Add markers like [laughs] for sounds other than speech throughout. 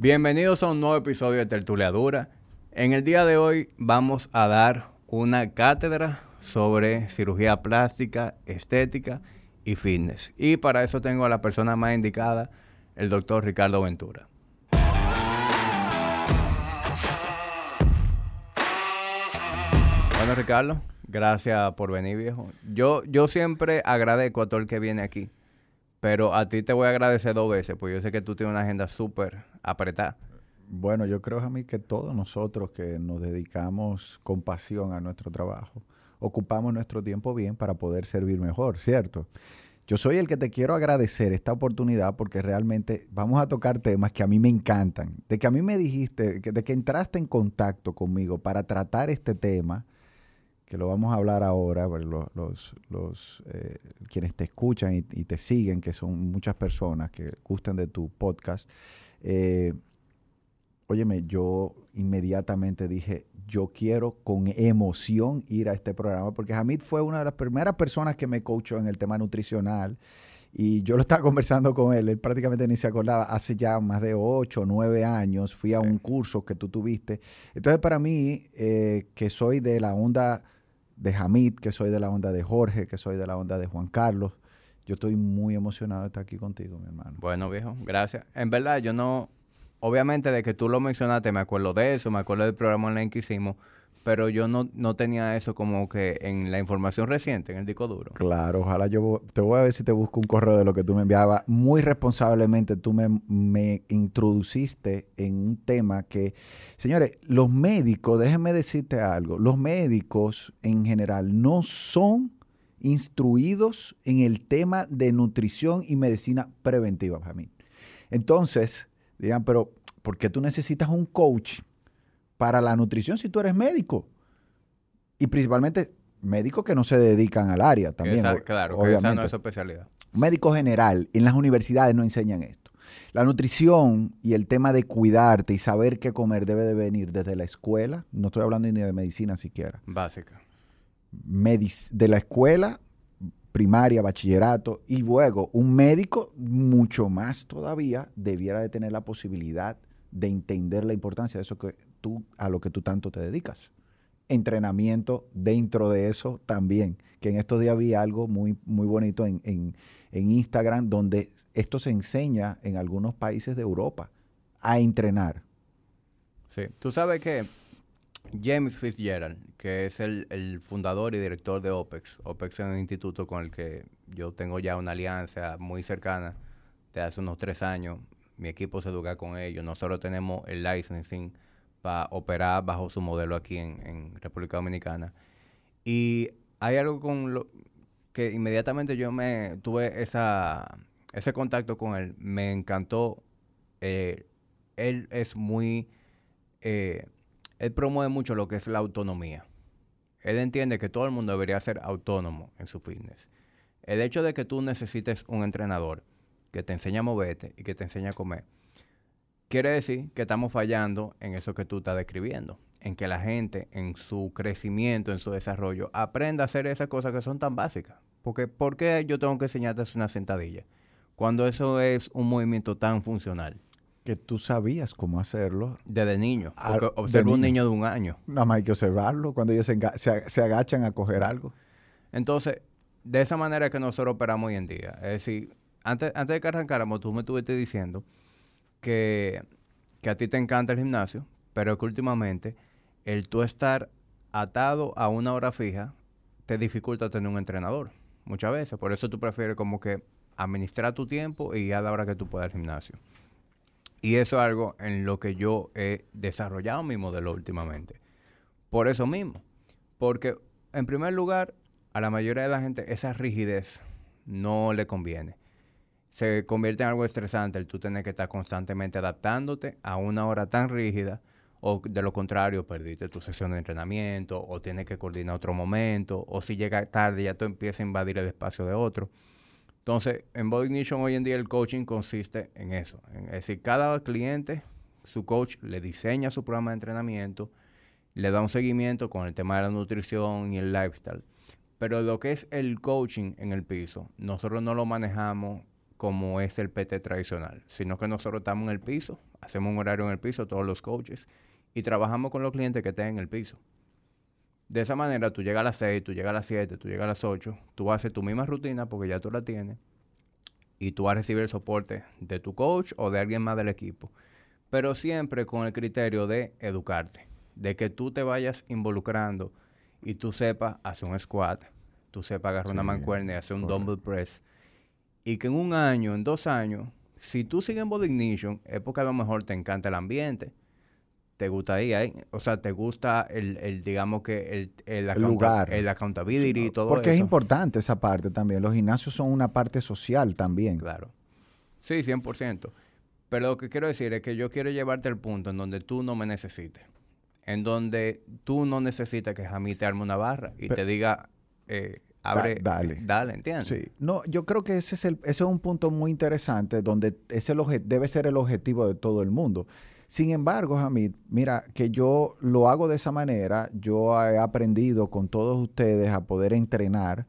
Bienvenidos a un nuevo episodio de Tertuleadura. En el día de hoy vamos a dar una cátedra sobre cirugía plástica, estética y fitness. Y para eso tengo a la persona más indicada, el doctor Ricardo Ventura. Bueno, Ricardo, gracias por venir, viejo. Yo, yo siempre agradezco a todo el que viene aquí, pero a ti te voy a agradecer dos veces, porque yo sé que tú tienes una agenda súper apretada. Bueno, yo creo a mí que todos nosotros que nos dedicamos con pasión a nuestro trabajo, ocupamos nuestro tiempo bien para poder servir mejor, ¿cierto? Yo soy el que te quiero agradecer esta oportunidad porque realmente vamos a tocar temas que a mí me encantan. De que a mí me dijiste, de que entraste en contacto conmigo para tratar este tema, que lo vamos a hablar ahora, pues, los, los, eh, quienes te escuchan y, te siguen, que son muchas personas que gustan de tu podcast. Eh, óyeme, yo inmediatamente dije, yo quiero con emoción ir a este programa, porque Hamid fue una de las primeras personas que me coachó en el tema nutricional. Y yo lo estaba [laughs] conversando con él, él prácticamente ni se acordaba, hace ya más de ocho o nueve años fui a un curso que tú tuviste. Entonces para mí, eh, que soy de la onda de Hamid, que soy de la onda de Jorge, que soy de la onda de Juan Carlos, yo estoy muy emocionado de estar aquí contigo, mi hermano. Bueno, viejo, gracias. En verdad, yo no, obviamente de que tú lo mencionaste, me acuerdo de eso, me acuerdo del programa online que hicimos, pero yo no, no tenía eso como que en la información reciente, en el disco duro. Claro, ojalá yo te voy a ver si te busco un correo de lo que tú me enviabas. Muy responsablemente tú me, me introduciste en un tema que, señores, los médicos, déjenme decirte algo, los médicos en general no son instruidos en el tema de nutrición y medicina preventiva, mí. Entonces, Digan, pero ¿por qué tú necesitas un coach para la nutrición si tú eres médico? Y principalmente médicos que no se dedican al área también. claro, obviamente. no es su especialidad. Médico general, en las universidades no enseñan esto. La nutrición y el tema de cuidarte y saber qué comer debe de venir desde la escuela. No estoy hablando ni de medicina siquiera. Básica. de la escuela primaria, bachillerato y luego un médico mucho más todavía debiera de tener la posibilidad de entender la importancia de eso que tú a lo que tú tanto te dedicas. Entrenamiento dentro de eso también, que en estos días vi algo muy, muy bonito en, en, en Instagram donde esto se enseña en algunos países de Europa a entrenar. Sí, tú sabes que James Fitzgerald, que es el, fundador y director de OPEX. OPEX es un instituto con el que yo tengo ya una alianza muy cercana de hace unos tres años. Mi equipo se educa con ellos. Nosotros tenemos el licensing operar bajo su modelo aquí en, República Dominicana. Y hay algo con lo que inmediatamente yo me tuve esa, ese contacto con él. Me encantó. Eh, él es muy... Eh, él promueve mucho lo que es la autonomía. Él entiende que todo el mundo debería ser autónomo en su fitness. El hecho de que tú necesites un entrenador que te enseñe a moverte y que te enseñe a comer, quiere decir que estamos fallando en eso que tú estás describiendo, en que la gente en su crecimiento, en su desarrollo, aprenda a hacer esas cosas que son tan básicas. Porque ¿por qué yo tengo que enseñarte a hacer una sentadilla? Cuando eso es un movimiento tan funcional que tú sabías cómo hacerlo. Desde niño. Porque observo un niño de un año. Nada más hay que observarlo cuando ellos se, agachan a coger algo. Entonces, de esa manera es que nosotros operamos hoy en día. Es decir, antes, antes de que arrancáramos, tú me estuviste diciendo que, que a ti te encanta el gimnasio, pero que últimamente el tú estar atado a una hora fija te dificulta tener un entrenador. Muchas veces. Por eso tú prefieres como que administrar tu tiempo y a la hora que tú puedas al gimnasio. Y eso es algo en lo que yo he desarrollado mi modelo últimamente. Por eso mismo. Porque, en primer lugar, a la mayoría de la gente esa rigidez no le conviene. Se convierte en algo estresante el tú tener que estar constantemente adaptándote a una hora tan rígida o de lo contrario perdiste tu sesión de entrenamiento o tienes que coordinar otro momento o si llega tarde ya tú empiezas a invadir el espacio de otro. Entonces, en Body Ignition hoy en día el coaching consiste en eso. es decir, cada cliente, su coach le diseña su programa de entrenamiento, le da un seguimiento con el tema de la nutrición y el lifestyle. Pero lo que es el coaching en el piso, nosotros no lo manejamos como es el PT tradicional, sino que nosotros estamos en el piso, hacemos un horario en el piso, todos los coaches, y trabajamos con los clientes que estén en el piso. De esa manera, tú llegas a las 6, tú llegas a las 7, tú llegas a las 8, tú haces tu misma rutina porque ya tú la tienes, y tú vas a recibir el soporte de tu coach o de alguien más del equipo, pero siempre con el criterio de educarte, de que tú te vayas involucrando y tú sepas hacer un squat, tú sepas agarrar una mancuerna y hacer un dumbbell press, y que en un año, en dos años, si tú sigues en Body Ignition, es porque a lo mejor te encanta el ambiente, te gusta ahí, ahí o sea, te gusta el, el digamos que el, el, El lugar. el accountability y todo Porque es eso. importante esa parte también. Los gimnasios son una parte social también. Claro. Sí, 100%. Pero lo que quiero decir es que yo quiero llevarte al punto en donde tú no me necesites. En donde tú no necesitas que Jamí te arme una barra y te diga, eh, abre, dale. dale, ¿entiendes? Sí. No, yo creo que ese es, el, ese es un punto muy interesante donde es el obje- debe ser el objetivo de todo el mundo. Sin embargo, Hamid, mira, que yo lo hago de esa manera, yo he aprendido con todos ustedes a poder entrenar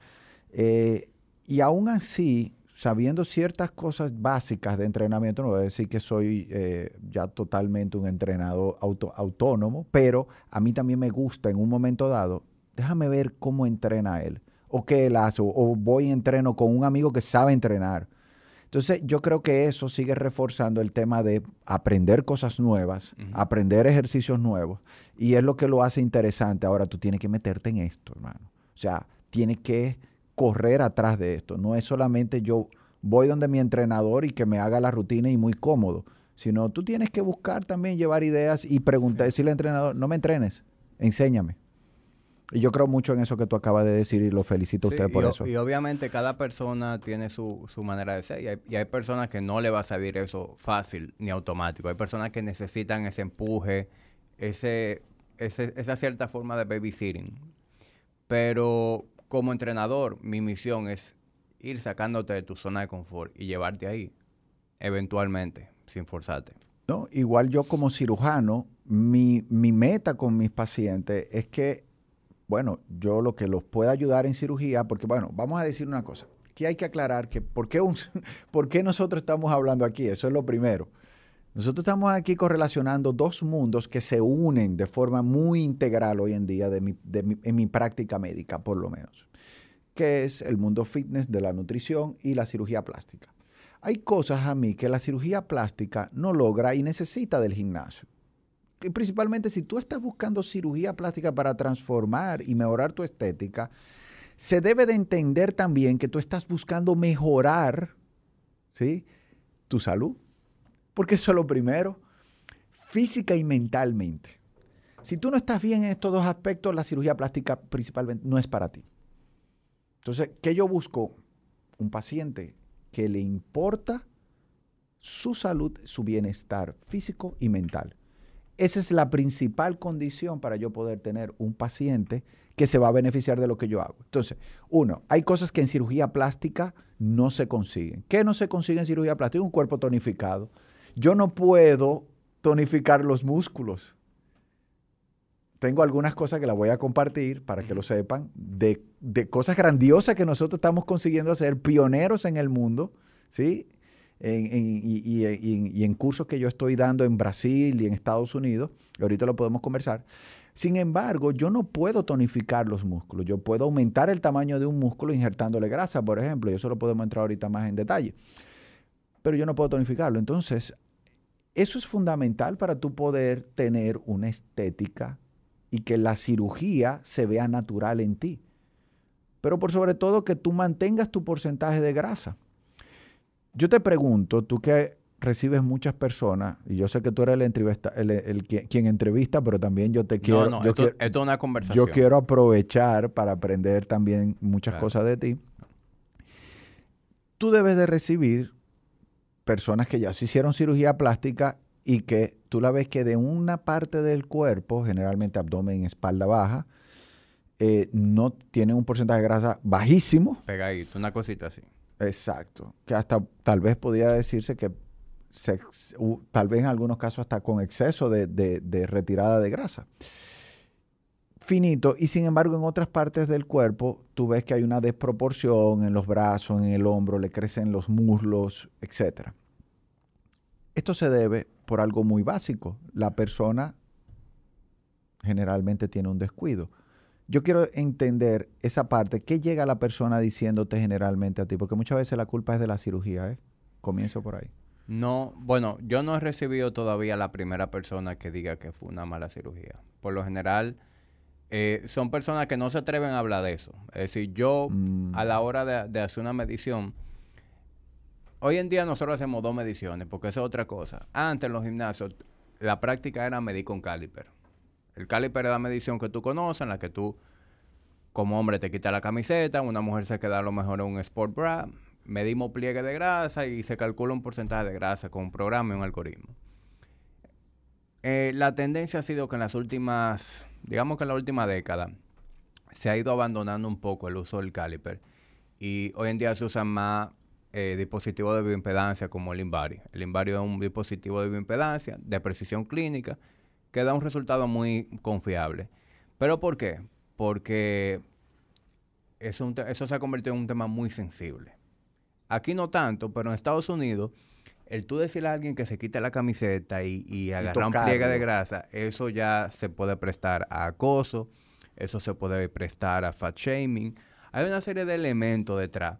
eh, y aún así, sabiendo ciertas cosas básicas de entrenamiento, no voy a decir que soy eh, ya totalmente un entrenador auto- autónomo, pero a mí también me gusta en un momento dado, déjame ver cómo entrena él o qué hace, o, voy y entreno con un amigo que sabe entrenar. Entonces, yo creo que eso sigue reforzando el tema de aprender cosas nuevas, aprender ejercicios nuevos, y es lo que lo hace interesante. Ahora, tú tienes que meterte en esto, hermano. O sea, tienes que correr atrás de esto. No es solamente yo voy donde mi entrenador y que me haga la rutina y muy cómodo, sino tú tienes que buscar también llevar ideas y preguntar, decirle al entrenador, no me entrenes, enséñame. Y yo creo mucho en eso que tú acabas de decir y lo felicito a Sí, usted por y, eso. y obviamente cada persona tiene su, su manera de ser y hay, y hay personas que no le va a salir eso fácil ni automático. Hay personas que necesitan ese empuje, ese, ese- esa cierta forma de babysitting. Pero como entrenador, mi misión es ir sacándote de tu zona de confort y llevarte ahí, eventualmente, sin forzarte. ¿no? Igual yo como cirujano, mi, mi meta con mis pacientes es que, bueno, yo lo que los pueda ayudar en cirugía, porque bueno, vamos a decir una cosa, que hay que aclarar que por qué, [laughs] por qué nosotros estamos hablando aquí, eso es lo primero. Nosotros estamos aquí correlacionando dos mundos que se unen de forma muy integral hoy en día de mi- de mi- en mi práctica médica, por lo menos, que es el mundo fitness de la nutrición y la cirugía plástica. Hay cosas a mí que la cirugía plástica no logra y necesita del gimnasio. Principalmente si tú estás buscando cirugía plástica para transformar y mejorar tu estética, se debe de entender también que tú estás buscando mejorar ¿sí? tu salud. Porque eso es lo primero, física y mentalmente. Si tú no estás bien en estos dos aspectos, la cirugía plástica principalmente no es para ti. Entonces, ¿qué yo busco? Un paciente que le importa su salud, su bienestar físico y mental. Esa es la principal condición para yo poder tener un paciente que se va a beneficiar de lo que yo hago. Entonces, uno, hay cosas que en cirugía plástica no se consiguen. ¿Qué no se consigue en cirugía plástica? Un cuerpo tonificado. Yo no puedo tonificar los músculos. Tengo algunas cosas que las voy a compartir para que lo sepan, de, de cosas grandiosas que nosotros estamos consiguiendo hacer, pioneros en el mundo, ¿sí? Y, en cursos que yo estoy dando en Brasil y en Estados Unidos, ahorita lo podemos conversar. Sin embargo, yo no puedo tonificar los músculos. Yo puedo aumentar el tamaño de un músculo injertándole grasa, por ejemplo, y eso lo podemos entrar ahorita más en detalle. Pero yo no puedo tonificarlo. Entonces, eso es fundamental para tú poder tener una estética y que la cirugía se vea natural en ti. Pero por sobre todo que tú mantengas tu porcentaje de grasa. Yo te pregunto, tú que recibes muchas personas, y yo sé que tú eres el, entrevista- el- el qui- quien entrevista, pero también yo te quiero, no, no, yo, esto, quiero esto es una conversación. yo quiero aprovechar para aprender también muchas Claro. cosas de ti. Tú debes de recibir personas que ya se hicieron cirugía plástica y que tú la ves que de una parte del cuerpo, generalmente abdomen, espalda baja, eh, no tienen un porcentaje de grasa bajísimo. Pegadito, una cosita así. Exacto. Que hasta tal vez podría decirse que tal vez en algunos casos hasta con exceso de, de- de retirada de grasa. finito y sin embargo en otras partes del cuerpo tú ves que hay una desproporción en los brazos, en el hombro, le crecen los muslos, etc. Esto se debe por algo muy básico. La persona generalmente tiene un descuido. Yo quiero entender esa parte. ¿Qué llega a la persona diciéndote generalmente a ti? Porque muchas veces la culpa es de la cirugía, ¿eh? Comienzo por ahí. No, bueno, yo no he recibido todavía la primera persona que diga que fue una mala cirugía. Por lo general, eh, son personas que no se atreven a hablar de eso. Es decir, yo Mm. a la hora de, de hacer una medición, hoy en día nosotros hacemos dos mediciones, porque eso es otra cosa. Antes en los gimnasios, la práctica era medir con caliper. El caliper es la medición que tú conoces, en la que tú, como hombre, te quitas la camiseta, una mujer se queda a lo mejor en un sport bra, medimos pliegue de grasa y se calcula un porcentaje de grasa con un programa y un algoritmo. Eh, la tendencia ha sido que en las últimas, digamos que en la última década, se ha ido abandonando un poco el uso del caliper y hoy en día se usan más eh, dispositivos de bioimpedancia como el Invari. El Invari es un dispositivo de bioimpedancia de precisión clínica que da un resultado muy confiable. ¿Pero por qué? Porque eso se ha convertido en un tema muy sensible. Aquí no tanto, pero en Estados Unidos, el tú decirle a alguien que se quite la camiseta y, y agarrar un pliegue de grasa, eso ya se puede prestar a acoso, eso se puede prestar a fat shaming. Hay una serie de elementos detrás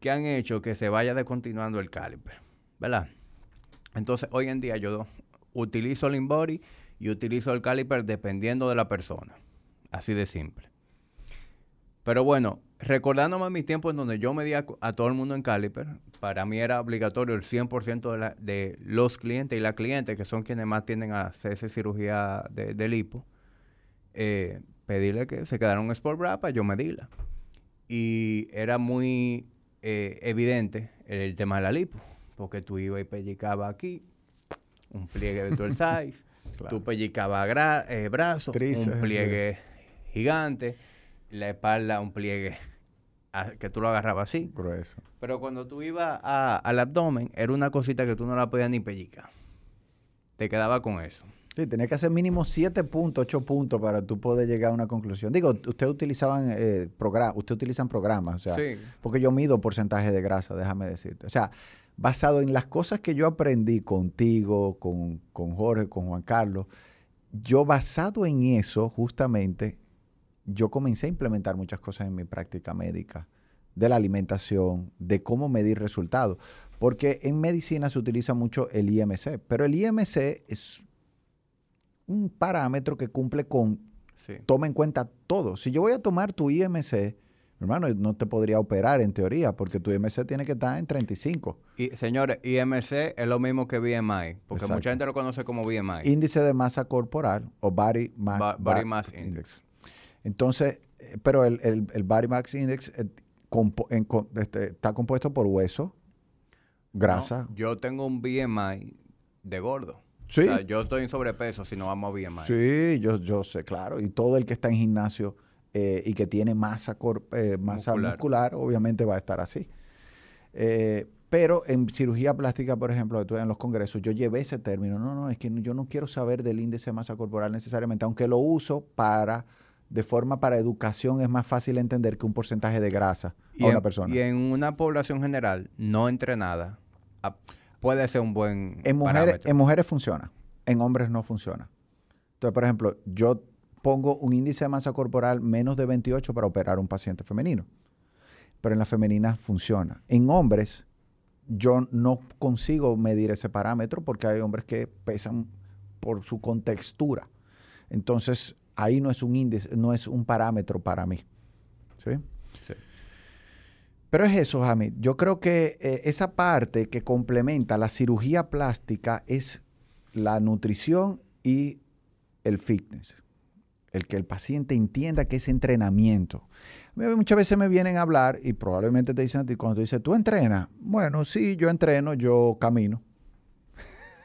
que han hecho que se vaya descontinuando el caliper, ¿verdad? Entonces, hoy en día yo utilizo Inbody y utilizo el caliper dependiendo de la persona. Así de simple. Pero bueno, recordándome a mi tiempo en donde yo medía a, a todo el mundo en caliper, para mí era obligatorio el 100% de, la- de los clientes y las clientes, que son quienes más tienden a hacerse cirugía de, de lipo, eh, pedirle que se quedara un Sport Bra para yo medirla. Y era muy eh, evidente el, tema de la lipo, porque tú ibas y pellizcabas aquí, un pliegue de todo el [laughs] size, tú pellizcabas eh, brazos, un pliegue gigante, la espalda, un pliegue ah, que tú lo agarrabas así. Grueso. Pero cuando tú ibas a- al abdomen, era una cosita que tú no la podías ni pellizcar. Te quedaba con eso. Sí, tenía que hacer mínimo 7 puntos, 8 puntos para tú poder llegar a una conclusión. Digo, ustedes utilizaban eh, utilizan programas, o sea, Sí. porque yo mido porcentaje de grasa, déjame decirte. O sea, basado en las cosas que yo aprendí contigo, con, con Jorge, con Juan Carlos, yo basado en eso, justamente, yo comencé a implementar muchas cosas en mi práctica médica, de la alimentación, de cómo medir resultados. Porque en medicina se utiliza mucho el IMC, pero el IMC es un parámetro que cumple con, Sí. toma en cuenta todo. Si yo voy a tomar tu IMC, hermano, no te podría operar en teoría, porque tu IMC tiene que estar en 35. Y, señores, IMC es lo mismo que BMI, porque Exacto. mucha gente lo conoce como BMI. Índice de masa corporal o Body, Ma- Ba- Body Mass Index. Entonces, eh, pero el, el- el Body Mass Index eh, compo- en co- este, está compuesto por hueso, grasa. No, yo tengo un BMI de gordo. Sí. O sea, yo estoy en sobrepeso si no vamos a BMI. Sí, yo, yo sé, claro. Y todo el que está en gimnasio eh, y que tiene masa, eh, masa muscular. Muscular. obviamente va a estar así. Eh, pero en cirugía plástica, por ejemplo, en los congresos, yo llevé ese término. No, no, es que yo no quiero saber del índice de masa corporal necesariamente, aunque lo uso para, de forma para educación, es más fácil entender que un porcentaje de grasa Y a una en, persona. y en una población general no entrenada, a- puede ser un buen En mujeres, parámetro. en mujeres funciona, en hombres no funciona. Entonces, por ejemplo, yo pongo un índice de masa corporal menos de 28 para operar un paciente femenino, pero en las femeninas funciona. En hombres, yo no consigo medir ese parámetro porque hay hombres que pesan por su contextura. Entonces, ahí no es un índice, no es un parámetro para mí. ¿Sí? Sí. Pero es eso, Hamid. Yo creo que eh, esa parte que complementa la cirugía plástica es la nutrición y el fitness. El que el paciente entienda que es entrenamiento. Muchas veces me vienen a hablar y probablemente te dicen a ti, cuando tú dices, ¿tú entrenas? Bueno, sí, yo entreno, yo camino.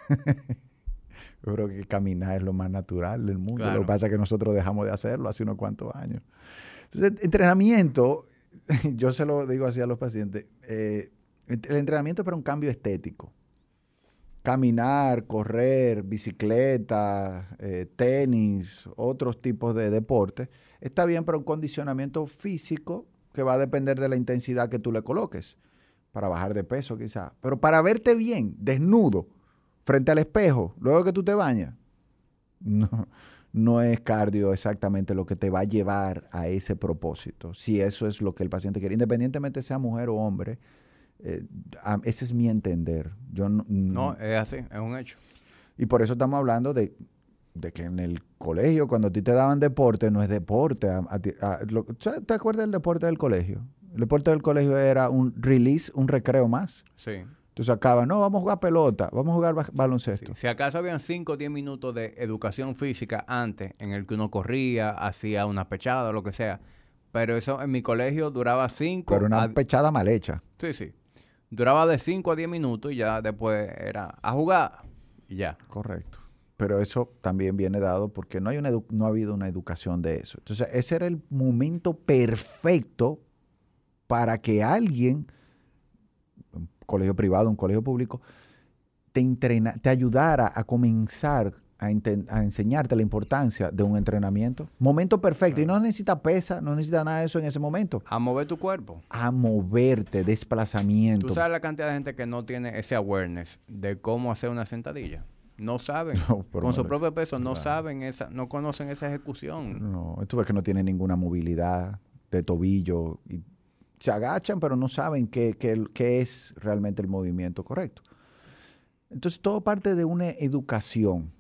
[laughs] yo creo que caminar es lo más natural del mundo. Lo que pasa es que nosotros dejamos de hacerlo hace unos cuantos años. Entonces, entrenamiento, [laughs] yo se lo digo así a los pacientes, eh, el entrenamiento es para un cambio estético. Caminar, correr, bicicleta, eh, tenis, otros tipos de deportes, está bien para un condicionamiento físico que va a depender de la intensidad que tú le coloques, para bajar de peso quizás. Pero para verte bien, desnudo, frente al espejo, luego que tú te bañas, [laughs] no, no es cardio exactamente lo que te va a llevar a ese propósito, si eso es lo que el paciente quiere, independientemente sea mujer o hombre eh, ese es mi entender. Yo no, no, es así, es un hecho. Y por eso estamos hablando de, que en el colegio, cuando a ti te daban deporte, no es deporte. ¿Te acuerdas del deporte del colegio? El deporte del colegio era un release, un recreo más. Sí. Entonces acaba, no, vamos a jugar pelota, vamos a jugar baloncesto. Si acaso habían 5 o 10 minutos de educación física antes, en el que uno corría, hacía una pechada, lo que sea. Pero eso en mi colegio duraba 5. Pero una pechada mal hecha. Sí, sí. Duraba de 5 a 10 minutos y ya después era a jugar y ya. Correcto. Pero eso también viene dado porque no, hay una no ha habido una educación de eso. Entonces, ese era el momento perfecto para que alguien, un colegio privado, un colegio público, te, entrena, te ayudara a comenzar a, enseñarte la importancia de un entrenamiento. Momento perfecto. Y no necesita pesa, no necesita nada de eso en ese momento. A mover tu cuerpo. A moverte, desplazamiento. Tú sabes la cantidad de gente que no tiene ese awareness de cómo hacer una sentadilla. No saben. [laughs] con su propio peso, no saben esa, no conocen esa ejecución. No, esto es que no tienen ninguna movilidad de tobillo. Y se agachan, pero no saben qué, qué, qué es realmente el movimiento correcto. Entonces, todo parte de una educación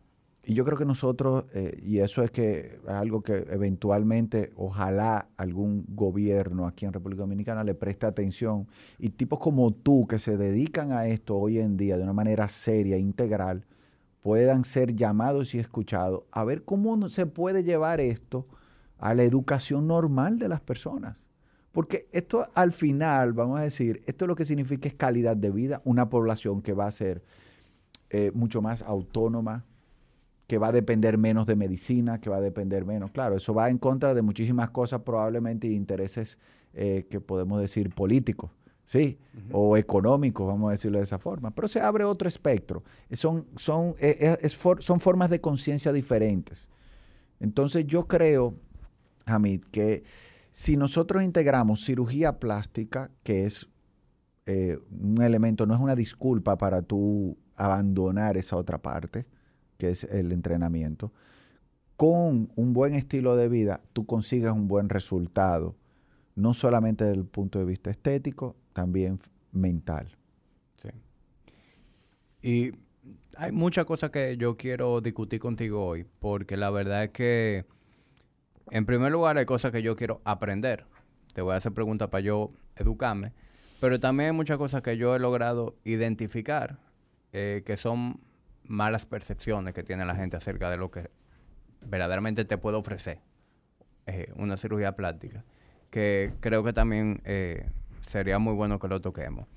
y yo creo que nosotros, eh, y eso es que es algo que eventualmente, ojalá algún gobierno aquí en República Dominicana le preste atención, y tipos como tú que se dedican a esto hoy en día de una manera seria, integral, puedan ser llamados y escuchados, a ver cómo se puede llevar esto a la educación normal de las personas. Porque esto al final, vamos a decir, esto lo que significa es calidad de vida, una población que va a ser eh, mucho más autónoma, que va a depender menos de medicina, que va a depender menos. Claro, eso va en contra de muchísimas cosas probablemente y intereses eh, que podemos decir políticos, ¿sí? O económicos, vamos a decirlo de esa forma. Pero se abre otro espectro. Son, son, eh, eh, son formas de conciencia diferentes. Entonces yo creo, Hamid, que si nosotros integramos cirugía plástica, que es un elemento, no es una disculpa para tú abandonar esa otra parte, que es el entrenamiento, con un buen estilo de vida, tú consigues un buen resultado, no solamente desde el punto de vista estético, también mental. Sí. Y hay muchas cosas que yo quiero discutir contigo hoy, porque la verdad es que, en primer lugar, hay cosas que yo quiero aprender. Te voy a hacer preguntas para yo educarme, pero también hay muchas cosas que yo he logrado identificar, eh, que son malas percepciones que tiene la gente acerca de lo que verdaderamente te puede ofrecer eh, una cirugía plástica, que creo que también eh, sería muy bueno que lo toquemos.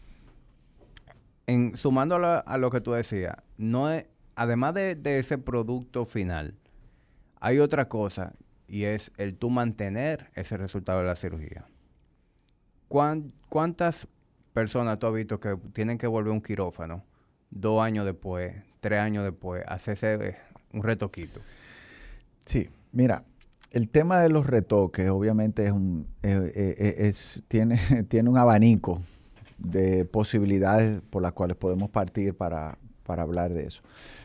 En, sumando a, lo que tú decías, no además de, ese producto final, hay otra cosa y es el tú mantener ese resultado de la cirugía. ¿Cuántas personas tú has visto que tienen que volver a un quirófano dos años después, tres años después, hacerse eh, un retoquito. Sí, mira, el tema de los retoques obviamente es un, es, tiene, [laughs] tiene un abanico de posibilidades por las cuales podemos partir para, para hablar de eso.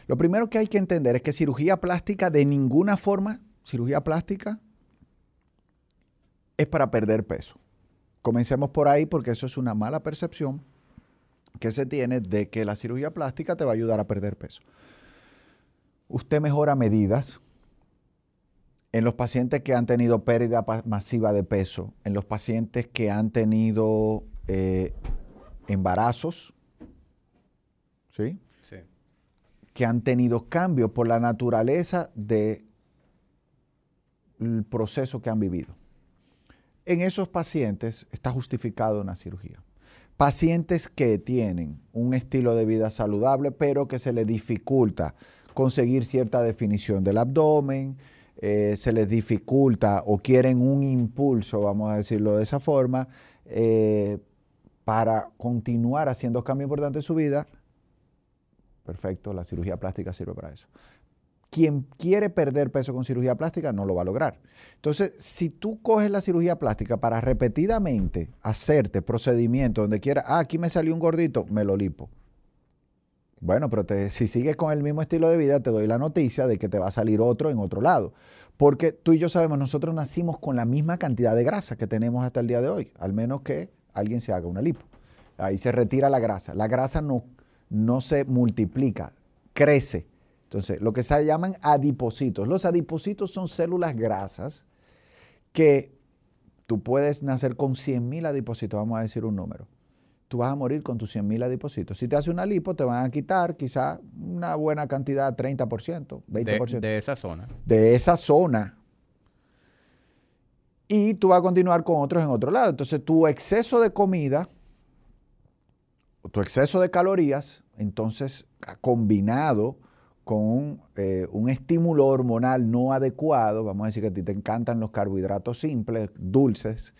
Lo primero que hay que entender es que cirugía plástica de ninguna forma, cirugía plástica, es para perder peso. Comencemos por ahí porque eso es una mala percepción que se tiene de que la cirugía plástica te va a ayudar a perder peso. Usted mejora medidas en los pacientes que han tenido pérdida masiva de peso, en los pacientes que han tenido eh, embarazos, ¿sí? Sí. que han tenido cambios por la naturaleza del proceso que han vivido. En esos pacientes está justificado una cirugía pacientes que tienen un estilo de vida saludable, pero que se les dificulta conseguir cierta definición del abdomen, eh, se les dificulta o quieren un impulso, vamos a decirlo de esa forma, eh, para continuar haciendo cambios importantes en su vida, Perfecto, la cirugía plástica sirve para eso. Quien quiere perder peso con cirugía plástica no lo va a lograr. Entonces, si tú coges la cirugía plástica para repetidamente hacerte procedimientos donde quiera, ah, aquí me salió un gordito, me lo lipo. Bueno, pero si sigues con el mismo estilo de vida, te doy la noticia de que te va a salir otro en otro lado. Porque tú y yo sabemos, nosotros nacimos con la misma cantidad de grasa que tenemos hasta el día de hoy, al menos que alguien se haga una lipo. Ahí se retira la grasa. La grasa no, no se multiplica, crece. Entonces, lo que se llaman adipocitos. Los adipocitos son células grasas que tú puedes nacer con 100.000 adipocitos, vamos a decir un número. Tú vas a morir con tus 100.000 adipocitos. Si te hace una lipo, te van a quitar quizá una buena cantidad, 30%, 20%. De, de esa zona. De esa zona. Y tú vas a continuar con otros en otro lado. Entonces, tu exceso de comida, tu exceso de calorías, entonces combinado con eh, un estímulo hormonal no adecuado, vamos a decir que a ti te encantan los carbohidratos simples, dulces,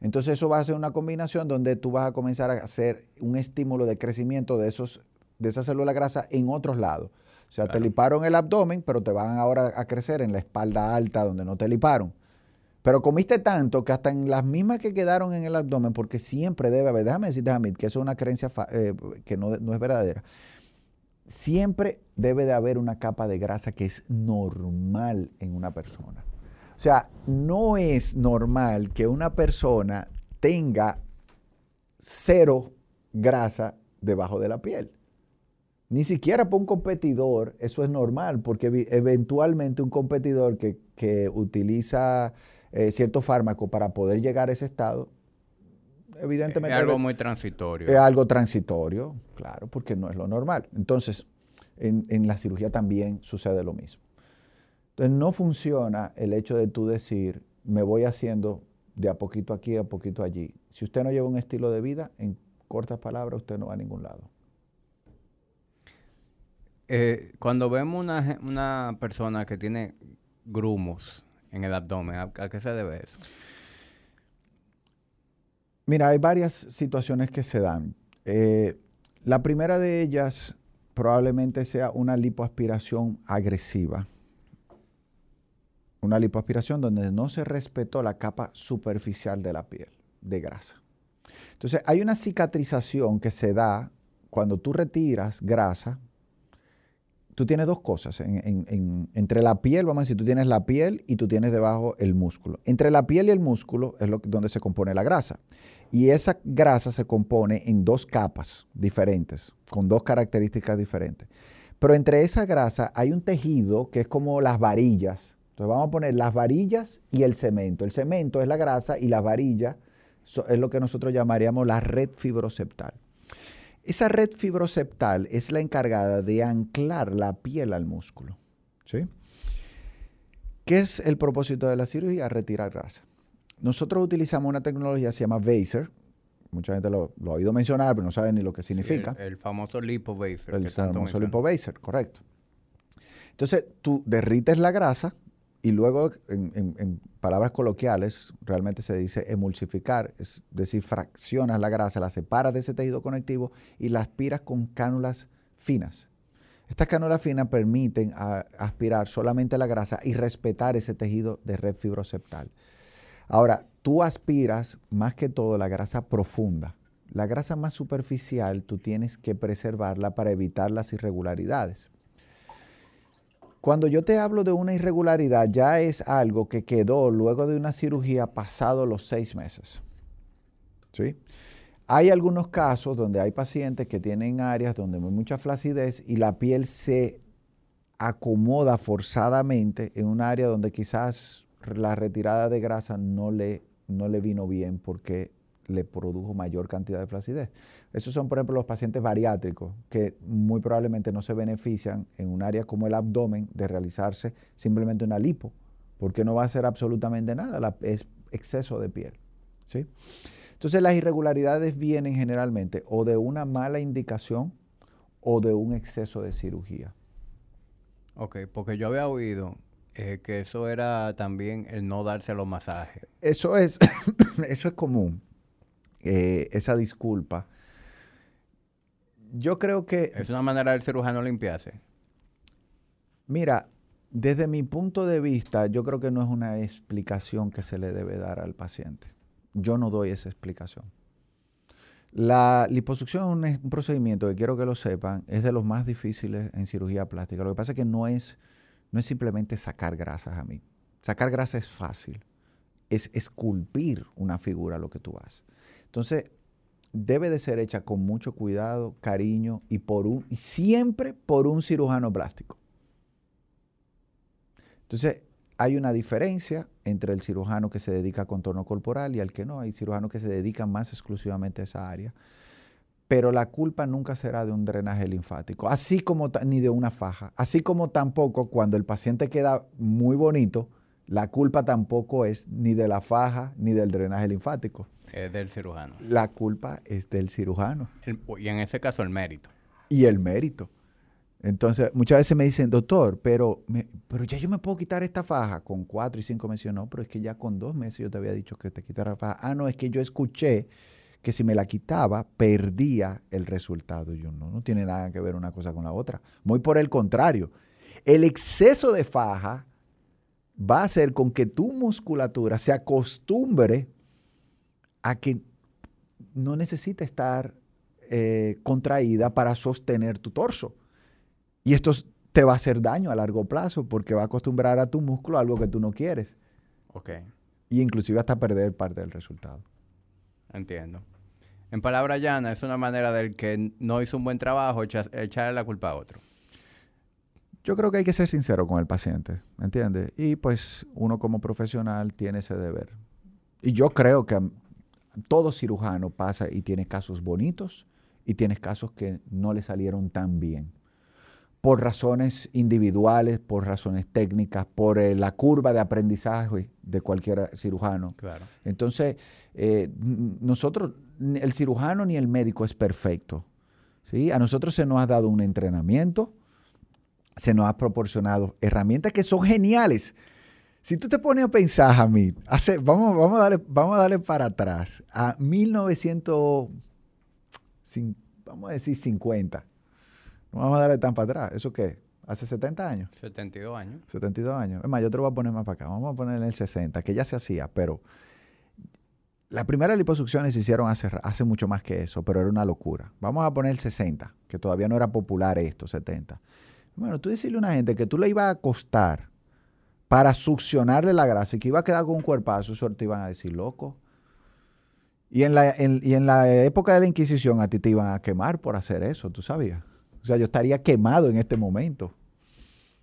entonces eso va a ser una combinación donde tú vas a comenzar a hacer un estímulo de crecimiento de, esos, de esa célula grasa en otros lados. O sea, te liparon el abdomen, pero te van ahora a crecer en la espalda alta donde no te liparon. Pero comiste tanto que hasta en las mismas que quedaron en el abdomen, porque siempre debe haber, déjame decirte, Hamid, que eso es una creencia eh, que no, no es verdadera siempre debe de haber una capa de grasa que es normal en una persona. O sea, no es normal que una persona tenga cero grasa debajo de la piel. Ni siquiera para un competidor eso es normal, porque eventualmente un competidor que, utiliza eh, cierto fármaco para poder llegar a ese estado, evidentemente... Es algo muy transitorio. Es algo transitorio, claro, porque no es lo normal. Entonces, en, la cirugía también sucede lo mismo. Entonces, no funciona el hecho de tú decir, me voy haciendo de a poquito aquí, a poquito allí. Si usted no lleva un estilo de vida, en cortas palabras, usted no va a ningún lado. Eh, cuando vemos una, una, persona que tiene grumos en el abdomen, ¿a, ¿a, qué se debe eso? Mira, hay varias situaciones que se dan. Eh, la primera de ellas probablemente sea una lipoaspiración agresiva. Una lipoaspiración donde no se respetó la capa superficial de la piel, de grasa. Entonces, hay una cicatrización que se da cuando tú retiras grasa. Tú tienes dos cosas. entre la piel, vamos a decir, tú tienes la piel y tú tienes debajo el músculo. Entre la piel y el músculo es lo, donde se compone la grasa. Y esa grasa se compone en dos capas diferentes, con dos características diferentes. Pero entre esa grasa hay un tejido que es como las varillas. Entonces vamos a poner las varillas y el cemento. El cemento es la grasa y las varillas es lo que nosotros llamaríamos la red fibroceptal. Esa red fibroceptal es la encargada de anclar la piel al músculo. ¿sí? ¿Qué es el propósito de la cirugía? Retirar grasa. Nosotros utilizamos una tecnología que se llama Vaser. Mucha gente lo, ha oído mencionar, pero no sabe ni lo que significa. el, famoso lipo Vaser. El famoso lipo Vaser, correcto. Entonces, tú derrites la grasa y luego, en, palabras coloquiales, realmente se dice emulsificar, es decir, fraccionas la grasa, la separas de ese tejido conectivo y la aspiras con cánulas finas. Estas cánulas finas permiten aspirar solamente la grasa y respetar ese tejido de red fibroceptal. Ahora, tú aspiras más que todo la grasa profunda. La grasa más superficial tú tienes que preservarla para evitar las irregularidades. Cuando yo te hablo de una irregularidad, ya es algo que quedó luego de una cirugía pasado los seis meses. ¿Sí? Hay algunos casos donde hay pacientes que tienen áreas donde hay mucha flacidez y la piel se acomoda forzadamente en un área donde quizás la retirada de grasa no le, no le vino bien porque le produjo mayor cantidad de flacidez. Esos son, por ejemplo, los pacientes bariátricos que muy probablemente no se benefician en un área como el abdomen de realizarse simplemente una lipo, porque no va a hacer absolutamente nada, es exceso de piel. ¿sí? Entonces las irregularidades vienen generalmente o de una mala indicación o de un exceso de cirugía. Ok, porque yo había oído eh, que eso era también el no darse los masajes. Eso es, [coughs] eso es común, eh, esa disculpa. yo creo que, Es una manera del cirujano limpiarse. mira, desde mi punto de vista, yo creo que no es una explicación que se le debe dar al paciente. Yo no doy esa explicación. La liposucción es un, procedimiento que quiero que lo sepan, es de los más difíciles en cirugía plástica. Lo que pasa es que no es, no es simplemente sacar grasas a mí. Sacar grasa es fácil. Es esculpir una figura lo que tú haces. Entonces, debe de ser hecha con mucho cuidado, cariño y por un y siempre por un cirujano plástico. Entonces, hay una diferencia entre el cirujano que se dedica a contorno corporal y al que no. Hay cirujanos que se dedican más exclusivamente a esa área. Pero la culpa nunca será de un drenaje linfático, así como ni de una faja. Así como tampoco cuando el paciente queda muy bonito, la culpa tampoco es ni de la faja ni del drenaje linfático. Es del cirujano. La culpa es del cirujano El- y en ese caso el mérito. y el mérito. Entonces, muchas veces me dicen, doctor, pero, me- pero ya yo me puedo quitar esta faja con cuatro y cinco meses. No, pero es que ya con dos meses yo te había dicho que te quitara la faja. Ah, no, es que yo escuché que si me la quitaba, perdía el resultado. Yo, no, no tiene nada que ver una cosa con la otra. Muy por el contrario. El exceso de faja va a hacer con que tu musculatura se acostumbre a que no necesita estar eh, contraída para sostener tu torso. Y esto te va a hacer daño a largo plazo porque va a acostumbrar a tu músculo a algo que tú no quieres. Ok, Y inclusive hasta perder parte del resultado. entiendo. En palabra llana, es una manera del que no hizo un buen trabajo echa- echarle la culpa a otro. Yo creo que hay que ser sincero con el paciente, ¿me entiendes? Y pues uno como profesional tiene ese deber. Y yo creo que todo cirujano pasa y tiene casos bonitos y tiene casos que no le salieron tan bien. Por razones individuales, por razones técnicas, por eh, la curva de aprendizaje de cualquier cirujano. Claro. Entonces, eh, nosotros, el cirujano ni el médico es perfecto. ¿sí? A nosotros se nos ha dado un entrenamiento, se nos ha proporcionado herramientas que son geniales. Si tú te pones a pensar, Hamid, hace, vamos, vamos, a darle, vamos a darle para atrás, a 1900, cin- vamos a decir 50. No vamos a darle tan para atrás. ¿Eso qué? ¿Hace 70 años? 72 años. 72 años. Es más, yo te lo voy a poner más para acá. Vamos a poner en el 60, que ya se hacía, pero las primeras liposucciones se hicieron hace, hace mucho más que eso, pero era una locura. Vamos a poner el 60, que todavía no era popular esto, 70. Bueno, tú decirle a una gente que tú le ibas a costar para succionarle la grasa y que iba a quedar con un cuerpazo, eso te iban a decir loco. Y en, la, en- y en la época de la Inquisición a ti te iban a quemar por hacer eso, ¿tú sabías? O sea, yo estaría quemado en este momento.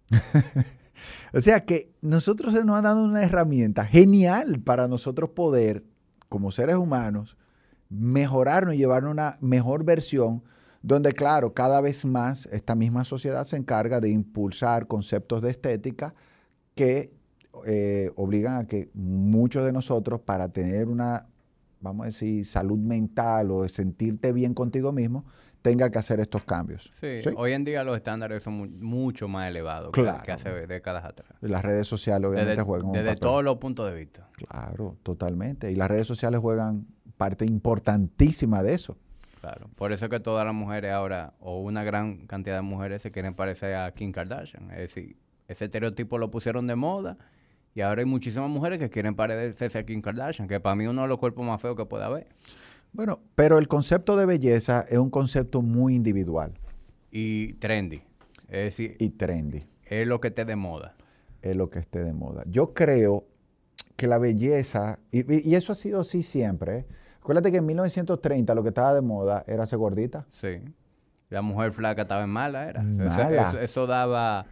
[laughs] o sea que nosotros nos ha dado una herramienta genial para nosotros poder, como seres humanos, mejorarnos y llevar una mejor versión, donde claro, cada vez más esta misma sociedad se encarga de impulsar conceptos de estética que eh, obligan a que muchos de nosotros para tener una, vamos a decir, salud mental o sentirte bien contigo mismo, tenga que hacer estos cambios. Sí, ¿Sí? hoy en día los estándares son mu- mucho más elevados que- Claro. que hace décadas atrás. Las redes sociales obviamente Desde, juegan un desde papel. todos los puntos de vista. Claro, totalmente. Y las redes sociales juegan parte importantísima de eso. Claro. Por eso es que todas las mujeres ahora, o una gran cantidad de mujeres, se quieren parecer a Kim Kardashian. Es decir, ese estereotipo lo pusieron de moda y ahora hay muchísimas mujeres que quieren parecerse a Kim Kardashian, que para mí uno de los cuerpos más feos que puede haber. Bueno, pero el concepto de belleza es un concepto muy individual Y trendy. Es decir, y trendy. es lo que te de moda. Es lo que esté de moda. Yo creo que la belleza, y, y- y eso ha sido así siempre. ¿eh? Acuérdate que en 1930 lo que estaba de moda era ser gordita. Sí. La mujer flaca estaba en mala, era. Eso- Mala. Eso, eso daba...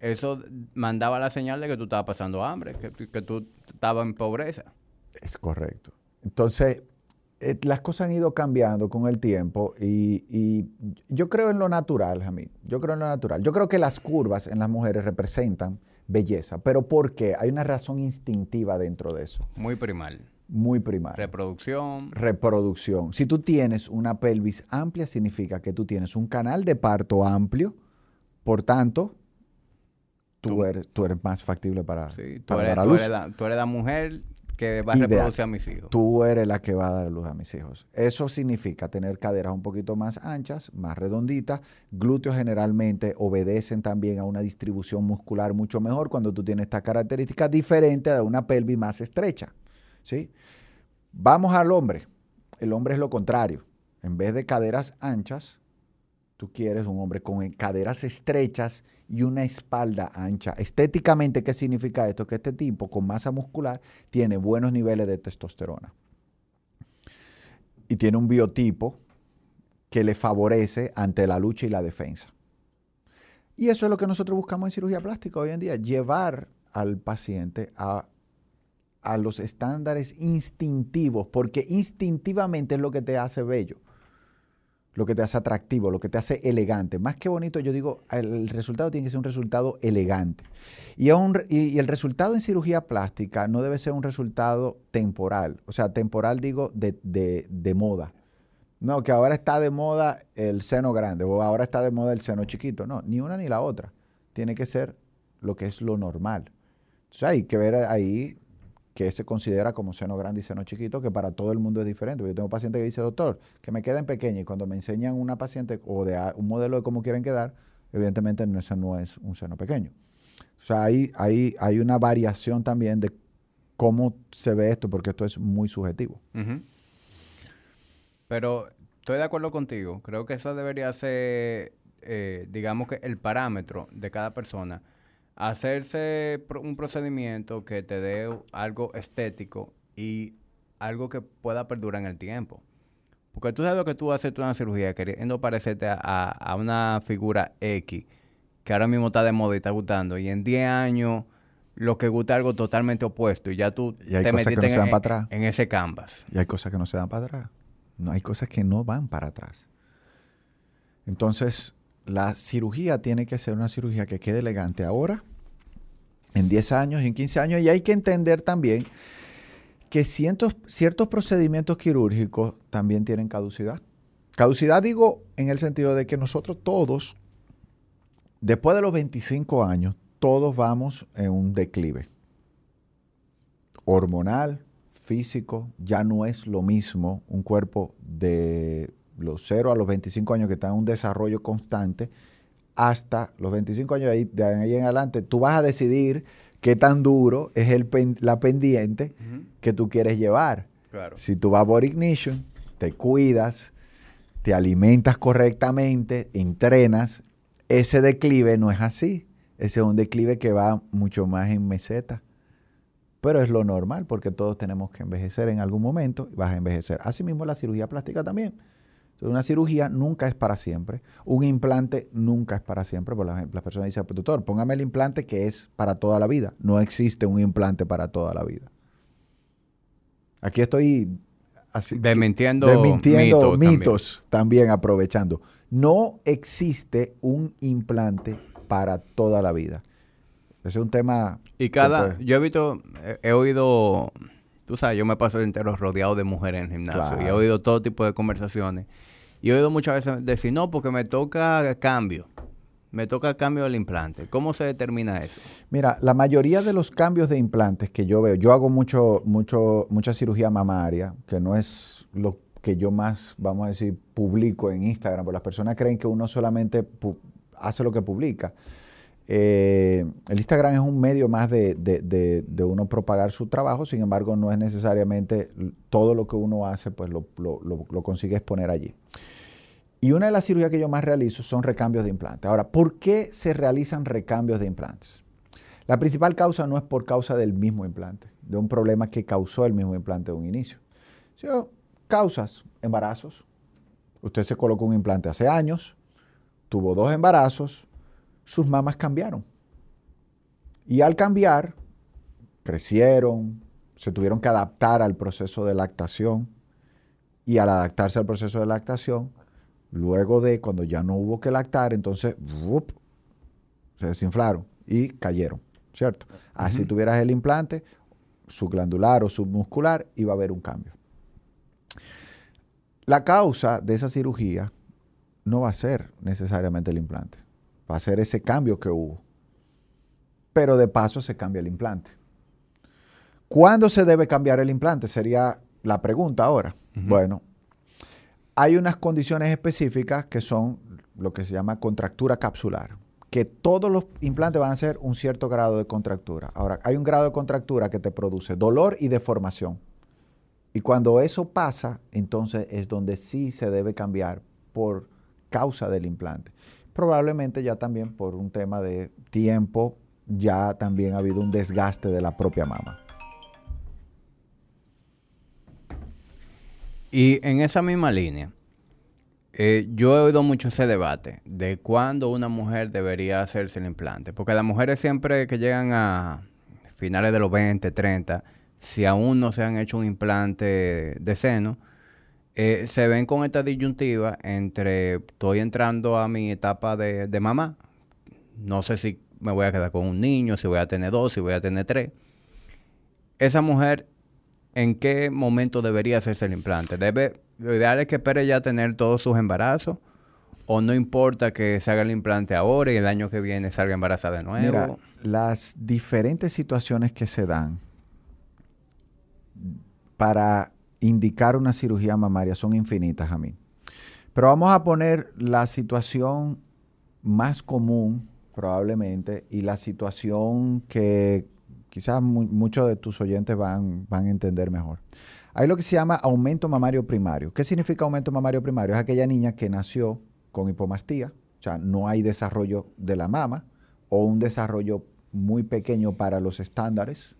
Eso mandaba la señal de que tú estabas pasando hambre, que, que tú estabas en pobreza. Es correcto. Entonces, eh, las cosas han ido cambiando con el tiempo y, y yo creo en lo natural, Jamil. Yo creo en lo natural. Yo creo que las curvas en las mujeres representan belleza. ¿Pero por qué? Hay una razón instintiva dentro de eso, Muy primal. Muy primaria. Reproducción. Reproducción. Si tú tienes una pelvis amplia, significa que tú tienes un canal de parto amplio. Por tanto, tú, Tú- eres, tú eres más factible para, Sí, tú para eres, dar a tú luz. eres la, tú eres la mujer que va a Ideal. reproducir a mis hijos. Tú eres la que va a dar luz a mis hijos. Eso significa tener caderas un poquito más anchas, más redonditas. Glúteos generalmente obedecen también a una distribución muscular mucho mejor cuando tú tienes esta característica diferente de una pelvis más estrecha. ¿Sí? Vamos al hombre. El hombre es lo contrario. En vez de caderas anchas, tú quieres un hombre con caderas estrechas y una espalda ancha. Estéticamente, ¿qué significa esto? Que este tipo con masa muscular tiene buenos niveles de testosterona. Y tiene un biotipo que le favorece ante la lucha y la defensa. Y eso es lo que nosotros buscamos en cirugía plástica hoy en día, llevar al paciente a, a los estándares instintivos, porque instintivamente es lo que te hace bello lo que te hace atractivo, lo que te hace elegante. Más que bonito, yo digo, el resultado tiene que ser un resultado elegante. Y, el resultado en cirugía plástica no debe ser un resultado temporal. O sea, temporal digo de, de, de, moda. No, que ahora está de moda el seno grande o ahora está de moda el seno chiquito. No, ni una ni la otra. Tiene que ser lo que es lo normal. Entonces hay que ver ahí que se considera como seno grande y seno chiquito, que para todo el mundo es diferente. Yo tengo pacientes que dicen, doctor, que me queden pequeños y cuando me enseñan una paciente o de un modelo de cómo quieren quedar, evidentemente ese no es un seno pequeño. O sea, ahí, ahí hay una variación también de cómo se ve esto, porque esto es muy subjetivo. Pero estoy de acuerdo contigo. Creo que eso debería ser, eh, digamos que el parámetro de cada persona hacerse un procedimiento que te dé algo estético y algo que pueda perdurar en el tiempo. Porque tú sabes lo que tú haces tú en una cirugía queriendo parecerte a, a, una figura X que ahora mismo está de moda y está gustando. Y en 10 años lo que gusta es algo totalmente opuesto. Y ya tú y hay te cosas metiste que no se dan en, para atrás. en ese canvas. Y hay cosas que no se dan para atrás. No, hay cosas que no van para atrás. Entonces, la cirugía tiene que ser una cirugía que quede elegante ahora, en 10 años, en 15 años, y hay que entender también que ciertos, procedimientos quirúrgicos también tienen caducidad. Caducidad digo en el sentido de que nosotros todos, después de los 25 años, todos vamos en un declive. Hormonal, físico, ya no es lo mismo un cuerpo de los 0 a los 25 años que está en un desarrollo constante hasta los 25 años, de ahí, de ahí en adelante, tú vas a decidir qué tan duro es el pen, la pendiente uh -huh. que tú quieres llevar. Claro. Si tú vas por ignition, te cuidas, te alimentas correctamente, entrenas, ese declive no es así. Ese es un declive que va mucho más en meseta. Pero es lo normal porque todos tenemos que envejecer en algún momento y vas a envejecer. Asimismo, la cirugía plástica también. Una cirugía nunca es para siempre. Un implante nunca es para siempre. Porque las la personas dicen, doctor, póngame el implante que es para toda la vida. No existe un implante para toda la vida. Aquí estoy así, desmintiendo, desmintiendo mitos, mitos también. también. aprovechando. No existe un implante para toda la vida. Ese es un tema... Y cada... Yo he visto, he, he oído tú sabes, yo me paso el entero rodeado de mujeres en el gimnasio claro. y he oído todo tipo de conversaciones. Y he oído muchas veces decir, no, porque me toca cambio. Me toca cambio del implante. ¿Cómo se determina eso? Mira, la mayoría de los cambios de implantes que yo veo, yo hago mucho, mucho, mucha cirugía mamaria, que no es lo que yo más, vamos a decir, publico en Instagram, porque las personas creen que uno solamente hace lo que publica. Eh, el Instagram es un medio más de, de, de, uno propagar su trabajo, sin embargo no es necesariamente todo lo que uno hace, pues lo, lo, consigue exponer allí. Y una de las cirugías que yo más realizo son recambios de implantes. Ahora, ¿por qué se realizan recambios de implantes? La principal causa no es por causa del mismo implante, de un problema que causó el mismo implante de un inicio. Sino causas, embarazos. Usted se colocó un implante hace años, tuvo dos embarazos, sus mamas cambiaron. Y al cambiar, crecieron, se tuvieron que adaptar al proceso de lactación. Y al adaptarse al proceso de lactación, luego de cuando ya no hubo que lactar, entonces se desinflaron y cayeron, ¿cierto? Uh -huh. Así tuvieras el implante subglandular o submuscular, iba a haber un cambio. La causa de esa cirugía no va a ser necesariamente el implante va a ser ese cambio que hubo. Pero de paso se cambia el implante. ¿Cuándo se debe cambiar el implante? Sería la pregunta ahora. Bueno, hay unas condiciones específicas que son lo que se llama contractura capsular, que todos los implantes van a ser un cierto grado de contractura. Ahora, hay un grado de contractura que te produce dolor y deformación. Y cuando eso pasa, entonces es donde sí se debe cambiar por causa del implante. Probablemente ya también por un tema de tiempo, ya también ha habido un desgaste de la propia mama. Y en esa misma línea, eh, yo he oído mucho ese debate de cuándo una mujer debería hacerse el implante. Porque las mujeres siempre que llegan a finales de los 20, 30, si aún no se han hecho un implante de seno, eh, se ven con esta disyuntiva entre estoy entrando a mi etapa de, de mamá, no sé si me voy a quedar con un niño, si voy a tener dos, si voy a tener tres. Esa mujer ¿en qué momento debería hacerse el implante? ¿Debe, ¿Lo ideal es que espere ya tener todos sus embarazos? ¿O no importa que se haga el implante ahora y el año que viene salga embarazada de nuevo? Las diferentes situaciones que se dan para indicar una cirugía mamaria son infinitas a mí. Pero vamos a poner la situación más común probablemente y la situación que quizás muchos de tus oyentes van, van a entender mejor. Hay lo que se llama aumento mamario primario. ¿Qué significa aumento mamario primario? Es aquella niña que nació con hipomastía, o sea, no hay desarrollo de la mama o un desarrollo muy pequeño para los estándares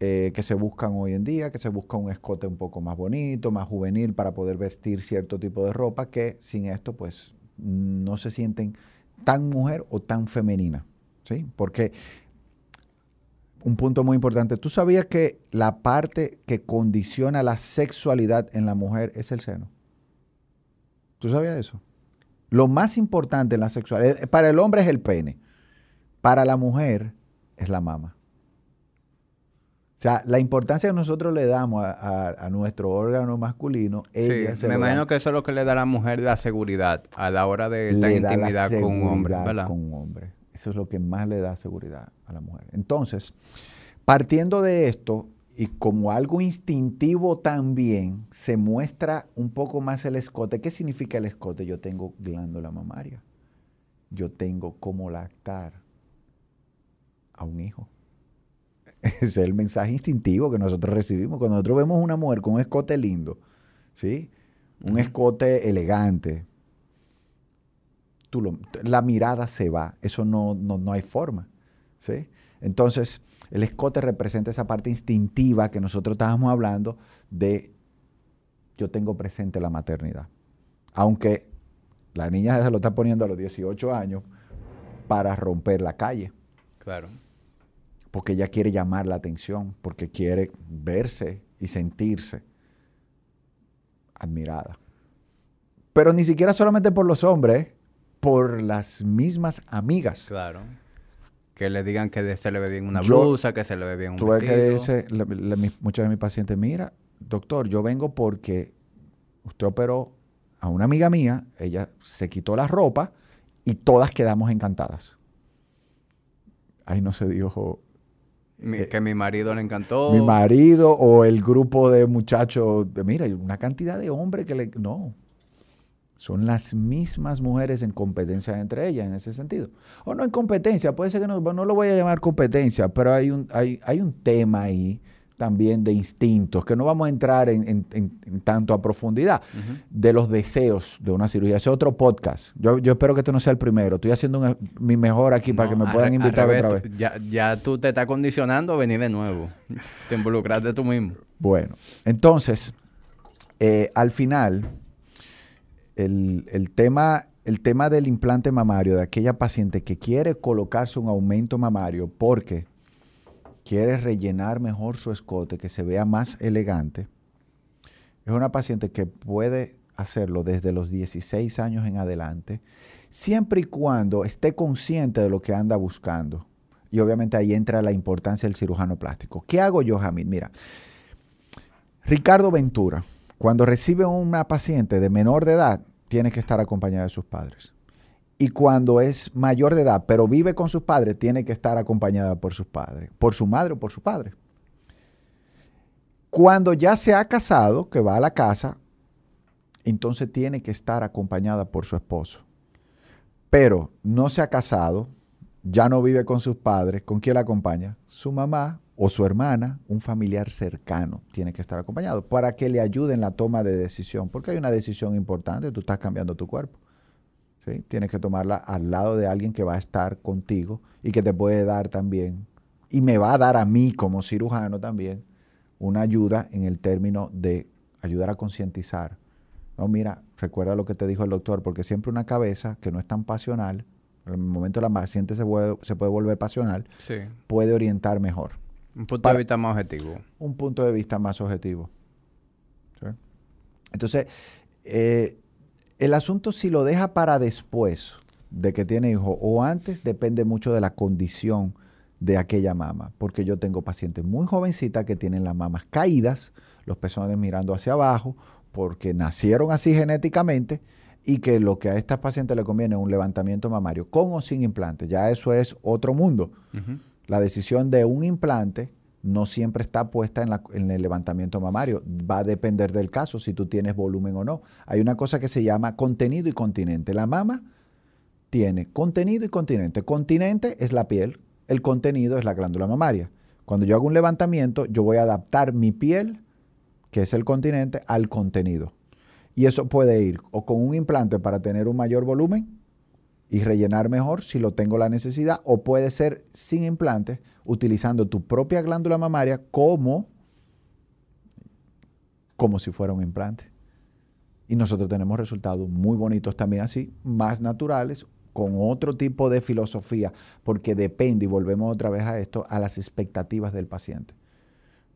eh, que se buscan hoy en día, que se busca un escote un poco más bonito, más juvenil para poder vestir cierto tipo de ropa que sin esto pues no se sienten tan mujer o tan femenina. ¿sí? Porque un punto muy importante. ¿Tú sabías que la parte que condiciona la sexualidad en la mujer es el seno? ¿Tú sabías eso? Lo más importante en la sexualidad, eh, para el hombre es el pene, para la mujer es la mama. O sea, la importancia que nosotros le damos a, nuestro órgano masculino, ella sí, me imagino que eso es lo que le da a la mujer la seguridad a la hora de la intimidad con un hombre, ¿verdad? Con un hombre. Eso es lo que más le da seguridad a la mujer. Entonces, partiendo de esto, y como algo instintivo también, se muestra un poco más el escote. ¿Qué significa el escote? Yo tengo glándula mamaria. Yo tengo cómo lactar a un hijo. [laughs] Ese es el mensaje instintivo que nosotros recibimos. Cuando nosotros vemos una mujer con un escote lindo, ¿sí? Un escote elegante, la mirada se va, eso no, no, hay forma. ¿sí? Entonces, el escote representa esa parte instintiva que nosotros estábamos hablando de yo tengo presente la maternidad. Aunque la niña [laughs] se lo está poniendo a los 18 años para romper la calle. Claro. Porque ella quiere llamar la atención, porque quiere verse y sentirse admirada. Pero ni siquiera solamente por los hombres, por las mismas amigas. Claro. Que le digan que se le ve bien una blusa, que se le ve bien un tú ves que dice, muchos de mis pacientes, mira, doctor, yo vengo porque usted operó a una amiga mía, ella se quitó la ropa y todas quedamos encantadas. Ahí no se dijo... Eh, que mi marido le encantó. Mi marido o el grupo de muchachos, de, mira, una cantidad de hombres que le... No, son las mismas mujeres en competencia entre ellas en ese sentido. O no en competencia, puede ser que no, no lo voy a llamar competencia, pero hay un, hay, hay un tema ahí también de instintos, que no vamos a entrar en, tanto a profundidad, de los deseos de una cirugía. Ese es otro podcast. Yo, espero que este no sea el primero. Estoy haciendo mi mejor aquí para que me puedan invitar otra vez. Ya, ya tú te estás condicionando a venir de nuevo. te involucraste tú mismo. Bueno, entonces, eh, al final el, tema, el tema del implante mamario de aquella paciente que quiere colocarse un aumento mamario porque quiere rellenar mejor su escote, que se vea más elegante, es una paciente que puede hacerlo desde los 16 años en adelante, siempre y cuando esté consciente de lo que anda buscando. Y obviamente ahí entra la importancia del cirujano plástico. ¿Qué hago yo, Jamil? Mira, Ricardo Ventura, cuando recibe una paciente de menor de edad, tiene que estar acompañada de sus padres. Y cuando es mayor de edad, pero vive con sus padres, tiene que estar acompañada por sus padres, por su madre o por su padre. Cuando ya se ha casado, que va a la casa, entonces tiene que estar acompañada por su esposo. Pero no se ha casado, ya no vive con sus padres, ¿con quién la acompaña? Su mamá o su hermana, un familiar cercano, tiene que estar acompañado para que le ayude en la toma de decisión, porque hay una decisión importante, tú estás cambiando tu cuerpo. ¿Sí? Tienes que tomarla al lado de alguien que va a estar contigo y que te puede dar también, y me va a dar a mí como cirujano también, una ayuda en el término de ayudar a concientizar. No, mira, recuerda lo que te dijo el doctor, porque siempre una cabeza que no es tan pasional, en el momento la paciente se puede, se puede volver pasional, puede orientar mejor. Un punto de vista más objetivo. Un punto de vista más objetivo. Entonces, eh, el asunto si lo deja para después de que tiene hijo o antes depende mucho de la condición de aquella mama, porque yo tengo pacientes muy jovencitas que tienen las mamas caídas, los pezones mirando hacia abajo, porque nacieron así genéticamente y que lo que a estas pacientes le conviene es un levantamiento mamario, con o sin implante. Ya eso es otro mundo. La decisión de un implante no siempre está puesta en, el levantamiento mamario. Va a depender del caso, si tú tienes volumen o no. Hay una cosa que se llama contenido y continente. La mama tiene contenido y continente. Continente es la piel, el contenido es la glándula mamaria. Cuando yo hago un levantamiento, yo voy a adaptar mi piel, que es el continente, al contenido. Y eso puede ir o con un implante para tener un mayor volumen y rellenar mejor si lo tengo la necesidad, o puede ser sin implante, utilizando tu propia glándula mamaria como, como si fuera un implante. Y nosotros tenemos resultados muy bonitos también así, más naturales, con otro tipo de filosofía, porque depende, y volvemos otra vez a esto, a las expectativas del paciente.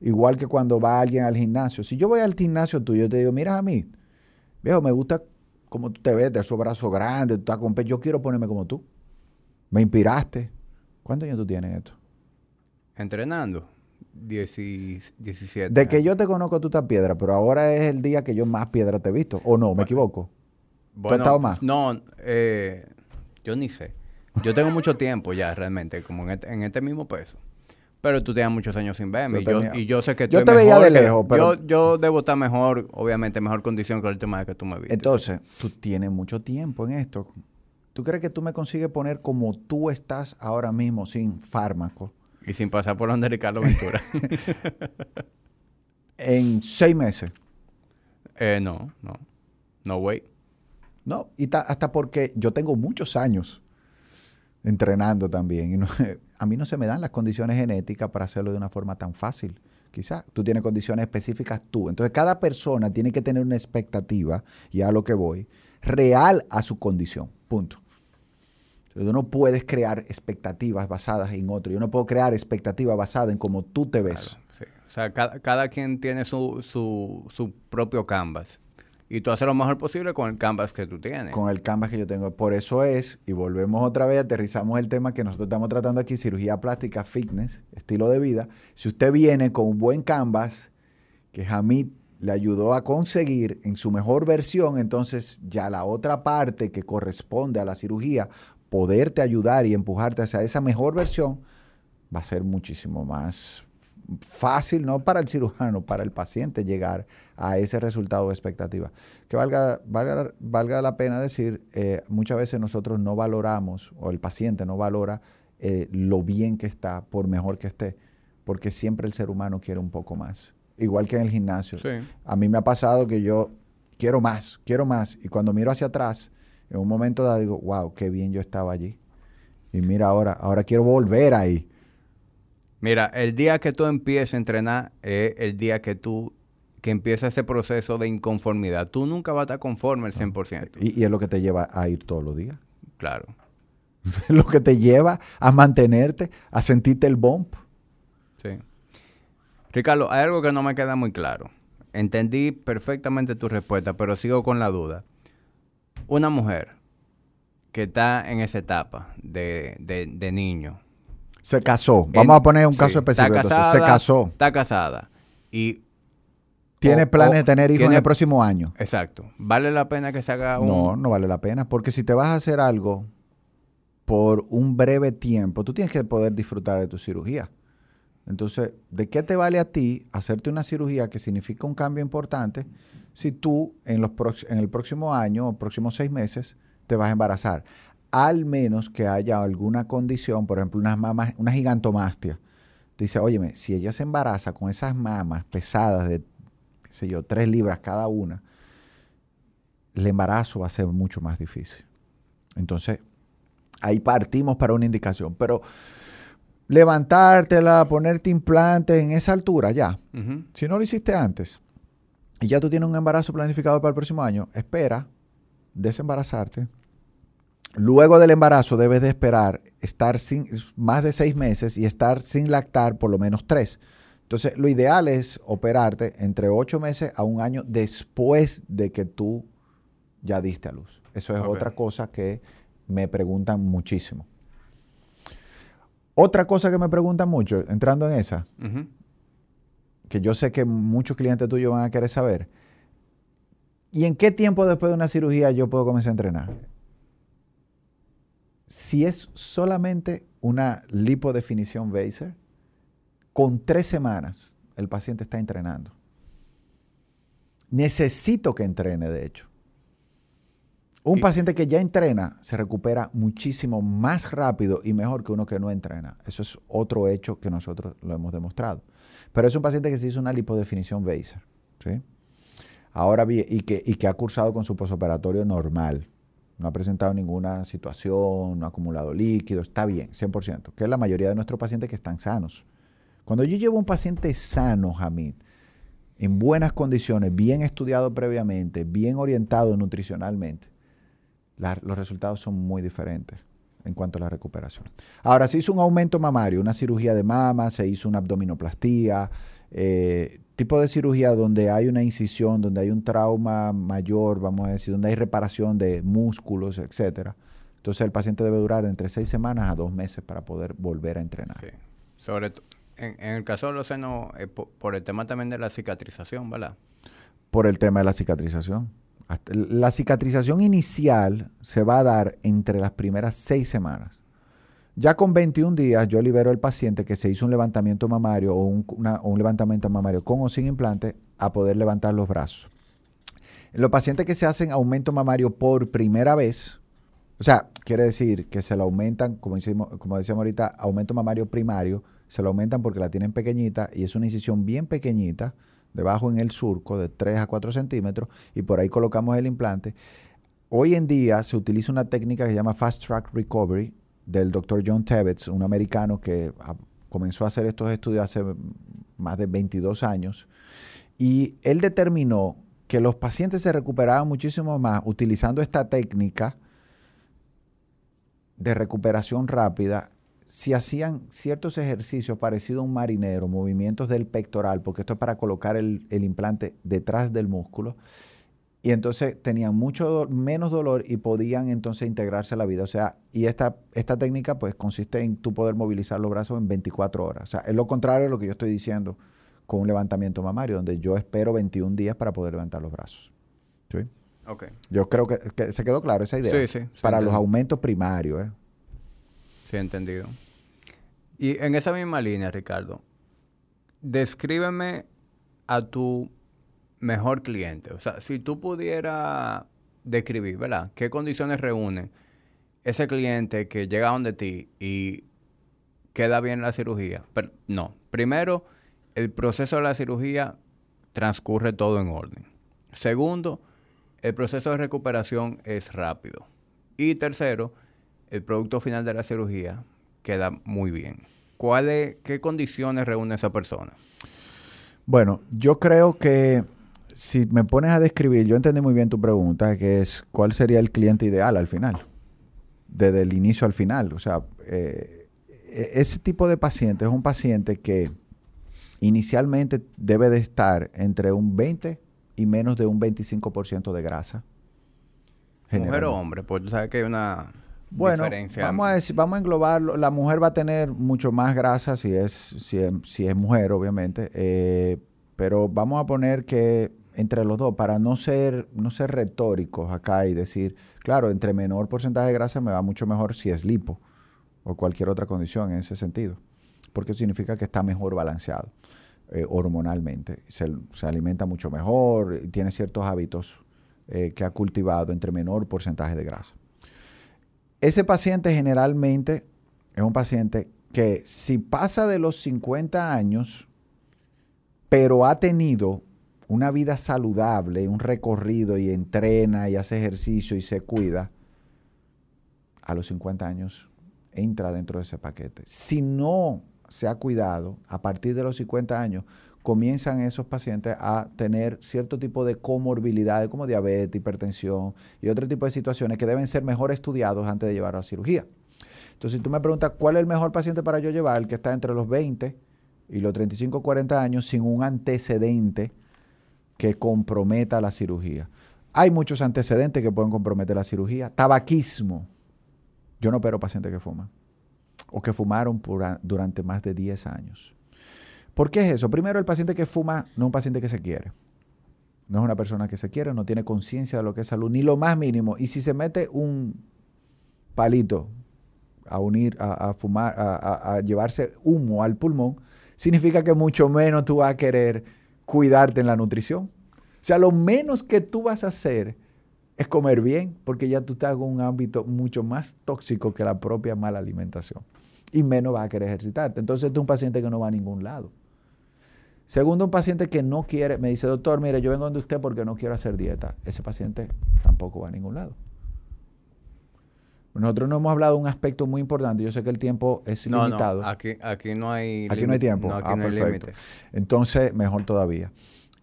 Igual que cuando va alguien al gimnasio. Si yo voy al gimnasio tuyo, yo te digo, mira a mí, viejo, me gusta cómo tú te ves, de esos brazos grandes, tú estás con yo quiero ponerme como tú. Me inspiraste. ¿Cuántos años tú tienes esto? Entrenando. 17. De que yo te conozco tú estás piedra, pero ahora es el día que yo más piedra te he visto. ¿O no? ¿Me equivoco? ¿Tú has estado más? No, eh, yo ni sé. Yo tengo mucho tiempo ya realmente, como en este, en este mismo peso. Pero tú tienes muchos años sin verme. y, yo, sé que tú Yo te veía de lejos, pero... Yo, yo, debo estar mejor, obviamente, mejor condición que la última vez que tú me viste. Entonces, tú tienes mucho tiempo en esto. ¿Tú crees que tú me consigues poner como tú estás ahora mismo, sin fármaco? Y sin pasar por donde Ricardo Ventura. [laughs] en seis meses. Eh, no, no. No way. No, y hasta porque yo tengo muchos años entrenando también. Y no, [laughs] a mí no se me dan las condiciones genéticas para hacerlo de una forma tan fácil. Quizás tú tienes condiciones específicas tú. Entonces cada persona tiene que tener una expectativa, y a lo que voy, real a su condición. Punto. Entonces, tú no puedes crear expectativas basadas en otro. Yo no puedo crear expectativas basadas en cómo tú te ves. O sea, cada, cada, quien tiene su, su, su propio canvas. Y tú haces lo mejor posible con el canvas que tú tienes. Con el canvas que yo tengo. Por eso es, y volvemos otra vez, aterrizamos el tema que nosotros estamos tratando aquí, cirugía plástica, fitness, estilo de vida. Si usted viene con un buen canvas, que Hamid le ayudó a conseguir en su mejor versión, entonces ya la otra parte que corresponde a la cirugía, poderte ayudar y empujarte hacia esa mejor versión, va a ser muchísimo más fácil, no para el cirujano, para el paciente llegar a ese resultado de expectativa. Que valga, valga, valga la pena decir, eh, muchas veces nosotros no valoramos, o el paciente no valora eh, lo bien que está, por mejor que esté, porque siempre el ser humano quiere un poco más. Igual que en el gimnasio. A mí me ha pasado que yo quiero más, quiero más, y cuando miro hacia atrás, en un momento dado digo, wow, qué bien yo estaba allí. Y mira ahora, ahora quiero volver ahí. Mira, el día que tú empieces a entrenar es el día que tú que empieza ese proceso de inconformidad. Tú nunca vas a estar conforme al 100%. Y, y es lo que te lleva a ir todos los días. Claro. [laughs] Es lo que te lleva a mantenerte, a sentirte el bump. Sí. Ricardo, hay algo que no me queda muy claro. Entendí perfectamente tu respuesta, pero sigo con la duda. Una mujer que está en esa etapa de, de niño, se casó. Vamos a poner un caso específico. se casó. Está casada. Y. Tiene planes de tener hijos en el próximo año. Exacto. ¿Vale la pena que se haga un.? No, no vale la pena. Porque si te vas a hacer algo por un breve tiempo, tú tienes que poder disfrutar de tu cirugía. Entonces, ¿de qué te vale a ti hacerte una cirugía que significa un cambio importante si tú en, los en el próximo año o próximos seis meses te vas a embarazar? Al menos que haya alguna condición, por ejemplo, unas mamas, una gigantomastia. Dice, óyeme, si ella se embaraza con esas mamas pesadas de, qué sé yo, tres libras cada una, el embarazo va a ser mucho más difícil. Entonces, ahí partimos para una indicación. Pero levantártela, ponerte implantes en esa altura, ya. Si no lo hiciste antes y ya tú tienes un embarazo planificado para el próximo año, espera, desembarazarte. Luego del embarazo debes de esperar estar sin más de seis meses y estar sin lactar por lo menos tres. Entonces, lo ideal es operarte entre ocho meses a un año después de que tú ya diste a luz. Eso es otra cosa que me preguntan muchísimo. Otra cosa que me preguntan mucho, entrando en esa, que yo sé que muchos clientes tuyos van a querer saber, ¿y en qué tiempo después de una cirugía yo puedo comenzar a entrenar? Si es solamente una lipodefinición Baser, con tres semanas el paciente está entrenando. Necesito que entrene, de hecho. Un paciente que ya entrena se recupera muchísimo más rápido y mejor que uno que no entrena. Eso es otro hecho que nosotros lo hemos demostrado. Pero es un paciente que se hizo una lipodefinición Baser. ¿sí? Ahora, y que, y que ha cursado con su posoperatorio normal. No ha presentado ninguna situación, no ha acumulado líquido, está bien, 100%, que es la mayoría de nuestros pacientes que están sanos. Cuando yo llevo un paciente sano, Hamid, en buenas condiciones, bien estudiado previamente, bien orientado nutricionalmente, los resultados son muy diferentes en cuanto a la recuperación. Ahora, se hizo un aumento mamario, una cirugía de mama, se hizo una abdominoplastía, eh, tipo de cirugía donde hay una incisión, donde hay un trauma mayor, vamos a decir, donde hay reparación de músculos, etcétera. Entonces el paciente debe durar entre seis semanas a dos meses para poder volver a entrenar. Sí. Sobre en, en, el caso de los senos, eh, por el tema también de la cicatrización, ¿verdad? Por el tema de la cicatrización. La cicatrización inicial se va a dar entre las primeras seis semanas. Ya con 21 días yo libero al paciente que se hizo un levantamiento mamario o un, levantamiento mamario con o sin implante a poder levantar los brazos. los pacientes que se hacen aumento mamario por primera vez, o sea, quiere decir que se lo aumentan, como, decimos, como decíamos ahorita, aumento mamario primario, se lo aumentan porque la tienen pequeñita y es una incisión bien pequeñita debajo en el surco de 3 a 4 centímetros y por ahí colocamos el implante. Hoy en día se utiliza una técnica que se llama Fast Track Recovery del doctor John Tebbets, un americano que comenzó a hacer estos estudios hace más de 22 años. Y él determinó que los pacientes se recuperaban muchísimo más utilizando esta técnica de recuperación rápida si hacían ciertos ejercicios parecidos a un marinero, movimientos del pectoral, porque esto es para colocar el, implante detrás del músculo, y entonces tenían mucho menos dolor y podían entonces integrarse a la vida. O sea, y esta, esta técnica pues consiste en tú poder movilizar los brazos en 24 horas. O sea, es lo contrario de lo que yo estoy diciendo con un levantamiento mamario, donde yo espero 21 días para poder levantar los brazos. ¿Sí? Okay. Yo creo que, se quedó claro esa idea. Sí, sí. Para los aumentos primarios, ¿eh? Sí, entendido. Y en esa misma línea, Ricardo, descríbeme a tu mejor cliente. O sea, si tú pudieras describir, ¿verdad? ¿Qué condiciones reúne ese cliente que llega donde ti y queda bien la cirugía? Pero, no. Primero, el proceso de la cirugía transcurre todo en orden. Segundo, el proceso de recuperación es rápido. Y tercero, el producto final de la cirugía queda muy bien. ¿Cuáles, qué condiciones reúne esa persona? Bueno, yo creo que si me pones a describir, yo entendí muy bien tu pregunta, que es cuál sería el cliente ideal al final, desde el inicio al final. O sea, eh, e-, ese tipo de paciente es un paciente que inicialmente debe de estar entre un 20 y menos de un 25% de grasa. Mujer o hombre, pues tú sabes que hay una bueno, vamos a decir, vamos a englobarlo. La mujer va a tener mucho más grasa si es, si es, mujer, obviamente. Eh, pero vamos a poner que entre los dos, para no ser, no ser retóricos acá y decir, claro, entre menor porcentaje de grasa me va mucho mejor si es lipo o cualquier otra condición en ese sentido. porque significa que está mejor balanceado eh, hormonalmente. Se, alimenta mucho mejor, tiene ciertos hábitos eh, que ha cultivado entre menor porcentaje de grasa. Ese paciente generalmente es un paciente que si pasa de los 50 años, pero ha tenido una vida saludable, un recorrido y entrena y hace ejercicio y se cuida, a los 50 años entra dentro de ese paquete. Si no se ha cuidado, a partir de los 50 años comienzan esos pacientes a tener cierto tipo de comorbilidades como diabetes, hipertensión y otro tipo de situaciones que deben ser mejor estudiados antes de llevar a la cirugía. Entonces, si tú me preguntas cuál es el mejor paciente para yo llevar, el que está entre los 20 y los 35 40 años sin un antecedente que comprometa la cirugía. Hay muchos antecedentes que pueden comprometer la cirugía. Tabaquismo. Yo no opero pacientes que fuman o que fumaron durante más de 10 años. ¿Por qué es eso? Primero, el paciente que fuma no es un paciente que se quiere. No es una persona que se quiere, no tiene conciencia de lo que es salud, ni lo más mínimo. Y si se mete un palito a unir, a, fumar, a, a llevarse humo al pulmón, significa que mucho menos tú vas a querer cuidarte en la nutrición. O sea, lo menos que tú vas a hacer es comer bien, porque ya tú estás en un ámbito mucho más tóxico que la propia mala alimentación. Y menos vas a querer ejercitarte. Entonces tú eres un paciente que no va a ningún lado. Segundo, un paciente que no quiere, me dice, doctor, mire, yo vengo donde usted porque no quiero hacer dieta. Ese paciente tampoco va a ningún lado. Nosotros no hemos hablado de un aspecto muy importante. Yo sé que el tiempo es limitado. No, aquí, aquí no hay Aquí no hay tiempo. aquí ah, no hay límites. Entonces, mejor todavía.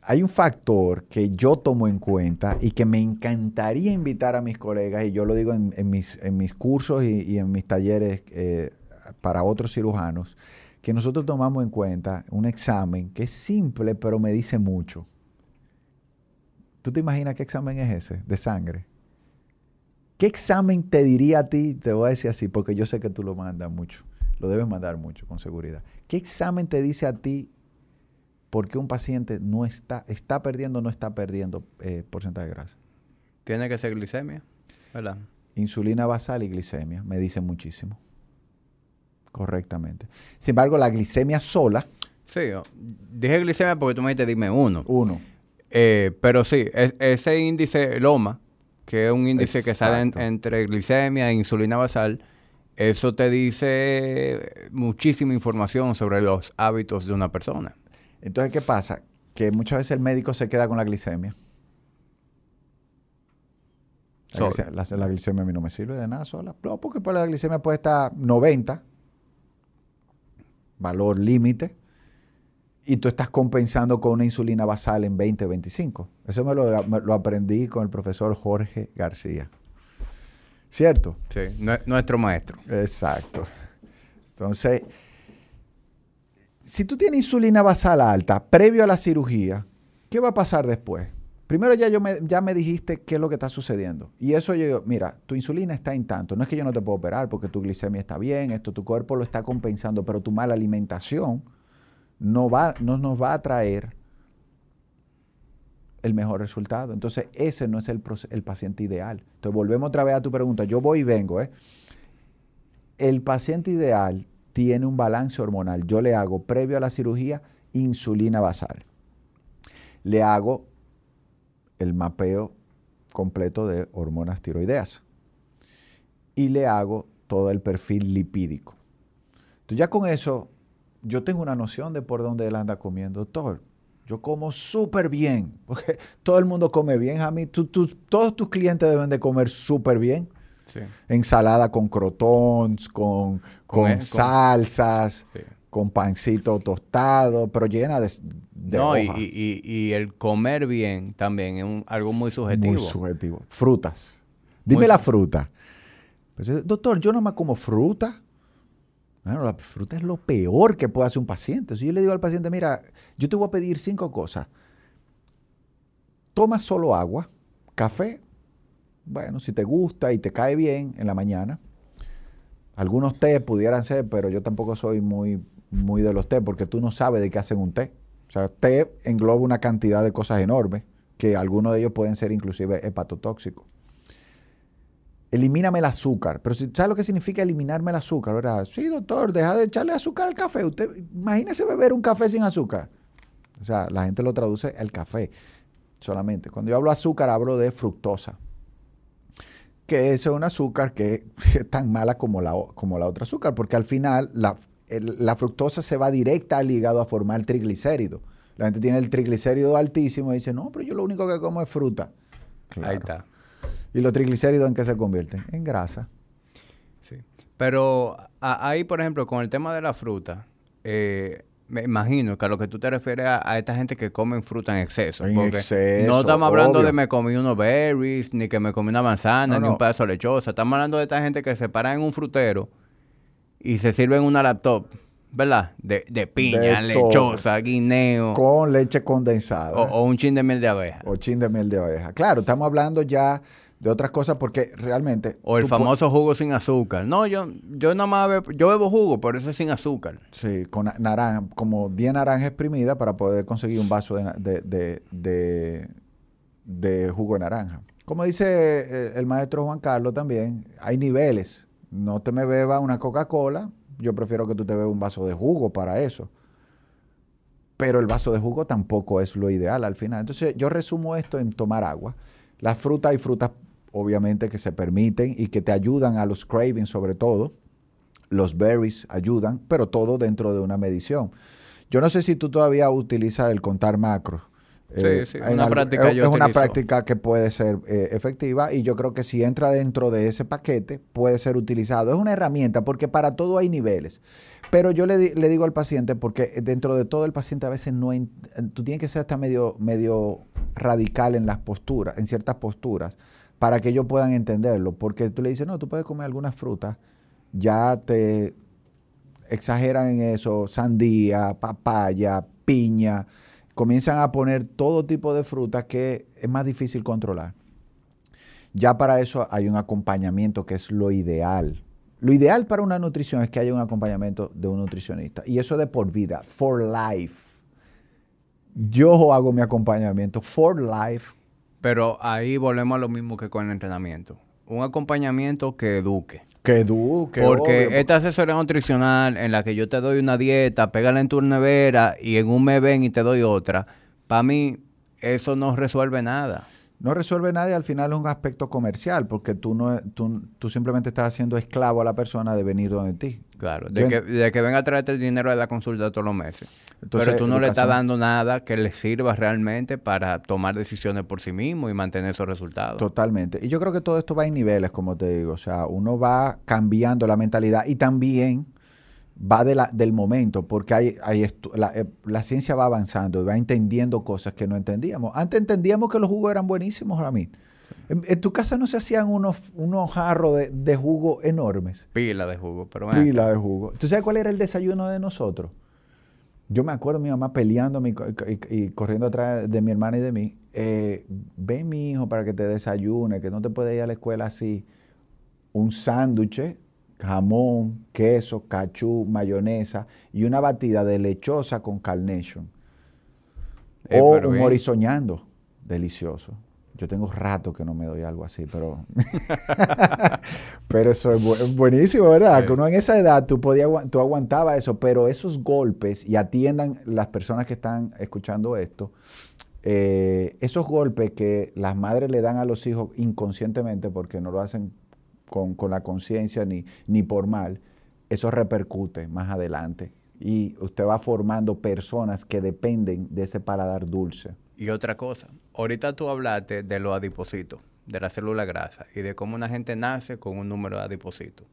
Hay un factor que yo tomo en cuenta y que me encantaría invitar a mis colegas, y yo lo digo en, mis, en mis, cursos y, en mis talleres eh, para otros cirujanos, que nosotros tomamos en cuenta un examen que es simple, pero me dice mucho. ¿Tú te imaginas qué examen es ese? De sangre. ¿Qué examen te diría a ti? Te voy a decir así, porque yo sé que tú lo mandas mucho. Lo debes mandar mucho, con seguridad. ¿Qué examen te dice a ti por qué un paciente no está, está perdiendo o no está perdiendo eh, porcentaje de grasa? Tiene que ser glicemia, ¿verdad? Insulina basal y glicemia, me dicen muchísimo. Correctamente. Sin embargo, la glicemia sola. Sí, dije glicemia porque tú me dijiste dime uno. Uno. Eh, pero sí, ese índice LOMA, que es un índice que sale entre glicemia e insulina basal, eso te dice muchísima información sobre los hábitos de una persona. Entonces, ¿qué pasa? Que muchas veces el médico se queda con la glicemia. La, glicemia, a mí no me sirve de nada sola. No, porque la glicemia puede estar 90, valor límite, y tú estás compensando con una insulina basal en 20, 25. Eso me lo, aprendí con el profesor Jorge García. ¿Cierto? Sí, nuestro maestro. Exacto. Entonces, si tú tienes insulina basal alta previo a la cirugía, ¿qué va a pasar después? Primero ya, yo me, ya me dijiste qué es lo que está sucediendo. Y eso yo mira, tu insulina está intacto. No es que yo no te puedo operar porque tu glicemia está bien, esto tu cuerpo lo está compensando, pero tu mala alimentación no, va, no nos va a traer el mejor resultado. Entonces, ese no es el, paciente ideal. Entonces, volvemos otra vez a tu pregunta. Yo voy y vengo. ¿eh? El paciente ideal tiene un balance hormonal. Yo le hago, previo a la cirugía, insulina basal. Le hago el mapeo completo de hormonas tiroideas. Y le hago todo el perfil lipídico. Entonces, ya con eso yo tengo una noción de por dónde él anda comiendo. Doctor, yo como súper bien, [laughs] porque todo el mundo come bien, a Tú, todos tus clientes deben de comer súper bien. Ensalada con crotons, con, con, salsas, con pancito tostado, pero llena de, no, Y, el comer bien también es algo muy subjetivo. Muy subjetivo. Frutas. Dime la fruta. Pues, doctor, yo no me como fruta. Bueno, la fruta es lo peor que puede hacer un paciente. Si yo le digo al paciente, mira, yo te voy a pedir cinco cosas. Toma solo agua, café, bueno, si te gusta y te cae bien en la mañana. Algunos té pudieran ser, pero yo tampoco soy muy, muy de los té porque tú no sabes de qué hacen un té. O sea, té engloba una cantidad de cosas enormes que algunos de ellos pueden ser inclusive hepatotóxicos. Elimíname el azúcar. Pero si sabes lo que significa eliminarme el azúcar, ¿verdad? Sí, doctor, deja de echarle azúcar al café. Usted, imagínese beber un café sin azúcar. O sea, la gente lo traduce el café solamente. Cuando yo hablo azúcar, hablo de fructosa. Que es un azúcar que [laughs] es tan mala como la, como la otra azúcar, porque al final la, la fructosa se va directa al hígado a formar triglicérido. La gente tiene el triglicérido altísimo y dice, no, pero yo lo único que como es fruta. Ahí está. ¿Y los triglicéridos en qué se convierten? En grasa. Sí. Pero ahí, por ejemplo, con el tema de la fruta, eh, me imagino que a lo que tú te refieres a, esta gente que comen fruta en exceso. En exceso. No estamos hablando de me comí unos berries, ni que me comí una manzana, ni un pedazo de lechosa. Estamos hablando de esta gente que se para en un frutero y se sirve en una laptop. ¿Verdad? De, de piña, lechosa, guineo. Con leche condensada. O, un chin de miel de abeja. O chin de miel de abeja. Claro, estamos hablando ya de otras cosas porque realmente... O el famoso jugo sin azúcar. No, yo, yo nada más bebo, yo bebo jugo, pero eso es sin azúcar. Sí, con naranja, como 10 naranjas exprimidas para poder conseguir un vaso de, de, jugo de naranja. Como dice eh, el maestro Juan Carlos también, hay niveles. No te me beba una Coca-Cola, yo prefiero que tú te bebas un vaso de jugo para eso. Pero el vaso de jugo tampoco es lo ideal al final. Entonces yo resumo esto en tomar agua. Las frutas y frutas obviamente que se permiten y que te ayudan a los cravings sobre todo. Los berries ayudan, pero todo dentro de una medición. Yo no sé si tú todavía utilizas el contar macros. Sí, eh, sí, una práctica es, una práctica que puede ser eh, efectiva y yo creo que si entra dentro de ese paquete puede ser utilizado. Es una herramienta porque para todo hay niveles. Pero yo le, digo al paciente, porque dentro de todo el paciente a veces no... Tú tienes que ser hasta medio, medio radical en las posturas, en ciertas posturas para que ellos puedan entenderlo. Porque tú le dices, no, tú puedes comer algunas frutas, ya te exageran en eso, sandía, papaya, piña, comienzan a poner todo tipo de frutas que es más difícil controlar. Ya para eso hay un acompañamiento que es lo ideal. Lo ideal para una nutrición es que haya un acompañamiento de un nutricionista. Y eso de por vida, for life. Yo hago mi acompañamiento for life pero ahí volvemos a lo mismo que con el entrenamiento. Un acompañamiento que eduque. Que eduque. Porque esta asesoría nutricional en la que yo te doy una dieta, pégala en tu nevera y en un mes ven y te doy otra, para mí eso no resuelve nada. No resuelve nada y al final es un aspecto comercial, porque tú no tú, tú simplemente estás haciendo esclavo a la persona de venir donde ti. Claro, de, que, de que venga a traerte el dinero de la consulta todos los meses. Pero tú no le estás dando nada que le sirva realmente para tomar decisiones por sí mismo y mantener esos resultados. Totalmente. Y yo creo que todo esto va en niveles, como te digo. O sea, uno va cambiando la mentalidad y también va de la, del momento, porque hay, hay la, eh, la, ciencia va avanzando y va entendiendo cosas que no entendíamos. Antes entendíamos que los jugos eran buenísimos, a En, en tu casa no se hacían unos, unos jarros de, de, jugo enormes. Pila de jugo, pero Pila de jugo. ¿Tú sabes cuál era el desayuno de nosotros? Yo me acuerdo mi mamá peleando y, corriendo atrás de mi hermana y de mí. Eh, ven mi hijo para que te desayune, que no te puedes ir a la escuela así. Un sándwich, jamón, queso, cachú, mayonesa y una batida de lechosa con carnation. Eh, o un delicioso. Yo tengo rato que no me doy algo así, pero. [laughs] pero eso es buenísimo, ¿verdad? Que uno en esa edad tú, podías, tú aguantabas eso, pero esos golpes, y atiendan las personas que están escuchando esto, eh, esos golpes que las madres le dan a los hijos inconscientemente porque no lo hacen con, con la conciencia ni, ni por mal, eso repercute más adelante. Y usted va formando personas que dependen de ese paladar dulce. Y otra cosa, ahorita tú hablaste de los adipocitos, de la célula grasa y de cómo una gente nace con un número de adipocitos.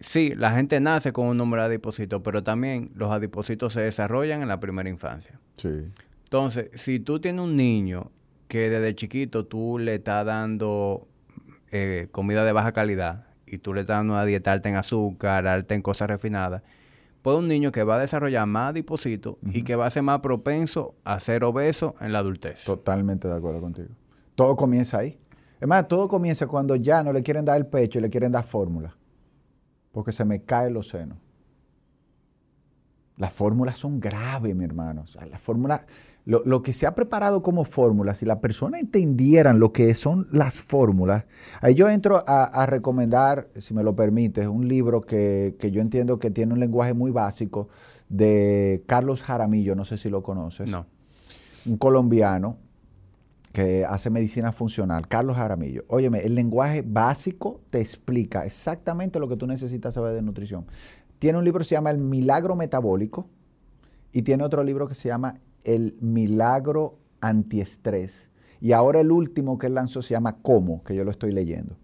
Sí, la gente nace con un número de adipocitos, pero también los adipocitos se desarrollan en la primera infancia. Sí. Entonces, si tú tienes un niño que desde chiquito tú le estás dando eh, comida de baja calidad y tú le estás dando una dieta alta en azúcar, alta en cosas refinadas, pues un niño que va a desarrollar más adiposito y que va a ser más propenso a ser obeso en la adultez. Totalmente de acuerdo contigo. Todo comienza ahí. Es más, todo comienza cuando ya no le quieren dar el pecho y le quieren dar fórmula. Porque se me caen los senos. Las fórmulas son graves, mi hermano. O sea, la fórmula, lo, que se ha preparado como fórmula, si las personas entendieran lo que son las fórmulas, ahí yo entro a, recomendar, si me lo permites, un libro que, que, yo entiendo que tiene un lenguaje muy básico de Carlos Jaramillo, no sé si lo conoces. No. Un colombiano que hace medicina funcional, Carlos Jaramillo. Óyeme, el lenguaje básico te explica exactamente lo que tú necesitas saber de nutrición. Tiene un libro que se llama El Milagro Metabólico y tiene otro libro que se llama El Milagro Antiestrés. Y ahora el último que él lanzó se llama Cómo, que yo lo estoy leyendo.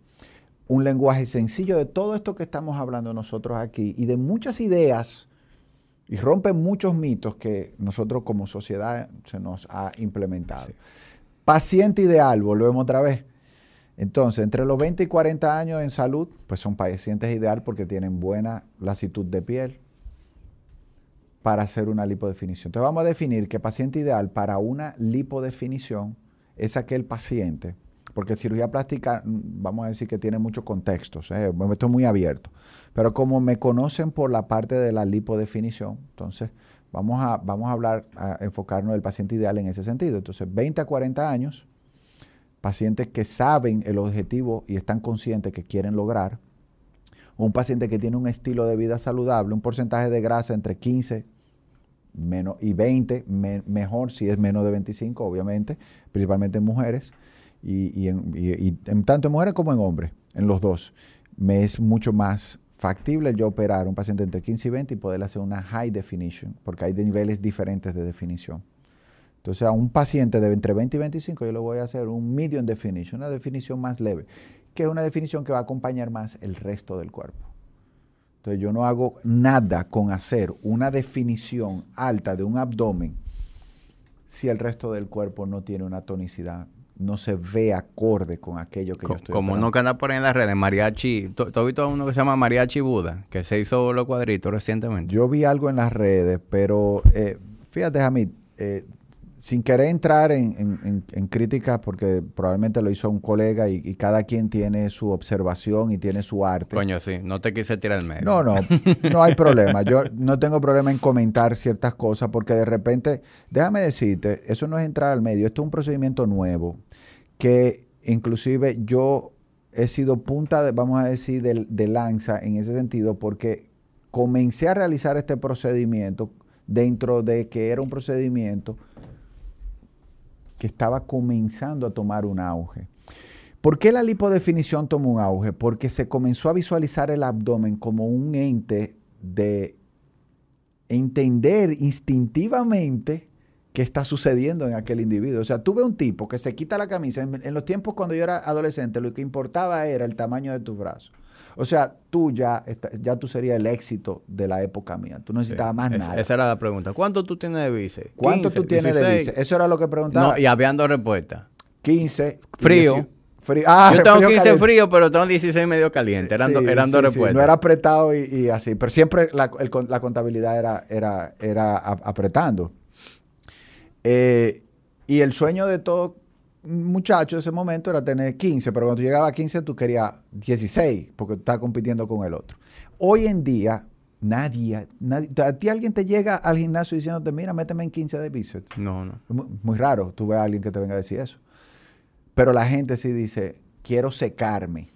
Un lenguaje sencillo de todo esto que estamos hablando nosotros aquí y de muchas ideas y rompe muchos mitos que nosotros como sociedad se nos ha implementado. Paciente ideal, volvemos otra vez. Entonces, entre los 20 y 40 años en salud, pues son pacientes ideal porque tienen buena lasitud de piel para hacer una lipodefinición. Entonces, vamos a definir que paciente ideal para una lipodefinición es aquel paciente, porque cirugía plástica, mm, vamos a decir que tiene muchos contextos, ¿eh? esto es muy abierto, pero como me conocen por la parte de la lipodefinición, entonces vamos a, vamos a hablar, a enfocarnos del paciente ideal en ese sentido. Entonces, 20 a 40 años, pacientes que saben el objetivo y están conscientes que quieren lograr, un paciente que tiene un estilo de vida saludable, un porcentaje de grasa entre 15 menos, y 20, mejor si es menos de 25, obviamente, principalmente en mujeres, y, en, tanto en mujeres como en hombres, en los dos. Me es mucho más factible yo operar un paciente entre 15 y 20 y poder hacer una high definition, porque hay de niveles diferentes de definición. Entonces, a un paciente de entre 20 y 25 yo le voy a hacer un medium definition, una definición más leve, que es una definición que va a acompañar más el resto del cuerpo. Entonces, yo no hago nada con hacer una definición alta de un abdomen si el resto del cuerpo no tiene una tonicidad, no se ve acorde con aquello que yo estoy Como uno que anda por ahí en las redes, Mariachi. ¿Tú, has visto a uno que se llama Mariachi Buda, que se hizo los cuadritos recientemente? Yo vi algo en las redes, pero eh, fíjate, Jamid, eh, sin querer entrar en, críticas, porque probablemente lo hizo un colega y, cada quien tiene su observación y tiene su arte. Coño, sí, no te quise tirar el medio. No, no, no hay problema. Yo no tengo problema en comentar ciertas cosas porque de repente, déjame decirte, eso no es entrar al medio, esto es un procedimiento nuevo que inclusive yo he sido punta, de, vamos a decir, de, de lanza en ese sentido porque comencé a realizar este procedimiento dentro de que era un procedimiento que estaba comenzando a tomar un auge. ¿Por qué la lipodefinición tomó un auge? Porque se comenzó a visualizar el abdomen como un ente de entender instintivamente qué está sucediendo en aquel individuo. O sea, tuve un tipo que se quita la camisa. En, los tiempos cuando yo era adolescente, lo que importaba era el tamaño de tus brazos. O sea, tú ya, ya tú serías el éxito de la época mía. Tú no necesitabas más nada. Esa era la pregunta. ¿Cuánto tú tienes de bíceps? ¿Cuánto tú tienes de bíceps? Eso era lo que preguntaba. No, y habían dos respuestas. 15. Frío. Ah, yo tengo 15 frío, pero tengo 16 medio caliente. Eran, eran dos respuestas. No era apretado y, así. Pero siempre la, la contabilidad era, era, era apretando. Eh, y el sueño de todo muchacho en ese momento era tener 15, pero cuando tú llegabas a 15 tú querías 16 porque estabas compitiendo con el otro. Hoy en día, nadie, nadie, a ti alguien te llega al gimnasio diciéndote, mira, méteme en 15 de bíceps. No, no. Muy, raro tú ves a alguien que te venga a decir eso. Pero la gente sí dice, quiero secarme,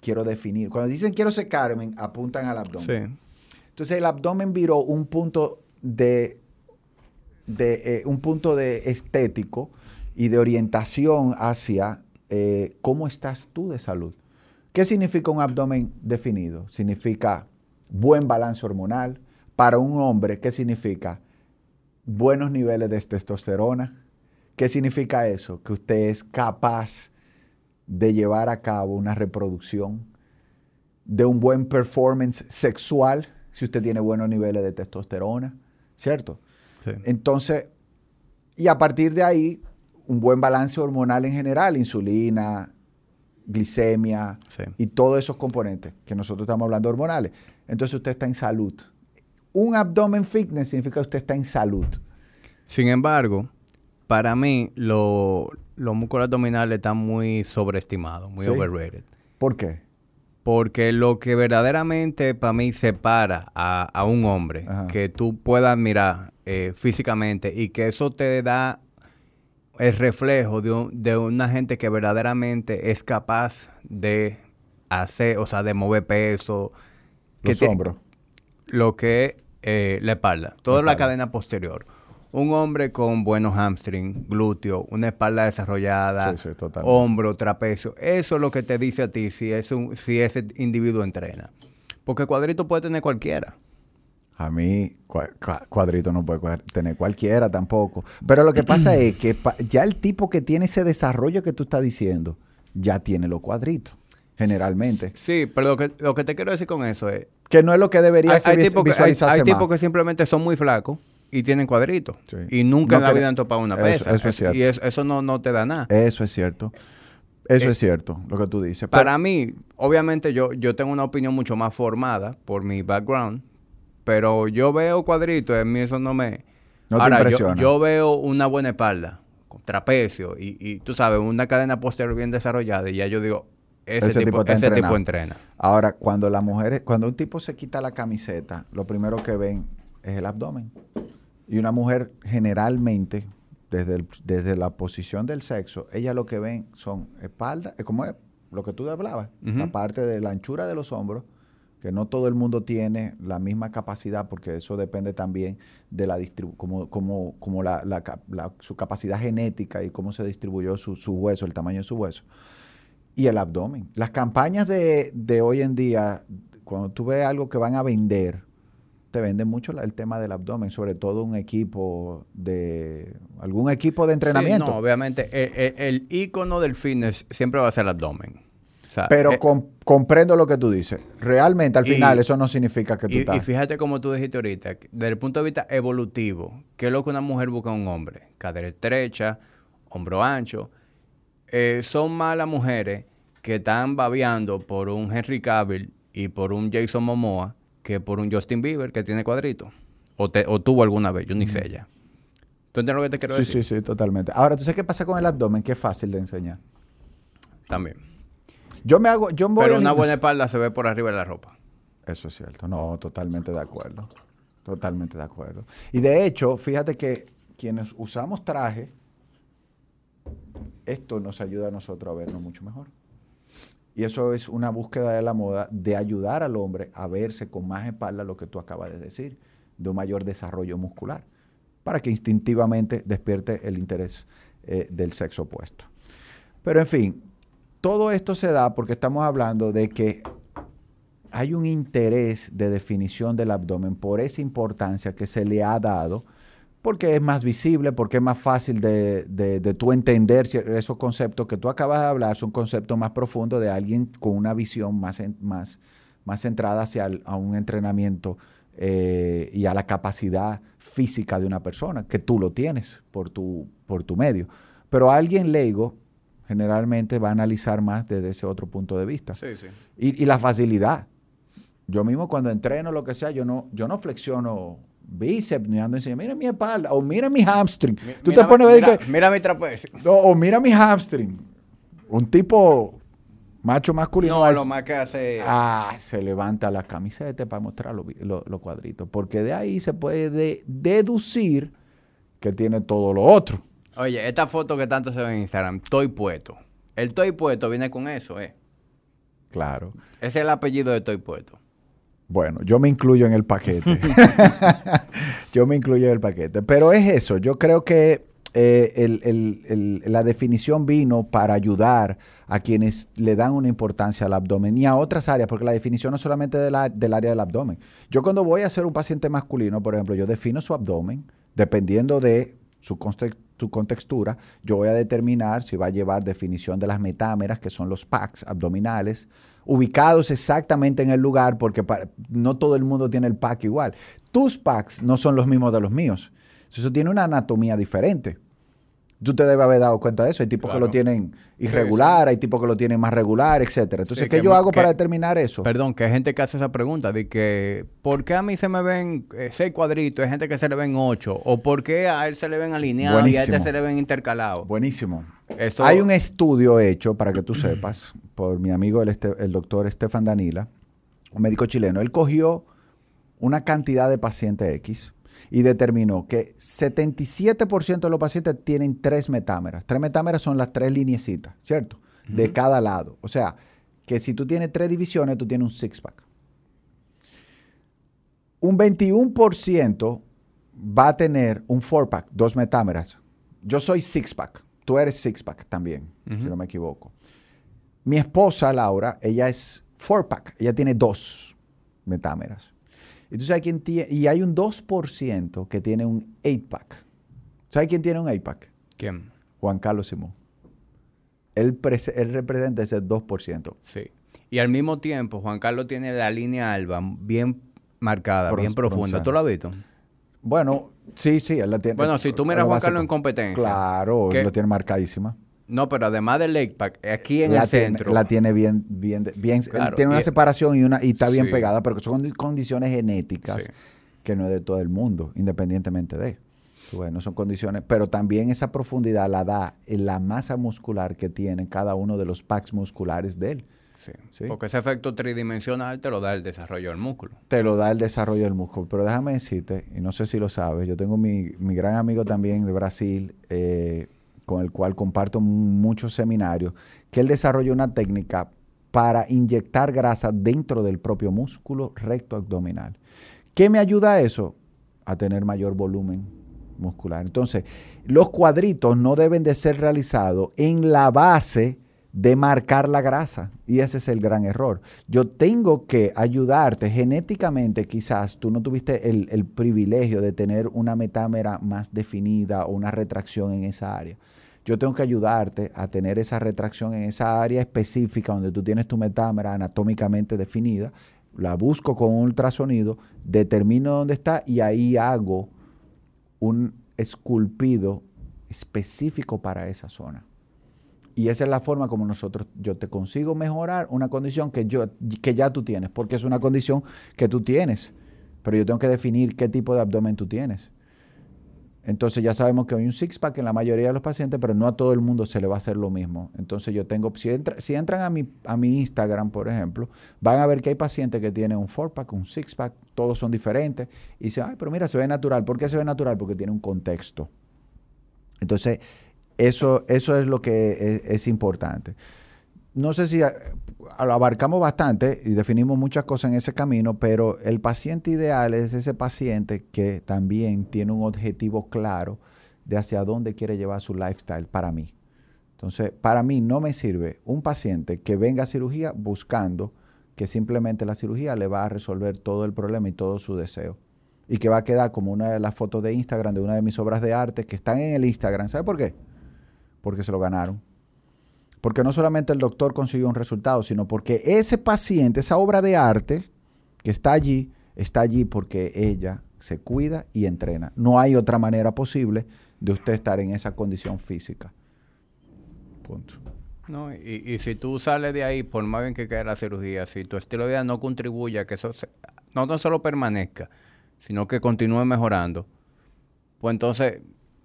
quiero definir. Cuando dicen quiero secarme, apuntan al abdomen. Sí. Entonces el abdomen viró un punto de, de eh, un punto de estético y de orientación hacia eh, cómo estás tú de salud. ¿Qué significa un abdomen definido? Significa buen balance hormonal. Para un hombre, ¿qué significa? Buenos niveles de testosterona. ¿Qué significa eso? Que usted es capaz de llevar a cabo una reproducción, de un buen performance sexual, si usted tiene buenos niveles de testosterona, ¿cierto? Entonces, y a partir de ahí, un buen balance hormonal en general, insulina, glicemia y todos esos componentes que nosotros estamos hablando hormonales. Entonces usted está en salud. Un abdomen fitness significa que usted está en salud. Sin embargo, para mí los músculos abdominales están muy sobreestimados, muy overrated. ¿Por qué? Porque lo que verdaderamente para mí separa a, a un hombre, Ajá. que tú puedas mirar eh, físicamente y que eso te da el reflejo de, un- de una gente que verdaderamente es capaz de hacer, o sea, de mover peso. que Los tie- hombros. Lo que eh, la espalda, toda la espalda. cadena posterior. Un hombre con buenos hamstring, glúteo, una espalda desarrollada, Sí, sí, totalmente. hombro, trapecio. Eso es lo que te dice a ti si, es un, si ese individuo entrena. Porque cuadrito puede tener cualquiera. A mí, cua- cua- cuadrito no puede tener cualquiera tampoco. Pero lo que pasa es que ya el tipo que tiene ese desarrollo que tú estás diciendo, ya tiene los cuadritos, generalmente. Sí, pero lo que, lo que te quiero decir con eso es... Que no es lo que debería Hay, ser hay que, hay, tipos que simplemente son muy flacos y tienen cuadritos. Sí. Y nunca No en la vida han topado una pesa. eso es cierto. Y eso, eso no, no te da nada. Eso es cierto. Eso Eh, es cierto, lo que tú dices. Pero- Para mí, obviamente yo, yo tengo una opinión mucho más formada por mi background, pero yo veo cuadritos, en mí eso no me... No te Ahora, yo, impresiona. yo veo una buena espalda, con trapecio, y, y tú sabes, una cadena posterior bien desarrollada, y ya yo digo, ese, Ese tipo, tipo ese tipo entrena. Ahora, cuando las mujeres, cuando un tipo se quita la camiseta, lo primero que ven es el abdomen. Y una mujer generalmente, desde, el- desde la posición del sexo, ella lo que ven son espalda, es como es lo que tú hablabas, Ujú. la parte de la anchura de los hombros, que no todo el mundo tiene la misma capacidad, porque eso depende también de la como, como, como la, la la- su capacidad genética y cómo se distribuyó su, su hueso, el tamaño de su hueso y el abdomen. Las campañas de, de hoy en día, cuando tú ves algo que van a vender, te venden mucho el tema del abdomen, sobre todo un equipo de algún equipo de entrenamiento. Sí, no, obviamente, el, el- el ícono del fitness siempre va a ser el abdomen. O sea, Pero eh, com- comprendo lo que tú dices. Realmente, al Y- final, eso no significa que tú y, y estás. fíjate como tú dijiste ahorita, desde el punto de vista evolutivo, ¿qué es lo que una mujer busca en un hombre? Cadera estrecha, hombro ancho. Eh, son más las mujeres que están babeando por un Henry Cavill y por un Jason Momoa que por un Justin Bieber que tiene cuadrito. O, te- o tuvo alguna vez, yo ni sé ya. ¿Tú entiendes lo que te quiero Sí, decir? sí, sí, totalmente. Ahora, ¿tú sabes qué pasa con el abdomen? Que es fácil de enseñar. También. Yo me hago, yo voy Pero una buena espalda se ve por arriba de la ropa. Eso es cierto. No, totalmente de acuerdo. Totalmente de acuerdo. Y de hecho, fíjate que quienes usamos traje, esto nos ayuda a nosotros a vernos mucho mejor. Y eso es una búsqueda de la moda de ayudar al hombre a verse con más espalda, lo que tú acabas de decir, de un mayor desarrollo muscular, para que instintivamente despierte el interés eh, del sexo opuesto. Pero en fin, todo esto se da porque estamos hablando de que hay un interés de definición del abdomen por esa importancia que se le ha dado, porque es más visible, porque es más fácil de, de, de tú entender esos conceptos que tú acabas de hablar, son conceptos más profundos de alguien con una visión más, más, más centrada hacia a un entrenamiento eh, y a la capacidad física de una persona, que tú lo tienes por tu, por tu medio. Pero alguien leigo generalmente va a analizar más desde ese otro punto de vista. Sí, sí. Y, y la facilidad. Yo mismo cuando entreno lo que sea, yo no, yo no flexiono bíceps ni ando enseñando, mira mi espalda o mira mi hamstring. Tú Mira- te pones a ver mira, que, mira mi trapecio. no, o mira mi hamstring. Un tipo macho masculino No, lo más que hace... ah, se levanta la camiseta para mostrar los lo- cuadritos. Porque de ahí se puede de- deducir que tiene todo lo otro. Oye, esta foto que tanto se ve en Instagram, estoy puesto. El estoy puesto viene con eso, ¿eh? Claro. Ese es el apellido de estoy puesto. Bueno, yo me incluyo en el paquete. [laughs] yo me incluyo en el paquete. Pero es eso, yo creo que eh, el- el- el- la definición vino para ayudar a quienes le dan una importancia al abdomen y a otras áreas, porque la definición no es solamente de la- del área del abdomen. Yo cuando voy a hacer un paciente masculino, por ejemplo, yo defino su abdomen, dependiendo de su, su contextura, yo voy a determinar si va a llevar definición de las metámeras, que son los packs abdominales, ubicados exactamente en el lugar, porque no todo el mundo tiene el pack igual. Tus packs no son los mismos de los míos. Eso tiene una anatomía diferente. Tú te debes haber dado cuenta de eso. Hay tipos que lo tienen irregular, hay tipos que lo tienen más regular, etcétera. Entonces, Sí, ¿qué que yo hago para determinar eso? Perdón, que hay gente que hace esa pregunta de que ¿por qué a mí se me ven eh, seis cuadritos? Hay gente que se le ven ocho. ¿O por qué a él se le ven alineados y a este se le ven intercalados? Buenísimo. Hay un estudio hecho, para que tú sepas, por mi amigo el, este- el doctor Estefan Danila, un médico chileno. Él cogió una cantidad de pacientes X y determinó que 77% de los pacientes tienen tres metámeras. Tres metámeras son las tres lineecitas, ¿cierto? De cada lado. O sea, que si tú tienes tres divisiones, tú tienes un six-pack. Un 21% va a tener un four-pack, dos metámeras. Yo soy six-pack. Tú eres six-pack también, si no me equivoco. Mi esposa, Laura, ella es four-pack. Ella tiene dos metámeras. Y tú sabes quién tiene... Y hay un 2% que tiene un eight-pack. ¿Sabes quién tiene un eight-pack? ¿Quién? Juan Carlos Simón. Él, él representa ese 2%. Sí. Y al mismo tiempo, Juan Carlos tiene la línea alba bien marcada, bien profunda. bronceada. ¿Tú la has visto? Bueno, sí, sí, él la tiene. Bueno, si tú miras a Juan. Carlos en competencia. Claro, que- lo tiene marcadísima. No, pero además del leg pack, aquí en la, el tiene, centro. la tiene bien, bien, bien Claro, tiene una y- separación y una y está bien Sí. pegada, pero son condi- condiciones genéticas Sí. que no es de todo el mundo, independientemente de. Bueno, son condiciones, pero también esa profundidad la da en la masa muscular que tiene cada uno de los packs musculares de él. Sí. Sí. Porque ese efecto tridimensional te lo da el desarrollo del músculo. te lo da el desarrollo del músculo. Pero déjame decirte, y no sé si lo sabes, yo tengo mi, mi gran amigo también de Brasil, eh, con el cual comparto muchos seminarios, que él desarrolla una técnica para inyectar grasa dentro del propio músculo recto abdominal. ¿Qué me ayuda a eso? A tener mayor volumen muscular. Entonces, los cuadritos no deben de ser realizados en la base de marcar la grasa. Y ese es el gran error. Yo tengo que ayudarte genéticamente, quizás tú no tuviste el privilegio de tener una metámera más definida o una retracción en esa área. Yo tengo que ayudarte a tener esa retracción en esa área específica donde tú tienes tu metámera anatómicamente definida. La busco con un ultrasonido, determino dónde está y ahí hago un esculpido específico para esa zona. Y esa es la forma como nosotros, yo te consigo mejorar una condición que, yo, que ya tú tienes, porque es una condición que tú tienes, pero yo tengo que definir qué tipo de abdomen tú tienes. Entonces ya sabemos que hay un six-pack en la mayoría de los pacientes, pero no a todo el mundo se le va a hacer lo mismo. Entonces yo tengo, si, entra- si entran a mi, a mi Instagram, por ejemplo, van a ver que hay pacientes que tienen un four-pack, un six-pack, todos son diferentes. Y dicen, ay, pero mira, se ve natural. ¿Por qué se ve natural? Porque tiene un contexto. Entonces, eso, eso es lo que es, es importante. No sé si lo abarcamos bastante y definimos muchas cosas en ese camino, pero el paciente ideal es ese paciente que también tiene un objetivo claro de hacia dónde quiere llevar su lifestyle para mí. Entonces, para mí no me sirve un paciente que venga a cirugía buscando que simplemente la cirugía le va a resolver todo el problema y todo su deseo. Y que va a quedar como una de las fotos de Instagram de una de mis obras de arte que están en el Instagram. ¿Sabe por qué? Porque se lo ganaron. Porque no solamente el doctor consiguió un resultado, sino porque ese paciente, esa obra de arte que está allí, está allí porque ella se cuida y entrena. No hay otra manera posible de usted estar en esa condición física. Punto. ¿no? Y, si tú sales de ahí, por más bien que quede la cirugía, si tu estilo de vida no contribuye a que eso no tan solo permanezca, sino que continúe mejorando, pues entonces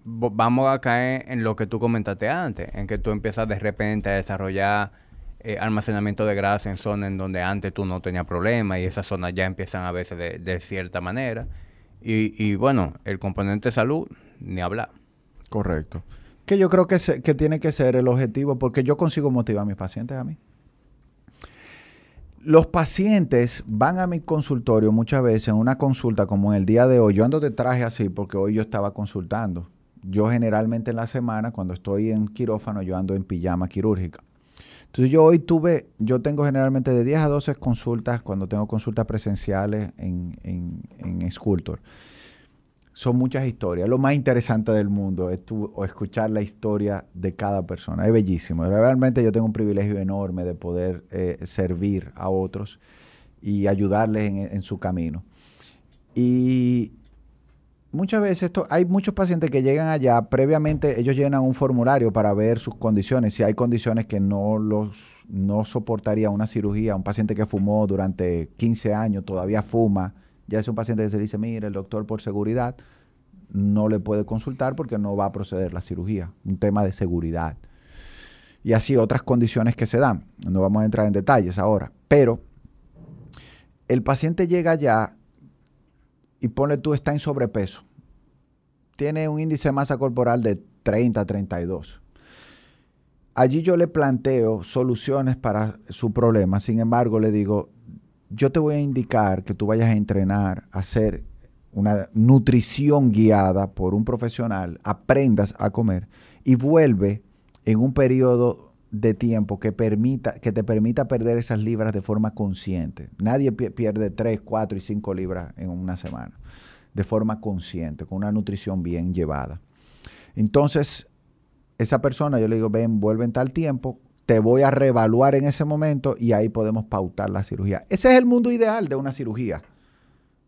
vamos a caer en lo que tú comentaste antes, en que tú empiezas de repente a desarrollar eh, almacenamiento de grasa en zonas en donde antes tú no tenías problemas y esas zonas ya empiezan a veces de, cierta manera. Y, y bueno, el componente salud, ni hablar. Correcto. Que yo creo que, se- que tiene que ser el objetivo, porque yo consigo motivar a mis pacientes a mí. Los pacientes van a mi consultorio muchas veces en una consulta como en el día de hoy. Yo ando de traje así porque hoy yo estaba consultando. Yo generalmente en la semana, cuando estoy en quirófano, yo ando en pijama quirúrgica. Entonces yo hoy tuve, yo tengo generalmente de 10 a 12 consultas cuando tengo consultas presenciales en, en, en Sculptor son muchas historias. Lo más interesante del mundo es tu- o escuchar la historia de cada persona. Es bellísimo. Realmente yo tengo un privilegio enorme de poder eh, servir a otros y ayudarles en, en su camino. Y muchas veces esto, hay muchos pacientes que llegan allá, previamente ellos llenan un formulario para ver sus condiciones, si hay condiciones que no los no soportaría una cirugía, un paciente que fumó durante 15 años, todavía fuma, ya es un paciente que se le dice, mire, el doctor por seguridad no le puede consultar porque no va a proceder la cirugía, un tema de seguridad. Y así otras condiciones que se dan. No vamos a entrar en detalles ahora, pero el paciente llega allá y pone tú está en sobrepeso. Tiene un índice de masa corporal de 30 32. Allí yo le planteo soluciones para su problema. Sin embargo, le digo, yo te voy a indicar que tú vayas a entrenar, a hacer una nutrición guiada por un profesional, aprendas a comer y vuelve en un periodo de tiempo que, permita, que te permita perder esas libras de forma consciente. Nadie pierde 3, 4 y 5 libras en una semana de forma consciente, con una nutrición bien llevada. Entonces, esa persona, yo le digo, ven, vuelve en tal tiempo, te voy a reevaluar en ese momento y ahí podemos pautar la cirugía. Ese es el mundo ideal de una cirugía.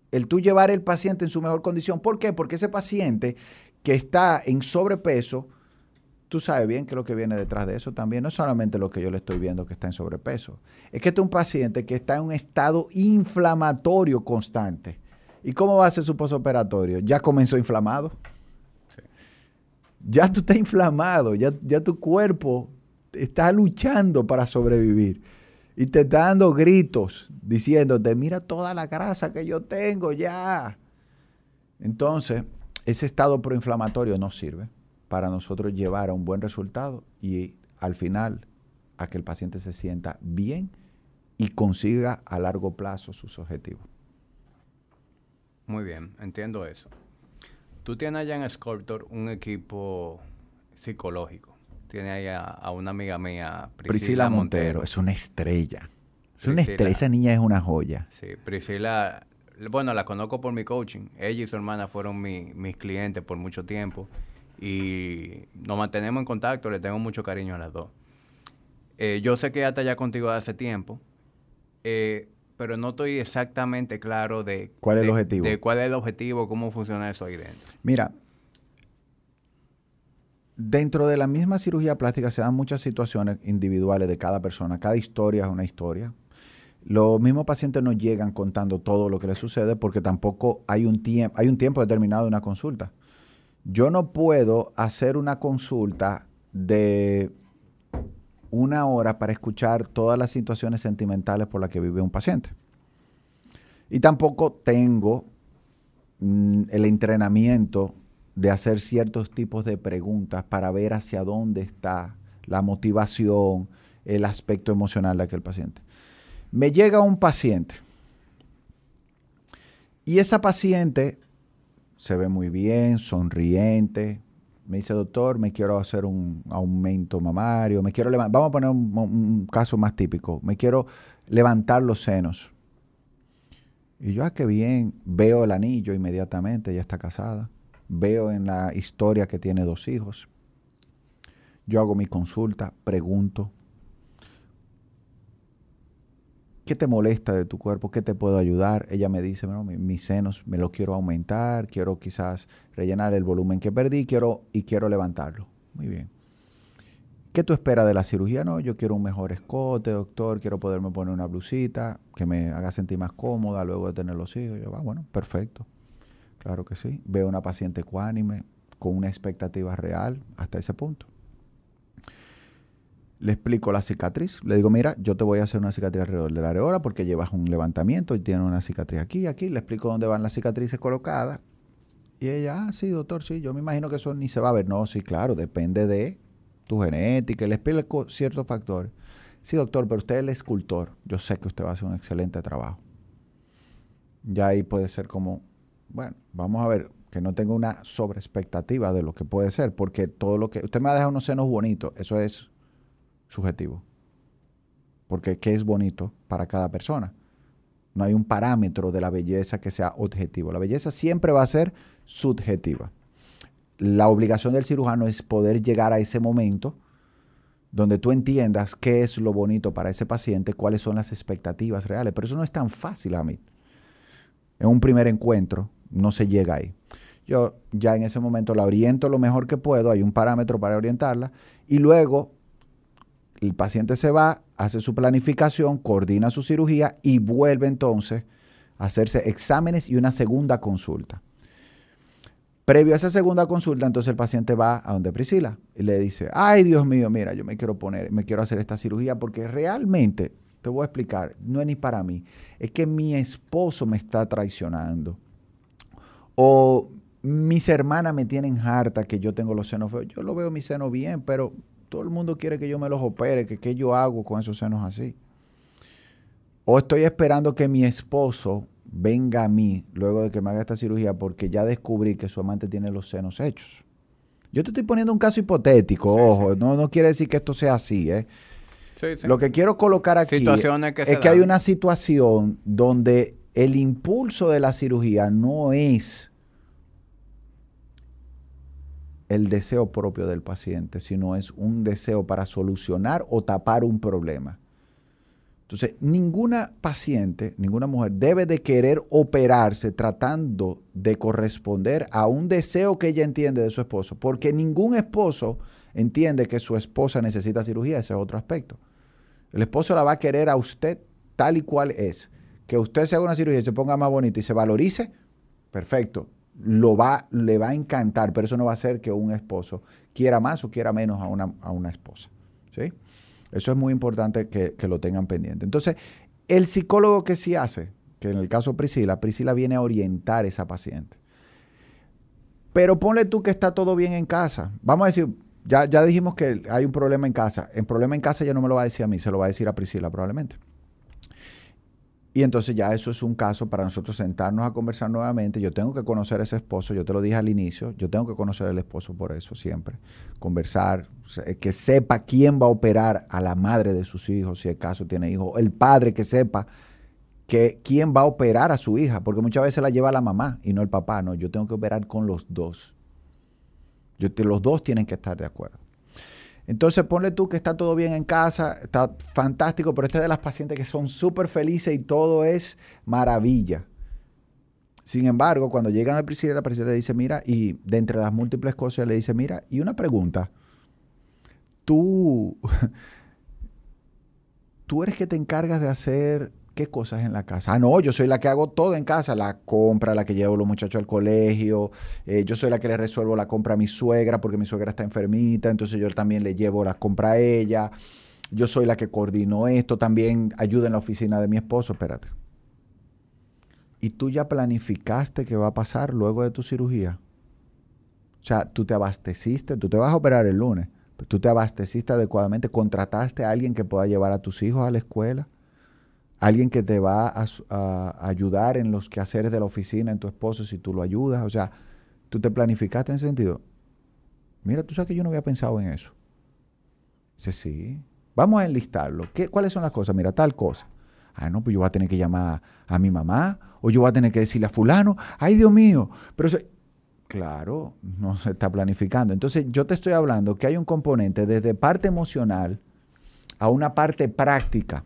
El tú llevar el paciente en su mejor condición. ¿Por qué? Porque ese paciente que está en sobrepeso, tú sabes bien que lo que viene detrás de eso también no es solamente lo que yo le estoy viendo que está en sobrepeso. Es que este es un paciente que está en un estado inflamatorio constante. ¿Y cómo va a ser su posoperatorio? ¿Ya comenzó inflamado? Ya tú estás inflamado, ya, ya tu cuerpo está luchando para sobrevivir. Y te está dando gritos diciéndote, mira toda la grasa que yo tengo ya. Entonces, ese estado proinflamatorio no sirve para nosotros llevar a un buen resultado y al final a que el paciente se sienta bien y consiga a largo plazo sus objetivos. Muy bien, entiendo eso. Tú tienes allá en Sculptor un equipo psicológico tiene ahí a, una amiga mía, Priscila, Montero. Es una estrella. Es una estrella. Esa niña es una joya. Sí, Priscila, bueno, la conozco por mi coaching. Ella y su hermana fueron mis clientes por mucho tiempo. Y nos mantenemos en contacto, le tengo mucho cariño a las dos. Eh, yo sé que ella está ya contigo hace tiempo, eh, pero no estoy exactamente claro de... ¿Cuál es el objetivo? De cuál es el objetivo, cómo funciona eso ahí dentro. Mira, Dentro de la misma cirugía plástica se dan muchas situaciones individuales de cada persona. Cada historia es una historia. Los mismos pacientes no llegan contando todo lo que les sucede porque tampoco hay un, tiempo, hay un tiempo determinado de una consulta. Yo no puedo hacer una consulta de una hora para escuchar todas las situaciones sentimentales por las que vive un paciente. Y tampoco tengo mm, el entrenamiento de hacer ciertos tipos de preguntas para ver hacia dónde está la motivación, el aspecto emocional de aquel paciente. Me llega un paciente y esa paciente se ve muy bien, sonriente. Me dice, doctor, me quiero hacer un aumento mamario, me quiero levantar, vamos a poner un, caso más típico, me quiero levantar los senos. Y yo, ah, qué bien, veo el anillo inmediatamente, ya está casada veo en la historia que tiene dos hijos. Yo hago mi consulta, pregunto, ¿qué te molesta de tu cuerpo? ¿Qué te puedo ayudar? Ella me dice, mis senos me lo quiero aumentar, quiero quizás rellenar el volumen que perdí quiero, y quiero levantarlo. Muy bien. ¿Qué tú esperas de la cirugía? No, yo quiero un mejor escote, doctor, quiero poderme poner una blusita que me haga sentir más cómoda luego de tener los hijos. Yo, ah, bueno, perfecto. Claro que sí. Veo una paciente ecuánime con una expectativa real hasta ese punto. Le explico la cicatriz. Le digo, mira, yo te voy a hacer una cicatriz alrededor de la areola porque llevas un levantamiento y tienes una cicatriz aquí, aquí. Le explico dónde van las cicatrices colocadas. Y ella, ah, sí, doctor, sí, yo me imagino que eso ni se va a ver. No, sí, claro, depende de tu genética. Le explico ciertos factores. Sí, doctor, pero usted es el escultor. Yo sé que usted va a hacer un excelente trabajo. Ya ahí puede ser como bueno, vamos a ver, que no tenga una sobreexpectativa de lo que puede ser, porque todo lo que... Usted me ha dejado unos senos bonitos, eso es subjetivo. Porque ¿qué es bonito para cada persona? No hay un parámetro de la belleza que sea objetivo. La belleza siempre va a ser subjetiva. La obligación del cirujano es poder llegar a ese momento donde tú entiendas qué es lo bonito para ese paciente, cuáles son las expectativas reales. Pero eso no es tan fácil a mí. En un primer encuentro, no se llega ahí. yo ya en ese momento la oriento lo mejor que puedo, hay un parámetro para orientarla, y luego el paciente se va, hace su planificación, coordina su cirugía y vuelve entonces a hacerse exámenes y una segunda consulta. Previo a esa segunda consulta, entonces el paciente va a donde Priscila y le dice, ay Dios mío, mira, yo me quiero poner, me quiero hacer esta cirugía porque realmente, te voy a explicar, no es ni para mí, es que mi esposo me está traicionando. O mis hermanas me tienen harta que yo tengo los senos feos. Yo lo veo mi seno bien, pero todo el mundo quiere que yo me los opere, que qué yo hago con esos senos así. O estoy esperando que mi esposo venga a mí luego de que me haga esta cirugía porque ya descubrí que su amante tiene los senos hechos. Yo te estoy poniendo un caso hipotético, ojo, no, no quiere decir que esto sea así, ¿eh? Lo que quiero colocar aquí es que hay una situación donde el impulso de la cirugía no es el deseo propio del paciente, sino es un deseo para solucionar o tapar un problema. Entonces, ninguna paciente, ninguna mujer debe de querer operarse tratando de corresponder a un deseo que ella entiende de su esposo, porque ningún esposo entiende que su esposa necesita cirugía, ese es otro aspecto. El esposo la va a querer a usted tal y cual es. Que usted se haga una cirugía y se ponga más bonita y se valorice, perfecto lo va, le va a encantar, pero eso no va a hacer que un esposo quiera más o quiera menos a una, a una esposa. ¿sí? Eso es muy importante que, que, lo tengan pendiente. Entonces, el psicólogo que sí hace, que en el caso de Priscila, Priscila viene a orientar a esa paciente. Pero ponle tú que está todo bien en casa. Vamos a decir, ya, ya dijimos que hay un problema en casa. El problema en casa ya no me lo va a decir a mí, se lo va a decir a Priscila probablemente. Y entonces ya eso es un caso para nosotros sentarnos a conversar nuevamente. Yo tengo que conocer a ese esposo, yo te lo dije al inicio, yo tengo que conocer al esposo por eso siempre. Conversar, que sepa quién va a operar a la madre de sus hijos, si el caso tiene hijos. El padre que sepa que quién va a operar a su hija, porque muchas veces la lleva la mamá y no el papá. No, yo tengo que operar con los dos. Yo, los dos tienen que estar de acuerdo. Entonces ponle tú que está todo bien en casa, está fantástico, pero este es de las pacientes que son súper felices y todo es maravilla. Sin embargo, cuando llegan al principio, la paciente le dice, mira, y de entre las múltiples cosas le dice, mira, y una pregunta, tú, [laughs] tú eres que te encargas de hacer ¿Qué cosas en la casa? Ah, no, yo soy la que hago todo en casa, la compra, la que llevo a los muchachos al colegio, eh, yo soy la que le resuelvo la compra a mi suegra porque mi suegra está enfermita, entonces yo también le llevo la compra a ella, yo soy la que coordino esto, también ayuda en la oficina de mi esposo, espérate. ¿Y tú ya planificaste qué va a pasar luego de tu cirugía? O sea, tú te abasteciste, tú te vas a operar el lunes, pero tú te abasteciste adecuadamente, contrataste a alguien que pueda llevar a tus hijos a la escuela alguien que te va a, ayudar en los quehaceres de la oficina, en tu esposo, si tú lo ayudas. O sea, tú te planificaste en ese sentido. Mira, tú sabes que yo no había pensado en eso. Dice, sí. Vamos a enlistarlo. ¿Qué, ¿Cuáles son las cosas? Mira, tal cosa. Ah, no, pues yo voy a tener que llamar a, mi mamá o yo voy a tener que decirle a fulano, ay Dios mío, pero claro, no se está planificando. Entonces yo te estoy hablando que hay un componente desde parte emocional a una parte práctica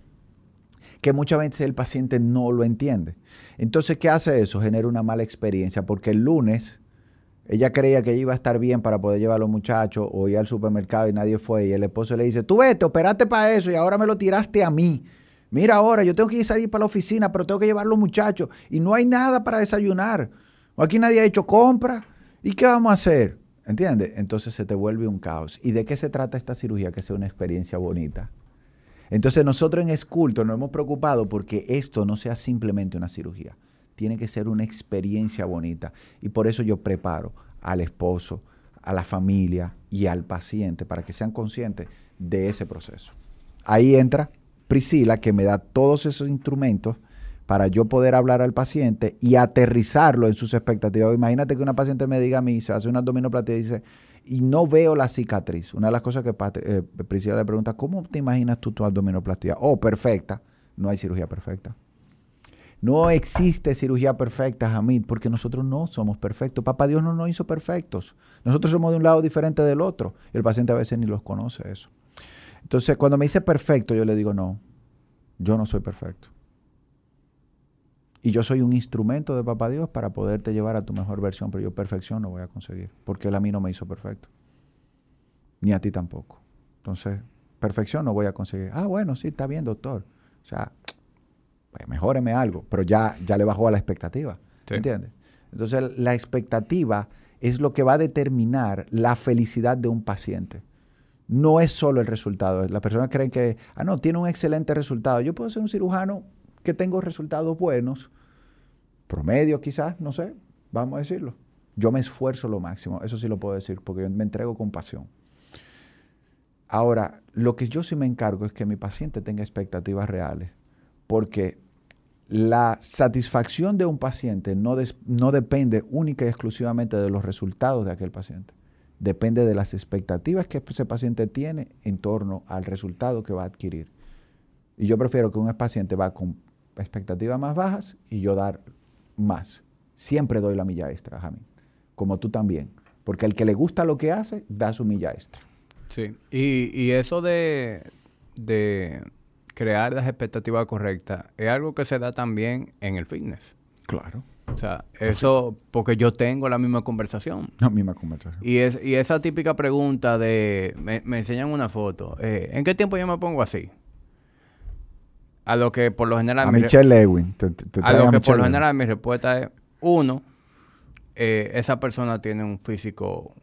que muchas veces el paciente no lo entiende. Entonces, ¿qué hace eso? Genera una mala experiencia porque el lunes ella creía que iba a estar bien para poder llevar a los muchachos o ir al supermercado y nadie fue y el esposo le dice, tú vete, operaste para eso y ahora me lo tiraste a mí. Mira ahora, yo tengo que salir para la oficina, pero tengo que llevar a los muchachos y no hay nada para desayunar. Aquí nadie ha hecho compra. ¿Y qué vamos a hacer? ¿Entiendes? Entonces se te vuelve un caos. ¿Y de qué se trata esta cirugía? Que sea una experiencia bonita. Entonces nosotros en Esculto nos hemos preocupado porque esto no sea simplemente una cirugía. Tiene que ser una experiencia bonita. Y por eso yo preparo al esposo, a la familia y al paciente para que sean conscientes de ese proceso. Ahí entra Priscila que me da todos esos instrumentos para yo poder hablar al paciente y aterrizarlo en sus expectativas. Imagínate que una paciente me diga a mí, se hace una abdominoplastia y dice, y no veo la cicatriz. Una de las cosas que eh, Priscila le pregunta, ¿cómo te imaginas tú tu abdominoplastia? Oh, perfecta. No hay cirugía perfecta. No existe cirugía perfecta, Hamid, porque nosotros no somos perfectos. Papá Dios no nos hizo perfectos. Nosotros somos de un lado diferente del otro. El paciente a veces ni los conoce eso. Entonces, cuando me dice perfecto, yo le digo, no, yo no soy perfecto. Y yo soy un instrumento de Papá Dios para poderte llevar a tu mejor versión, pero yo perfección no voy a conseguir, porque Él a mí no me hizo perfecto. Ni a ti tampoco. Entonces, perfección no voy a conseguir. Ah, bueno, sí, está bien, doctor. O sea, pues mejóreme algo, pero ya, ya le bajó a la expectativa. ¿Entiendes? Entonces, la expectativa es lo que va a determinar la felicidad de un paciente. No es solo el resultado. Las personas creen que, ah, no, tiene un excelente resultado. Yo puedo ser un cirujano que tengo resultados buenos, promedio quizás, no sé, vamos a decirlo. Yo me esfuerzo lo máximo, eso sí lo puedo decir, porque yo me entrego con pasión. Ahora, lo que yo sí me encargo es que mi paciente tenga expectativas reales, porque la satisfacción de un paciente no, no depende única y exclusivamente de los resultados de aquel paciente. Depende de las expectativas que ese paciente tiene en torno al resultado que va a adquirir. Y yo prefiero que un paciente va con expectativas más bajas y yo dar más. Siempre doy la milla extra, Jamín. Como tú también. Porque el que le gusta lo que hace, da su milla extra. Sí. Y, eso de, de crear las expectativas correctas es algo que se da también en el fitness. Claro. O sea, eso porque yo tengo la misma conversación. La misma conversación. Y, es, y esa típica pregunta de, me, enseñan una foto, eh, ¿en qué tiempo yo me pongo así? A lo que por lo general... A Michelle Lewin. a lo que por lo general mi respuesta es, uno, eh, esa persona tiene un físico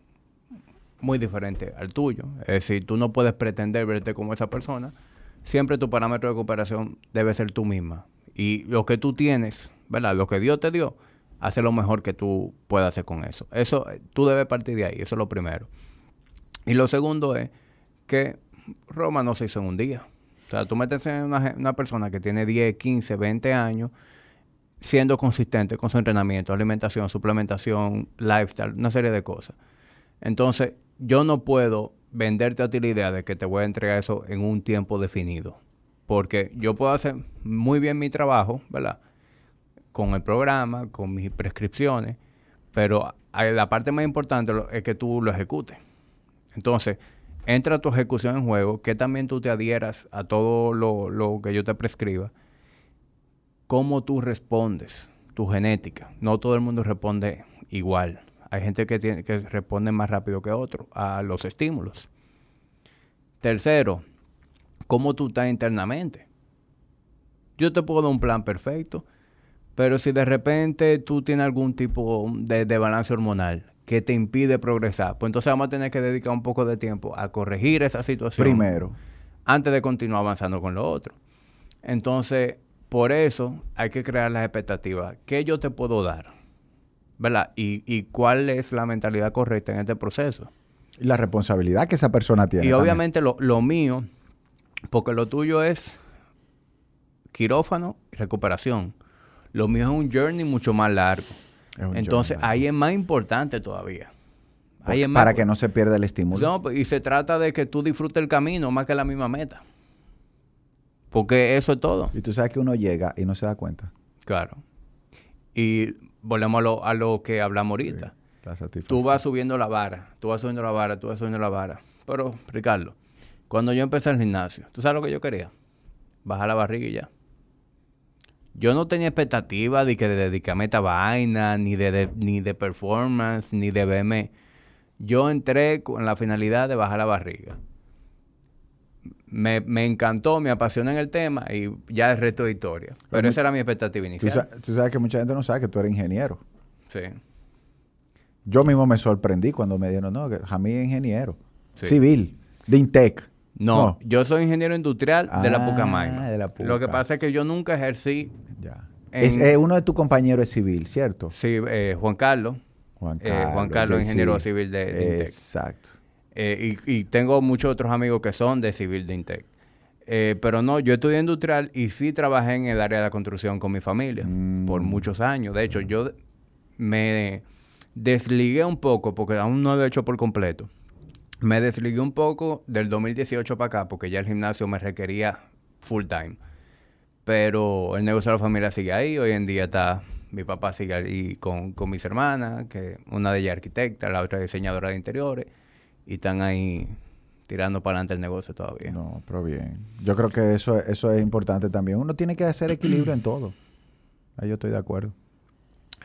muy diferente al tuyo. Es decir, tú no puedes pretender verte como esa persona. Siempre tu parámetro de cooperación debe ser tú misma. Y lo que tú tienes, ¿verdad? Lo que Dios te dio, hace lo mejor que tú puedas hacer con eso. Eso, tú debes partir de ahí. Eso es lo primero. Y lo segundo es que Roma no se hizo en un día. O sea, tú metes en una, persona que tiene 10, 15, 20 años siendo consistente con su entrenamiento, alimentación, suplementación, lifestyle, una serie de cosas. Entonces, yo no puedo venderte a ti la idea de que te voy a entregar eso en un tiempo definido. Porque yo puedo hacer muy bien mi trabajo, ¿verdad? Con el programa, con mis prescripciones, pero la parte más importante es que tú lo ejecutes. Entonces, entra tu ejecución en juego, que también tú te adhieras a todo lo, que yo te prescriba, cómo tú respondes, tu genética. No todo el mundo responde igual. Hay gente que, tiene, que responde más rápido que otro a los estímulos. Tercero, cómo tú estás internamente. Yo te puedo dar un plan perfecto, pero si de repente tú tienes algún tipo de, de balance hormonal que te impide progresar. Pues entonces vamos a tener que dedicar un poco de tiempo a corregir esa situación. Primero. Antes de continuar avanzando con lo otro. Entonces, por eso hay que crear las expectativas. ¿Qué yo te puedo dar? ¿Verdad? Y, cuál es la mentalidad correcta en este proceso. Y la responsabilidad que esa persona tiene. Y obviamente lo, lo mío, porque lo tuyo es quirófano y recuperación. Lo mío es un journey mucho más largo. Entonces, ahí es más importante todavía. para que no se pierda el estímulo. No, pues, y se trata de que tú disfrutes el camino más que la misma meta. Porque eso es todo. Y tú sabes que uno llega y no se da cuenta. Claro. Y volvemos a lo, que hablamos ahorita. tú vas subiendo la vara, tú vas subiendo la vara, tú vas subiendo la vara. Pero, Ricardo, cuando yo empecé el gimnasio, ¿tú sabes lo que yo quería? Bajar la barriga y ya yo no tenía expectativa de que de dedicarme a esta vaina, ni de, ni de performance, ni de verme. Yo entré con la finalidad de bajar la barriga. Me, encantó, me apasioné en el tema y ya el resto de historia. Pero esa era mi expectativa inicial. Tú, sabes que mucha gente no sabe que tú eres ingeniero. Sí. Yo mismo me sorprendí cuando me dijeron, no, que Jamí es ingeniero. Civil, de Intec. No, yo soy ingeniero industrial de la Pucamaima. Ah, de la Lo que pasa es que yo nunca ejercí. Ya. es, uno de tus compañeros es civil, ¿cierto? Sí, eh, Juan Carlos. Juan eh, Carlos. Juan Carlos, ingeniero civil de, de Exacto. Eh, y, tengo muchos otros amigos que son de civil de Intec. pero no, yo estudié industrial y sí trabajé en el área de construcción con mi familia por mm. muchos años. De hecho, yo me desligué un poco porque aún no lo he hecho por completo me desligué un poco del 2018 para acá porque ya el gimnasio me requería full time. Pero el negocio de la familia sigue ahí. Hoy en día está, mi papá sigue ahí con, mis hermanas, que una de ellas es arquitecta, la otra es diseñadora de interiores. Y están ahí tirando para adelante el negocio todavía. No, pero bien. Yo creo que eso, eso es importante también. Uno tiene que hacer equilibrio en todo. Ahí yo estoy de acuerdo.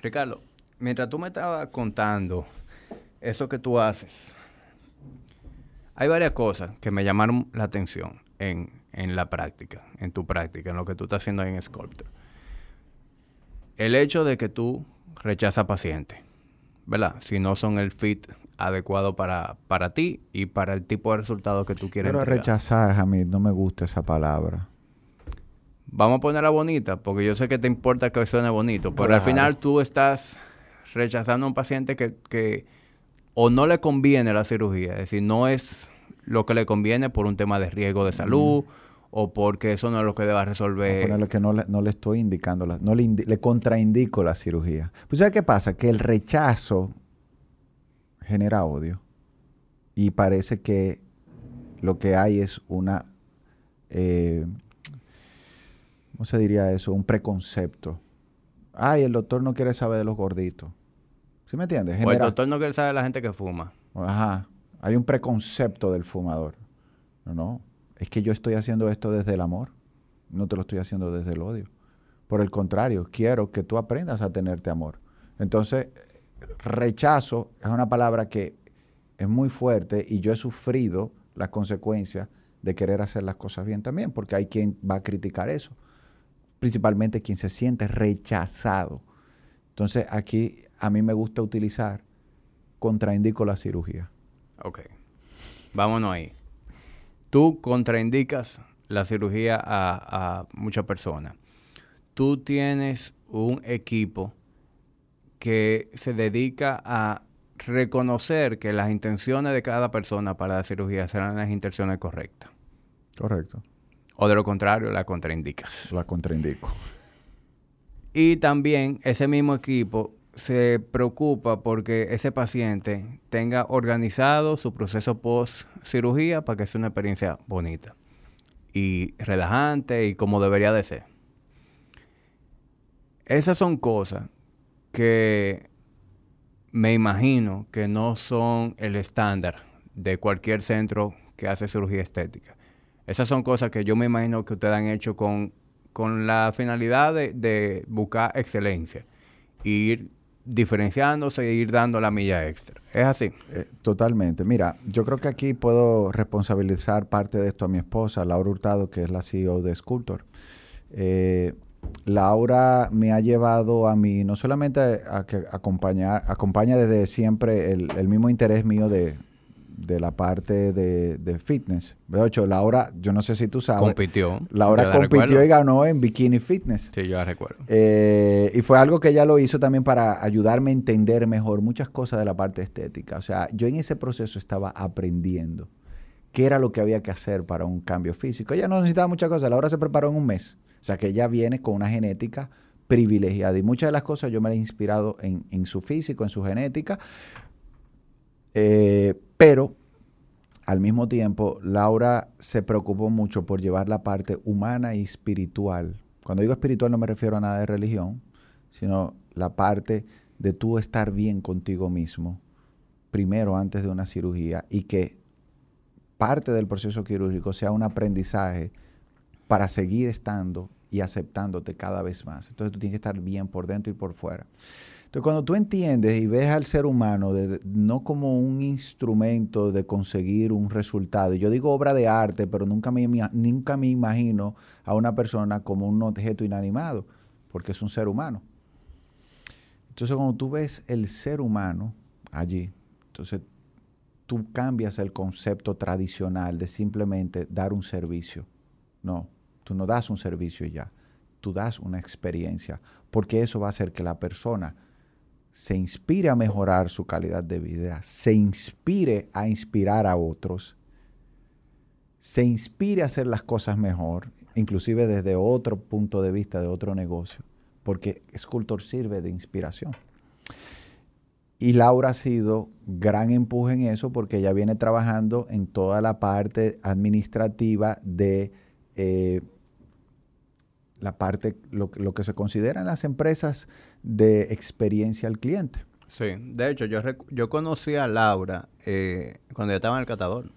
Ricardo, mientras tú me estabas contando eso que tú haces, hay varias cosas que me llamaron la atención en, en la práctica, en tu práctica, en lo que tú estás haciendo ahí en Sculptor. El hecho de que tú rechazas pacientes, ¿verdad? Si no son el fit adecuado para, para ti y para el tipo de resultado que tú quieres Pero entregar. rechazar, Jamil, no me gusta esa palabra. Vamos a ponerla bonita, porque yo sé que te importa que suene bonito, pero al final tú estás rechazando a un paciente que, que o no le conviene la cirugía, es decir, no es lo que le conviene por un tema de riesgo de salud o porque eso no es lo que deba resolver. ponerle que no le, no le estoy indicando, la- no le, indi- le contraindico la cirugía. Pues ¿sabes qué pasa? Que el rechazo genera odio y parece que lo que hay es una, eh, ¿cómo se diría eso? Un preconcepto. Ay, el doctor no quiere saber de los gorditos. ¿Sí me entiendes? o el doctor no quiere saber la gente que fuma. Ajá. Hay un preconcepto del fumador. No, no. Es que yo estoy haciendo esto desde el amor. No te lo estoy haciendo desde el odio. Por el contrario, quiero que tú aprendas a tenerte amor. Entonces, rechazo es una palabra que es muy fuerte y yo he sufrido las consecuencias de querer hacer las cosas bien también, porque hay quien va a criticar eso. Principalmente quien se siente rechazado. Entonces, aquí a mí me gusta utilizar contraindico la cirugía. Ok. Vámonos ahí. Tú contraindicas la cirugía a, a muchas personas. Tú tienes un equipo que se dedica a reconocer que las intenciones de cada persona para la cirugía serán las intenciones correctas. Correcto. O de lo contrario, la contraindicas. La contraindico. Y también ese mismo equipo se preocupa porque ese paciente tenga organizado su proceso post cirugía para que sea una experiencia bonita y relajante y como debería de ser. Esas son cosas que me imagino que no son el estándar de cualquier centro que hace cirugía estética. Esas son cosas que yo me imagino que ustedes han hecho con, con la finalidad de, buscar excelencia. Y ir diferenciándose e ir dando la milla extra. ¿Es así? Eh, totalmente. Mira, yo creo que aquí puedo responsabilizar parte de esto a mi esposa, Laura Hurtado, que es la CEO de Sculptor. Eh, Laura me ha llevado a mí, no solamente a que acompañar, acompaña desde siempre el, el mismo interés mío de, de la parte de, de fitness. De hecho, Laura, yo no sé si tú sabes, Compitió. Laura la compitió recuerdo. y ganó en Bikini Fitness. Sí, yo la recuerdo. Eh, y fue algo que ella lo hizo también para ayudarme a entender mejor muchas cosas de la parte estética. O sea, yo en ese proceso estaba aprendiendo qué era lo que había que hacer para un cambio físico. Ella no necesitaba muchas cosas, Laura se preparó en un mes. O sea, que ella viene con una genética privilegiada. Y muchas de las cosas yo me las he inspirado en, en su físico, en su genética. Eh, pero al mismo tiempo, Laura se preocupó mucho por llevar la parte humana y espiritual. Cuando digo espiritual no me refiero a nada de religión, sino la parte de tú estar bien contigo mismo, primero antes de una cirugía, y que parte del proceso quirúrgico sea un aprendizaje para seguir estando y aceptándote cada vez más. Entonces tú tienes que estar bien por dentro y por fuera. Entonces, cuando tú entiendes y ves al ser humano no como un instrumento de conseguir un resultado, yo digo obra de arte, pero nunca me, nunca me imagino a una persona como un objeto inanimado, porque es un ser humano. Entonces, cuando tú ves el ser humano allí, entonces tú cambias el concepto tradicional de simplemente dar un servicio. No, tú no das un servicio ya, tú das una experiencia, porque eso va a hacer que la persona se inspire a mejorar su calidad de vida, se inspire a inspirar a otros, se inspire a hacer las cosas mejor, inclusive desde otro punto de vista, de otro negocio, porque Sculptor sirve de inspiración. Y Laura ha sido gran empuje en eso porque ella viene trabajando en toda la parte administrativa de eh, la parte, lo, lo que se consideran las empresas de experiencia al cliente. Sí, de hecho, yo, yo conocí a Laura eh, cuando yo estaba en el catador.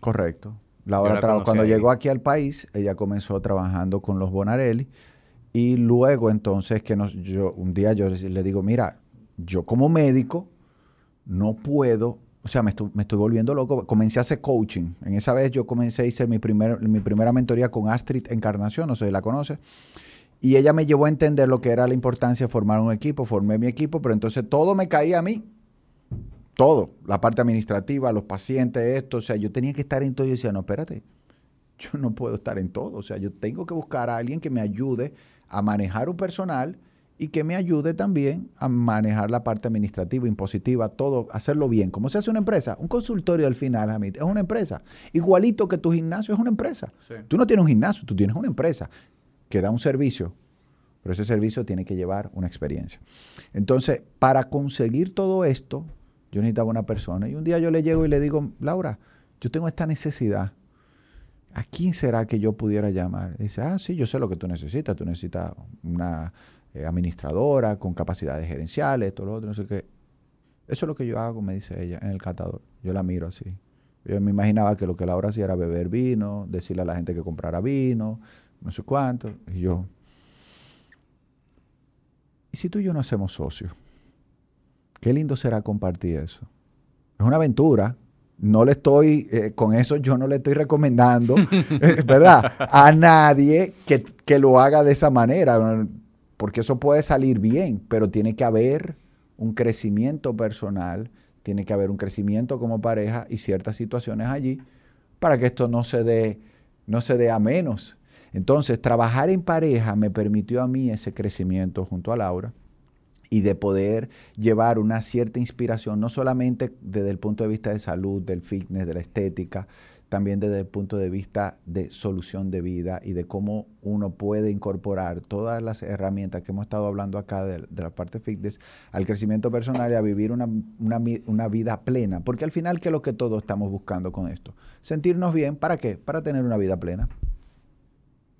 Correcto. Laura la cuando ahí. llegó aquí al país, ella comenzó trabajando con los Bonarelli Y luego entonces que nos, yo, un día yo le digo, mira, yo como médico no puedo, o sea, me estoy, me estoy volviendo loco. Comencé a hacer coaching. En esa vez yo comencé a hacer mi, primer, mi primera mentoría con Astrid Encarnación, no sé si la conoce. Y ella me llevó a entender lo que era la importancia de formar un equipo. Formé mi equipo, pero entonces todo me caía a mí. Todo. La parte administrativa, los pacientes, esto. O sea, yo tenía que estar en todo. Y yo decía, no, espérate. Yo no puedo estar en todo. O sea, yo tengo que buscar a alguien que me ayude a manejar un personal y que me ayude también a manejar la parte administrativa, impositiva, todo, hacerlo bien. ¿Cómo se hace una empresa? Un consultorio al final, Hamid, es una empresa. Igualito que tu gimnasio es una empresa. Tú no tienes un gimnasio, tú tienes una empresa que da un servicio, pero ese servicio tiene que llevar una experiencia. Entonces, para conseguir todo esto, yo necesitaba una persona. Y un día yo le llego y le digo, Laura, yo tengo esta necesidad. ¿A quién será que yo pudiera llamar? dice, ah, sí, yo sé lo que tú necesitas. Tú necesitas una eh, administradora con capacidades gerenciales, todo lo otro, no sé qué. Eso es lo que yo hago, me dice ella, en el catador. Yo la miro así. Yo me imaginaba que lo que Laura hacía era beber vino, decirle a la gente que comprara vino, no sé cuánto. Y yo, ¿y si tú y yo no hacemos socios? Qué lindo será compartir eso. Es una aventura. No le estoy, eh, con eso yo no le estoy recomendando, [laughs] eh, ¿verdad? A nadie que, que lo haga de esa manera, porque eso puede salir bien, pero tiene que haber un crecimiento personal, tiene que haber un crecimiento como pareja y ciertas situaciones allí para que esto no se dé, no se dé a menos. Entonces, trabajar en pareja me permitió a mí ese crecimiento junto a Laura y de poder llevar una cierta inspiración, no solamente desde el punto de vista de salud, del fitness, de la estética, también desde el punto de vista de solución de vida y de cómo uno puede incorporar todas las herramientas que hemos estado hablando acá de, la parte fitness al crecimiento personal y a vivir una, una, vida plena. Porque al final, ¿qué es lo que todos estamos buscando con esto? Sentirnos bien, ¿para qué? Para tener una vida plena.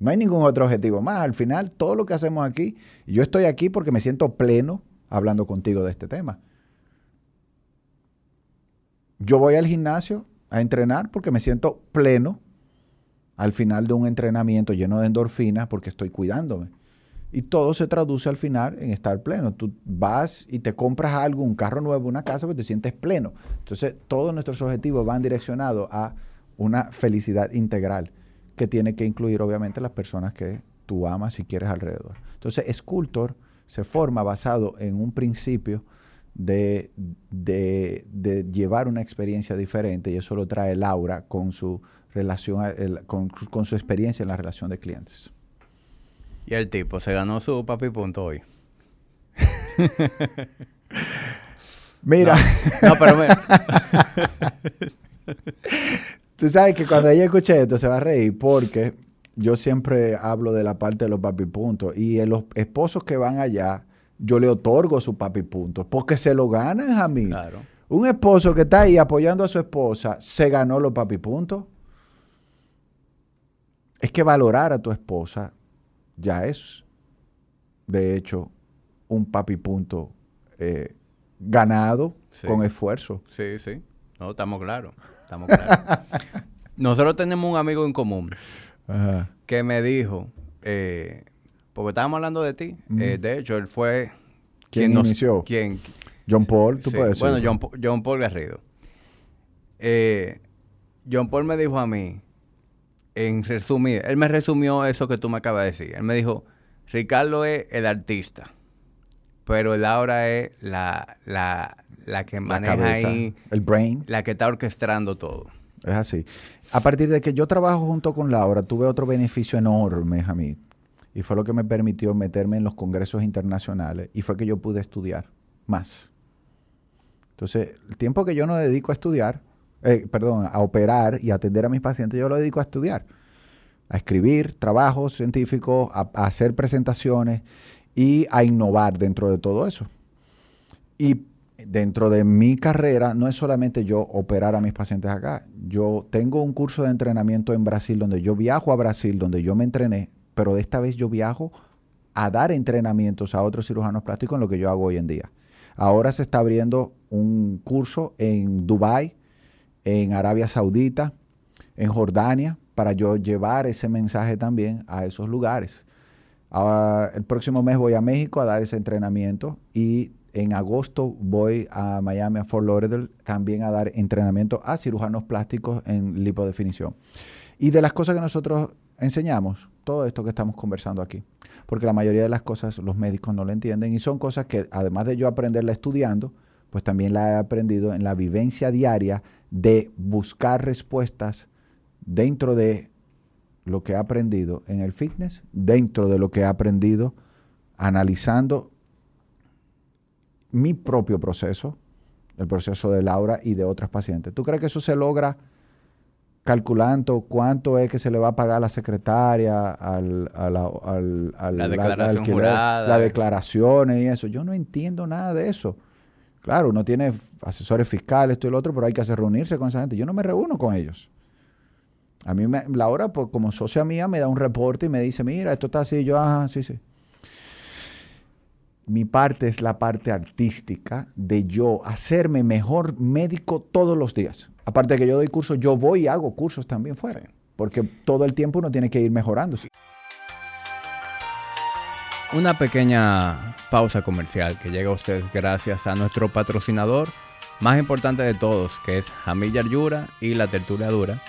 No hay ningún otro objetivo más. Al final, todo lo que hacemos aquí, yo estoy aquí porque me siento pleno hablando contigo de este tema. Yo voy al gimnasio a entrenar porque me siento pleno al final de un entrenamiento lleno de endorfinas porque estoy cuidándome. Y todo se traduce al final en estar pleno. Tú vas y te compras algo, un carro nuevo, una casa, porque te sientes pleno. Entonces, todos nuestros objetivos van direccionados a una felicidad integral que tiene que incluir obviamente las personas que tú amas y quieres alrededor. Entonces, Sculptor se forma basado en un principio de, llevar una experiencia diferente y eso lo trae Laura con su relación, con, su experiencia en la relación de clientes. Y el tipo se ganó su papi punto hoy. [laughs] mira. No, pero mira. [laughs] Tú sabes que cuando ella escuche esto se va a reír porque yo siempre hablo de la parte de los papi puntos y los esposos que van allá, yo le otorgo su papi puntos porque se lo ganan a mí. Claro. Un esposo que está ahí apoyando a su esposa se ganó los papi puntos. Es que valorar a tu esposa ya es, de hecho, un papi punto eh, ganado con esfuerzo. Sí, sí. No, estamos claros. [laughs] Nosotros tenemos un amigo en común que me dijo, eh, porque estábamos hablando de ti, eh, de hecho, él fue... quien inició? Quien, John Paul, tú puedes decir. Bueno, John, Paul Garrido. Eh, John Paul me dijo a mí, en resumir, él me resumió eso que tú me acabas de decir. Él me dijo, Ricardo es el artista, pero Laura es la, la, la que maneja ahí. El brain. La que está orquestando todo. Es así. A partir de que yo trabajo junto con Laura, tuve otro beneficio enorme, Jamid. Y fue lo que me permitió meterme en los congresos internacionales. Y fue que yo pude estudiar más. Entonces, el tiempo que yo no dedico a estudiar, eh, perdón, a operar y atender a mis pacientes, yo lo dedico a estudiar. A escribir trabajos científicos, a hacer presentaciones y a innovar dentro de todo eso. Y dentro de mi carrera no es solamente yo operar a mis pacientes acá. Yo tengo un curso de entrenamiento en Brasil donde yo viajo a Brasil, donde yo me entrené, pero de esta vez yo viajo a dar entrenamientos a otros cirujanos plásticos en lo que yo hago hoy en día. Ahora se está abriendo un curso en Dubái, en Arabia Saudita, en Jordania, para yo llevar ese mensaje también a esos lugares. Ah, el próximo mes voy a México a dar ese entrenamiento y en agosto voy a Miami, a Fort Lauderdale, también a dar entrenamiento a cirujanos plásticos en lipodefinición. Y de las cosas que nosotros enseñamos, todo esto que estamos conversando aquí, porque la mayoría de las cosas los médicos no lo entienden y son cosas que además de yo aprenderla estudiando, pues también la he aprendido en la vivencia diaria de buscar respuestas dentro de lo que he aprendido en el fitness, dentro de lo que he aprendido analizando mi propio proceso, el proceso de Laura y de otras pacientes. ¿Tú crees que eso se logra calculando cuánto es que se le va a pagar a la secretaria, al, la declaración jurada. las declaraciones y eso? Yo no entiendo nada de eso. Claro, uno tiene asesores fiscales, esto y lo otro, pero hay que hacer reunirse con esa gente. Yo no me reúno con ellos. A mí, me, Laura, pues, como socia mía, me da un reporte y me dice, mira, esto está así. Yo, ajá, sí, sí. Mi parte es la parte artística de yo hacerme mejor médico todos los días. Aparte de que yo doy cursos, yo voy y hago cursos también fuera. Porque todo el tiempo uno tiene que ir mejorando. Una pequeña pausa comercial que llega a ustedes gracias a nuestro patrocinador más importante de todos, que es Jamilla Yura y La Tertulia Dura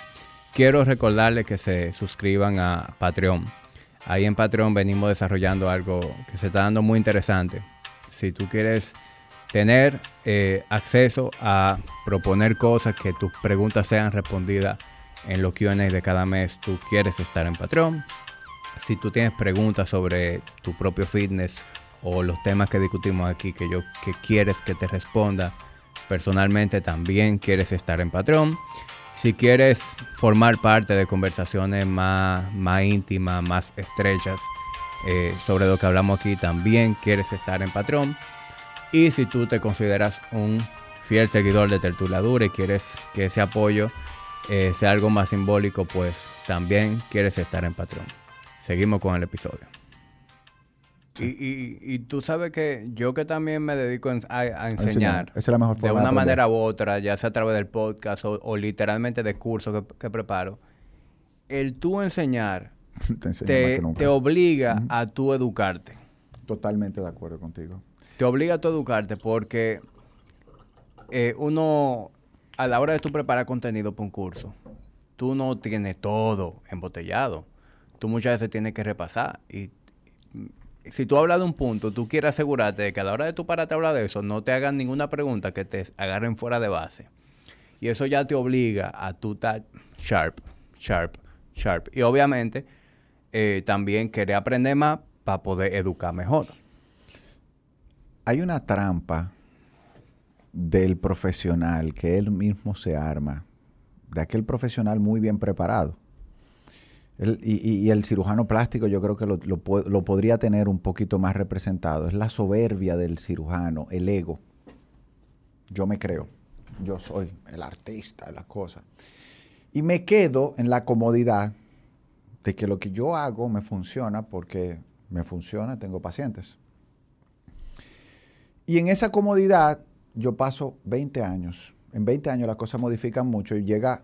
quiero recordarles que se suscriban a Patreon. Ahí en Patreon venimos desarrollando algo que se está dando muy interesante. Si tú quieres tener eh, acceso a proponer cosas, que tus preguntas sean respondidas en los QA de cada mes, tú quieres estar en Patreon. Si tú tienes preguntas sobre tu propio fitness o los temas que discutimos aquí que yo que quieres que te responda personalmente, también quieres estar en Patreon. Si quieres formar parte de conversaciones más, más íntimas, más estrechas eh, sobre lo que hablamos aquí, también quieres estar en Patreon. Y si tú te consideras un fiel seguidor de Tertuladura y quieres que ese apoyo eh, sea algo más simbólico, pues también quieres estar en Patreon. Seguimos con el episodio. Y, tú sabes que yo que también me dedico a, enseñar, Esa es la mejor forma de una manera u otra, ya sea a través del podcast o, literalmente de cursos que, preparo, el tú enseñar [laughs] te, obliga a tú educarte. Totalmente de acuerdo contigo. Te obliga a tú educarte porque eh, uno, a la hora de tú preparar contenido para un curso, tú no tienes todo embotellado. Tú muchas veces tienes que repasar y si tú hablas de un punto, tú quieres asegurarte de que a la hora de tú pararte a hablar de eso, no te hagan ninguna pregunta que te agarren fuera de base. Y eso ya te obliga a tú estar sharp, sharp, sharp. Y obviamente eh, también querer aprender más para poder educar mejor. Hay una trampa del profesional que él mismo se arma, de aquel profesional muy bien preparado y, el cirujano plástico yo creo que lo, lo, podría tener un poquito más representado. Es la soberbia del cirujano, el ego. Yo me creo. Yo soy el artista de las cosas. Y me quedo en la comodidad de que lo que yo hago me funciona porque me funciona, tengo pacientes. Y en esa comodidad yo paso 20 años. En 20 años las cosas modifican mucho y llega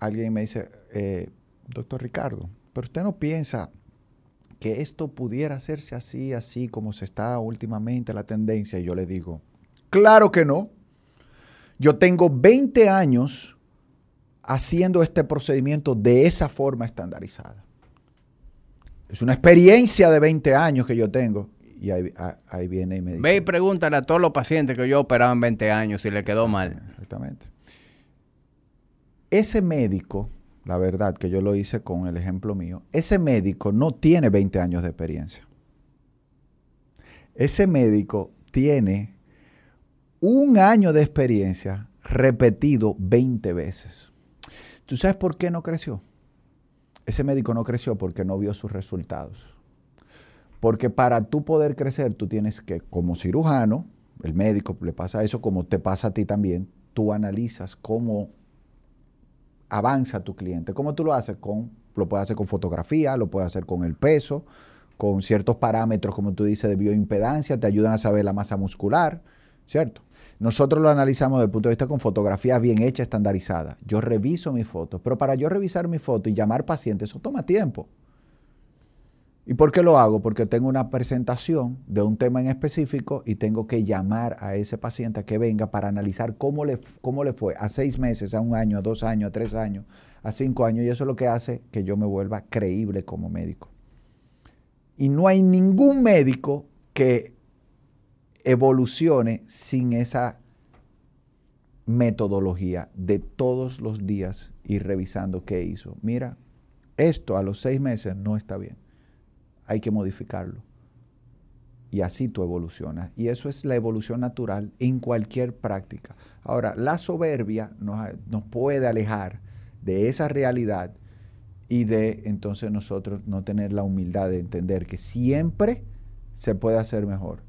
alguien y me dice, eh, doctor Ricardo, pero usted no piensa que esto pudiera hacerse así, así como se está últimamente la tendencia. Y yo le digo, claro que no. Yo tengo 20 años haciendo este procedimiento de esa forma estandarizada. Es una experiencia de 20 años que yo tengo. Y ahí, viene y me dice. Ve y pregúntale a todos los pacientes que yo operaba en 20 años si le quedó mal. Exactamente. Ese médico la verdad que yo lo hice con el ejemplo mío, ese médico no tiene 20 años de experiencia. Ese médico tiene un año de experiencia repetido 20 veces. ¿Tú sabes por qué no creció? Ese médico no creció porque no vio sus resultados. Porque para tú poder crecer, tú tienes que, como cirujano, el médico le pasa eso, como te pasa a ti también, tú analizas cómo avanza tu cliente. ¿Cómo tú lo haces? Con, lo puedes hacer con fotografía, lo puedes hacer con el peso, con ciertos parámetros, como tú dices, de bioimpedancia, te ayudan a saber la masa muscular, ¿cierto? Nosotros lo analizamos desde el punto de vista con fotografías bien hechas, estandarizadas. Yo reviso mis fotos, pero para yo revisar mi foto y llamar pacientes, eso toma tiempo. ¿Y por qué lo hago? Porque tengo una presentación de un tema en específico y tengo que llamar a ese paciente a que venga para analizar cómo le, cómo le fue a seis meses, a un año, a dos años, a tres años, a cinco años. Y eso es lo que hace que yo me vuelva creíble como médico. Y no hay ningún médico que evolucione sin esa metodología de todos los días ir revisando qué hizo. Mira, esto a los seis meses no está bien hay que modificarlo. Y así tú evolucionas. Y eso es la evolución natural en cualquier práctica. Ahora, la soberbia nos, nos puede alejar de esa realidad y de entonces nosotros no tener la humildad de entender que siempre se puede hacer mejor.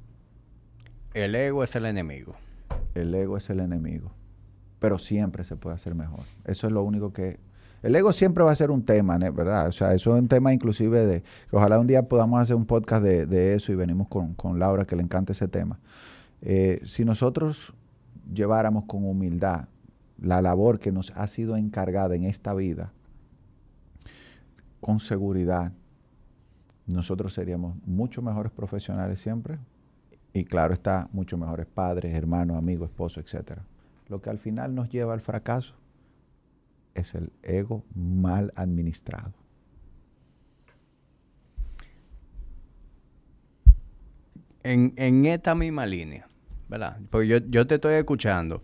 El ego es el enemigo. El ego es el enemigo. Pero siempre se puede hacer mejor. Eso es lo único que el ego siempre va a ser un tema, ¿verdad? O sea, eso es un tema inclusive de que ojalá un día podamos hacer un podcast de, eso y venimos con, Laura que le encanta ese tema. Eh, si nosotros lleváramos con humildad la labor que nos ha sido encargada en esta vida, con seguridad, nosotros seríamos mucho mejores profesionales siempre y claro está, mucho mejores padres, hermanos, amigos, esposos, etc. Lo que al final nos lleva al fracaso es el ego mal administrado. En, esta misma línea, ¿verdad? Porque yo, yo, te estoy escuchando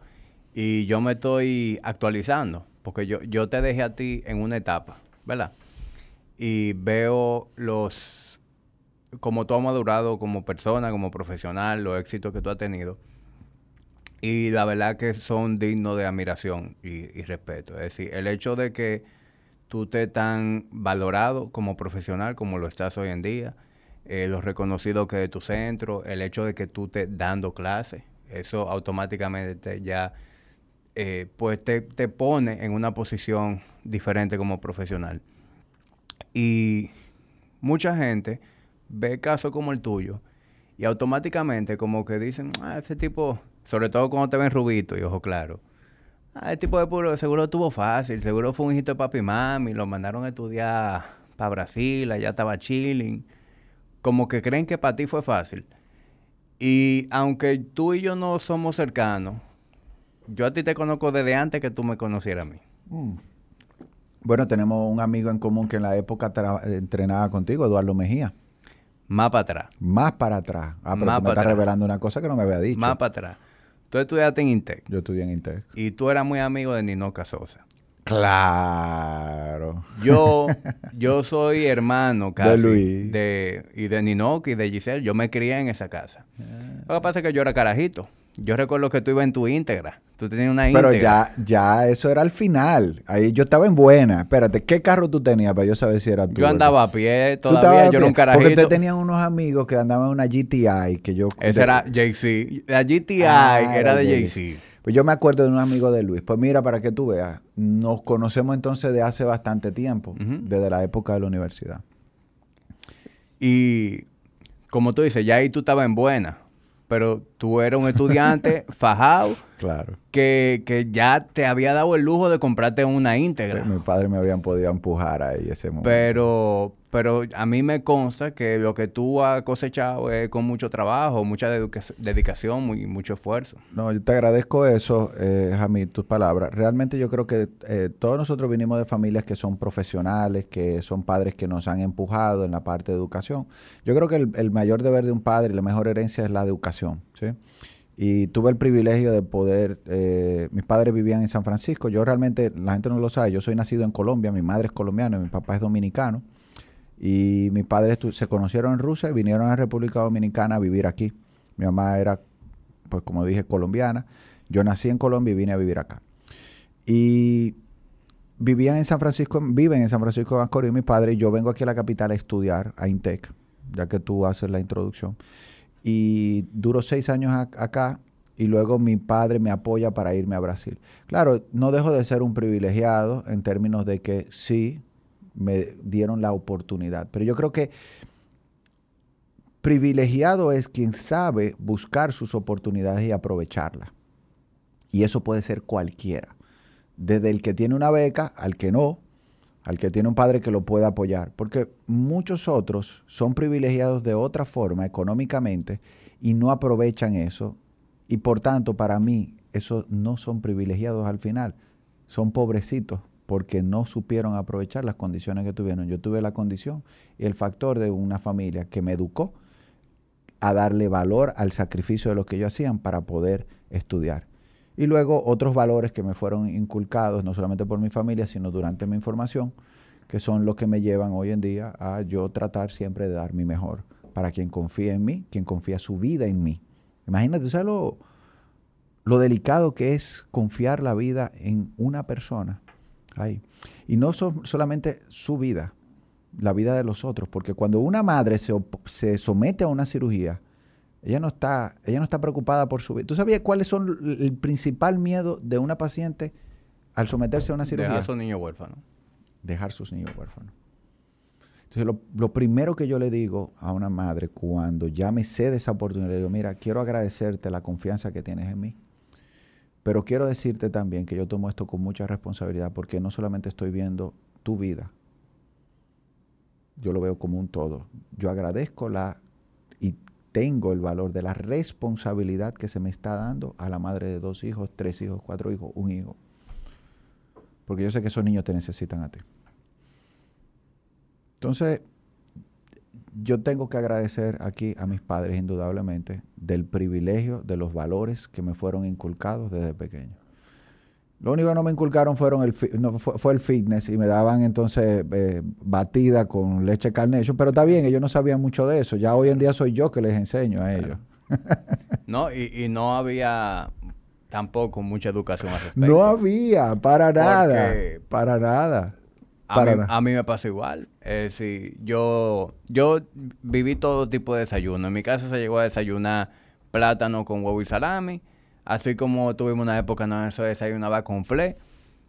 y yo me estoy actualizando, porque yo, yo te dejé a ti en una etapa, ¿verdad? Y veo los, como tú has madurado como persona, como profesional, los éxitos que tú has tenido y la verdad que son dignos de admiración y, respeto. Es decir, el hecho de que tú te tan valorado como profesional como lo estás hoy en día, eh, lo reconocido que es tu centro, el hecho de que tú te dando clases, eso automáticamente ya eh, pues te, te pone en una posición diferente como profesional. Y mucha gente ve casos como el tuyo y automáticamente como que dicen, ah, ese tipo sobre todo cuando te ven rubito y ojo claro. Ah, el tipo de puro seguro tuvo fácil, seguro fue un hijito de papi y mami, lo mandaron a estudiar para Brasil, allá estaba chilling. Como que creen que para ti fue fácil. Y aunque tú y yo no somos cercanos, yo a ti te conozco desde antes que tú me conocieras a mí. Mm. Bueno, tenemos un amigo en común que en la época entrenaba contigo, Eduardo Mejía. Más para atrás. Más para atrás. Ah, pero tú me estás revelando una cosa que no me había dicho. Más para atrás. Tú estudiaste en Intec. Yo estudié en Intec. Y tú eras muy amigo de Nino Casosa. Claro. Yo, [laughs] yo soy hermano casi de Luis. De, y de Ninoc y de Giselle. Yo me crié en esa casa. Ah. Lo que pasa es que yo era carajito. Yo recuerdo que tú ibas en tu íntegra. Tú tenías una íntegra. Pero ya, ya eso era al final. Ahí yo estaba en buena. Espérate, ¿qué carro tú tenías para yo saber si era tú? Yo andaba a pie todavía, yo nunca era Porque usted tenía unos amigos que andaban en una GTI que yo... Ese era JC. La GTI ah, era, de JC. Pues yo me acuerdo de un amigo de Luis. Pues mira, para que tú veas, nos conocemos entonces de hace bastante tiempo, desde la época de la universidad. Y como tú dices, ya ahí tú estabas en buena pero tú eras un estudiante fajado. Claro. Que, que, ya te había dado el lujo de comprarte una íntegra. mi padre me habían podido empujar ahí ese momento. Pero, pero a mí me consta que lo que tú has cosechado es con mucho trabajo, mucha dedicación y mucho esfuerzo. No, yo te agradezco eso, eh, Jamil, tus palabras. Realmente yo creo que eh, todos nosotros vinimos de familias que son profesionales, que son padres que nos han empujado en la parte de educación. Yo creo que el, mayor deber de un padre y la mejor herencia es la educación, ¿sí? Y tuve el privilegio de poder, eh, mis padres vivían en San Francisco, yo realmente, la gente no lo sabe, yo soy nacido en Colombia, mi madre es colombiana, mi papá es dominicano. Y mis padres se conocieron en Rusia y vinieron a la República Dominicana a vivir aquí. Mi mamá era, pues como dije, colombiana. Yo nací en Colombia y vine a vivir acá. Y vivían en San Francisco, viven en San Francisco de Macorís mi padre y yo vengo aquí a la capital a estudiar, a INTEC, ya que tú haces la introducción. Y duro seis años acá y luego mi padre me apoya para irme a Brasil. Claro, no dejo de ser un privilegiado en términos de que sí, me dieron la oportunidad. Pero yo creo que privilegiado es quien sabe buscar sus oportunidades y aprovecharlas. Y eso puede ser cualquiera. Desde el que tiene una beca al que no, al que tiene un padre que lo pueda apoyar, porque muchos otros son privilegiados de otra forma económicamente y no aprovechan eso y por tanto para mí esos no son privilegiados al final, son pobrecitos porque no supieron aprovechar las condiciones que tuvieron. Yo tuve la condición y el factor de una familia que me educó a darle valor al sacrificio de lo que ellos hacían para poder estudiar. Y luego otros valores que me fueron inculcados, no solamente por mi familia, sino durante mi formación, que son los que me llevan hoy en día a yo tratar siempre de dar mi mejor para quien confía en mí, quien confía su vida en mí. Imagínate, ¿sabes lo, lo delicado que es confiar la vida en una persona? Ahí. Y no solamente su vida, la vida de los otros, porque cuando una madre se, se somete a una cirugía, ella no está, ella no está preocupada por su vida. ¿Tú sabías cuáles son el principal miedo de una paciente al someterse a una cirugía? Dejar a sus niños huérfanos. Dejar sus niños huérfanos. Entonces, lo, lo, primero que yo le digo a una madre cuando ya me cede esa oportunidad, le digo, mira, quiero agradecerte la confianza que tienes en mí, pero quiero decirte también que yo tomo esto con mucha responsabilidad porque no solamente estoy viendo tu vida, yo lo veo como un todo. Yo agradezco la tengo el valor de la responsabilidad que se me está dando a la madre de dos hijos, tres hijos, cuatro hijos, un hijo. Porque yo sé que esos niños te necesitan a ti. Entonces, yo tengo que agradecer aquí a mis padres, indudablemente, del privilegio, de los valores que me fueron inculcados desde pequeño. Lo único que no me inculcaron fueron el, fue, el fitness y me daban entonces eh, batida con leche carnation, pero está bien, ellos no sabían mucho de eso. Ya hoy en día soy yo que les enseño a ellos. no, y, no había tampoco mucha educación al respecto. No había, para nada, para nada. A, mí, me pasa igual. Eh, yo, yo viví todo tipo de desayuno. En mi casa se llegó a desayunar plátano con huevo y salami Así como tuvimos una época no eso desayunaba con fle.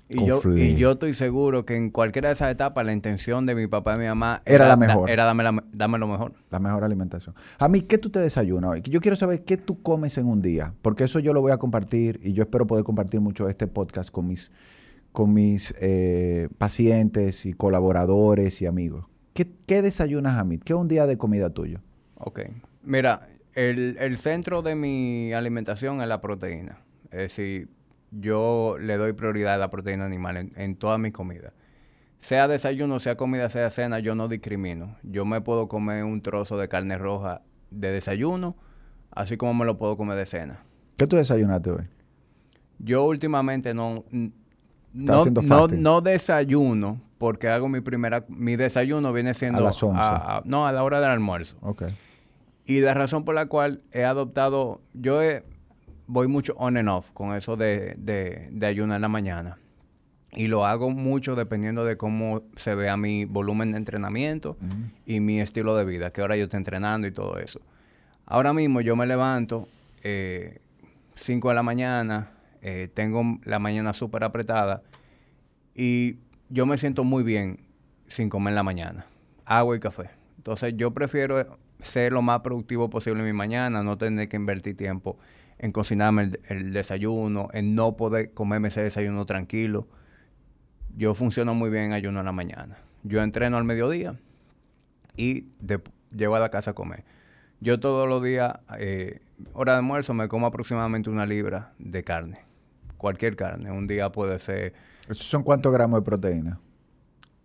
Y yo, y yo estoy seguro que en cualquiera de esas etapas la intención de mi papá y mi mamá era, la mejor. era dame, lo mejor. La mejor alimentación. A mí, ¿qué tú te desayunas hoy? Yo quiero saber qué tú comes en un día, porque eso yo lo voy a compartir y yo espero poder compartir mucho este podcast con mis, con mis eh, pacientes y colaboradores y amigos. ¿Qué, ¿Qué desayunas, a mí? ¿Qué es un día de comida tuyo? Ok. Mira, el, centro de mi alimentación es la proteína. Es decir, yo le doy prioridad a la proteína animal en, en toda mi comida. Sea desayuno, sea comida, sea cena, yo no discrimino. Yo me puedo comer un trozo de carne roja de desayuno, así como me lo puedo comer de cena. ¿Qué tú desayunaste hoy? Yo últimamente no, no, no, no, desayuno porque hago mi primera, mi desayuno viene siendo a las 11. no, a la hora del almuerzo. Okay. Y la razón por la cual he adoptado, yo voy mucho on and off con eso de, de, ayuno en la mañana. Y lo hago mucho dependiendo de cómo se vea mi volumen de entrenamiento y mi estilo de vida, que ahora yo estoy entrenando y todo eso. Ahora mismo yo me levanto 5 eh, de la mañana, eh, tengo la mañana súper apretada y yo me siento muy bien sin comer en la mañana. Agua y café. Entonces yo prefiero ser lo más productivo posible en mi mañana, no tener que invertir tiempo en cocinarme el, desayuno, en no poder comerme ese desayuno tranquilo. Yo funciono muy bien en ayuno en la mañana. Yo entreno al mediodía y llego a la casa a comer. Yo todos los días, eh, hora de almuerzo, me como aproximadamente una libra de carne. Cualquier carne. Un día puede ser... ¿Esos son cuántos gramos de proteína?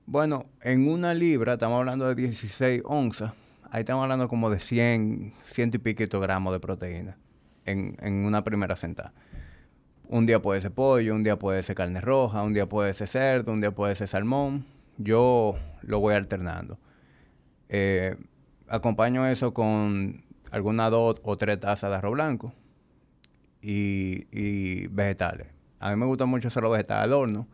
Bueno, en una libra estamos hablando de 16 onzas ahí estamos hablando como de 100, ciento y piquito gramos de proteína en, en una primera sentada. Un día puede ser pollo, un día puede ser carne roja, un día puede ser cerdo, un día puede ser salmón. Yo lo voy alternando. Eh, acompaño eso con alguna dos o tres tazas de arroz blanco y, y, vegetales. A mí me gusta mucho hacer los vegetales al horno.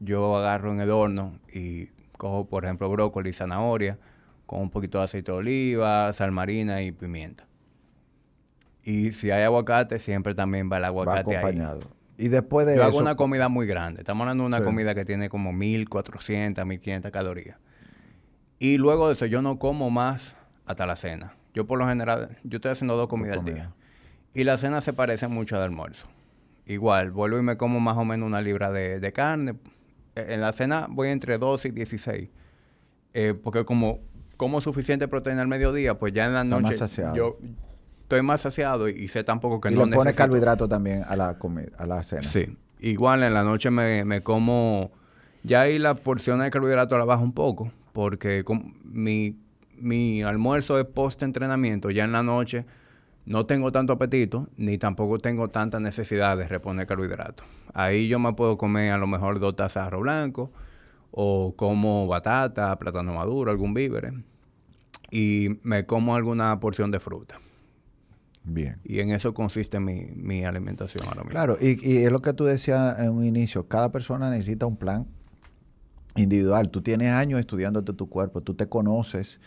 Yo agarro en el horno y cojo, por ejemplo, brócoli, zanahoria, con un poquito de aceite de oliva, sal marina y pimienta. Y si hay aguacate, siempre también va el aguacate va acompañado. Y después de Yo hago una comida muy grande. Estamos hablando de una comida que tiene como 1400, 1500 calorías. Y luego de eso, yo no como más hasta la cena. Yo por lo general, yo estoy haciendo dos comidas al día. Y la cena se parece mucho al almuerzo. Igual, vuelvo y me como más o menos una libra de, de carne, eh, en la cena voy entre 12 y 16. Eh, porque como como suficiente proteína al mediodía, pues ya en la más noche saciado. yo estoy más saciado y, y sé tampoco que y no le pones necesito- carbohidrato también a la, comi- a la cena. Sí. Igual en la noche me, me como... Ya ahí la porción de carbohidrato la bajo un poco, porque mi, mi almuerzo es post-entrenamiento. Ya en la noche no tengo tanto apetito, ni tampoco tengo tanta necesidad de reponer carbohidratos. Ahí yo me puedo comer a lo mejor dos tazas de arroz blanco, o como batata, plátano maduro, algún víveres. Y me como alguna porción de fruta. Bien. Y en eso consiste mi, mi alimentación ahora mismo. Claro, y, y es lo que tú decías en un inicio, cada persona necesita un plan individual. Tú tienes años estudiándote tu cuerpo, tú te conoces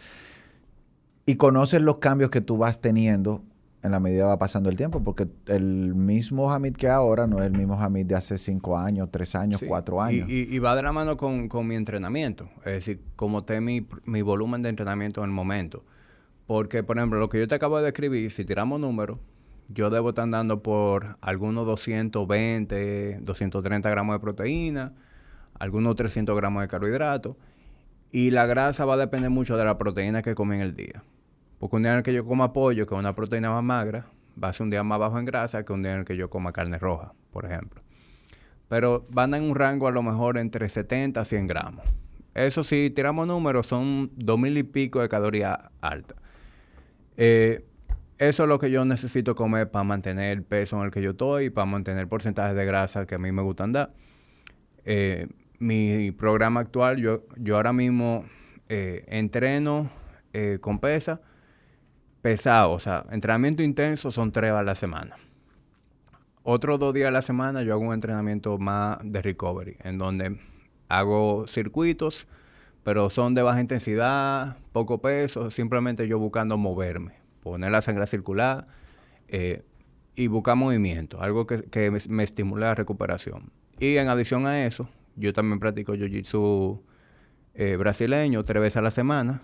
y conoces los cambios que tú vas teniendo en la medida va pasando el tiempo, porque el mismo Hamid que ahora no es el mismo Hamid de hace cinco años, tres años, Sí. cuatro años. Y, y- y va de la mano con, con mi entrenamiento. Es decir, como esté mi, mi volumen de entrenamiento en el momento. Porque, por ejemplo, lo que yo te acabo de describir, si tiramos números, yo debo estar andando por algunos 220, 230 gramos de proteína, algunos 300 gramos de carbohidratos. Y la grasa va a depender mucho de la proteína que comí en el día. Porque un día en el que yo coma pollo, que es una proteína más magra, va a ser un día más bajo en grasa que un día en el que yo coma carne roja, por ejemplo. Pero van en un rango a lo mejor entre 70 a 100 gramos. Eso sí, tiramos números, son 2000 y pico de calorías altas. Eh, eso es lo que yo necesito comer para mantener el peso en el que yo estoy, para mantener el porcentaje de grasa que a mí me gusta andar. Eh, mi programa actual, yo, yo ahora mismo eh, entreno con pesa pesado, o sea, entrenamiento intenso son tres a la semana. Otros dos días a la semana yo hago un entrenamiento más de recovery, en donde hago circuitos, pero son de baja intensidad, poco peso, simplemente yo buscando moverme, poner la sangre circular eh, y buscar movimiento, algo que, que me, me estimule la recuperación. Y en adición a eso, yo también practico jiu-jitsu eh, brasileño tres veces a la semana.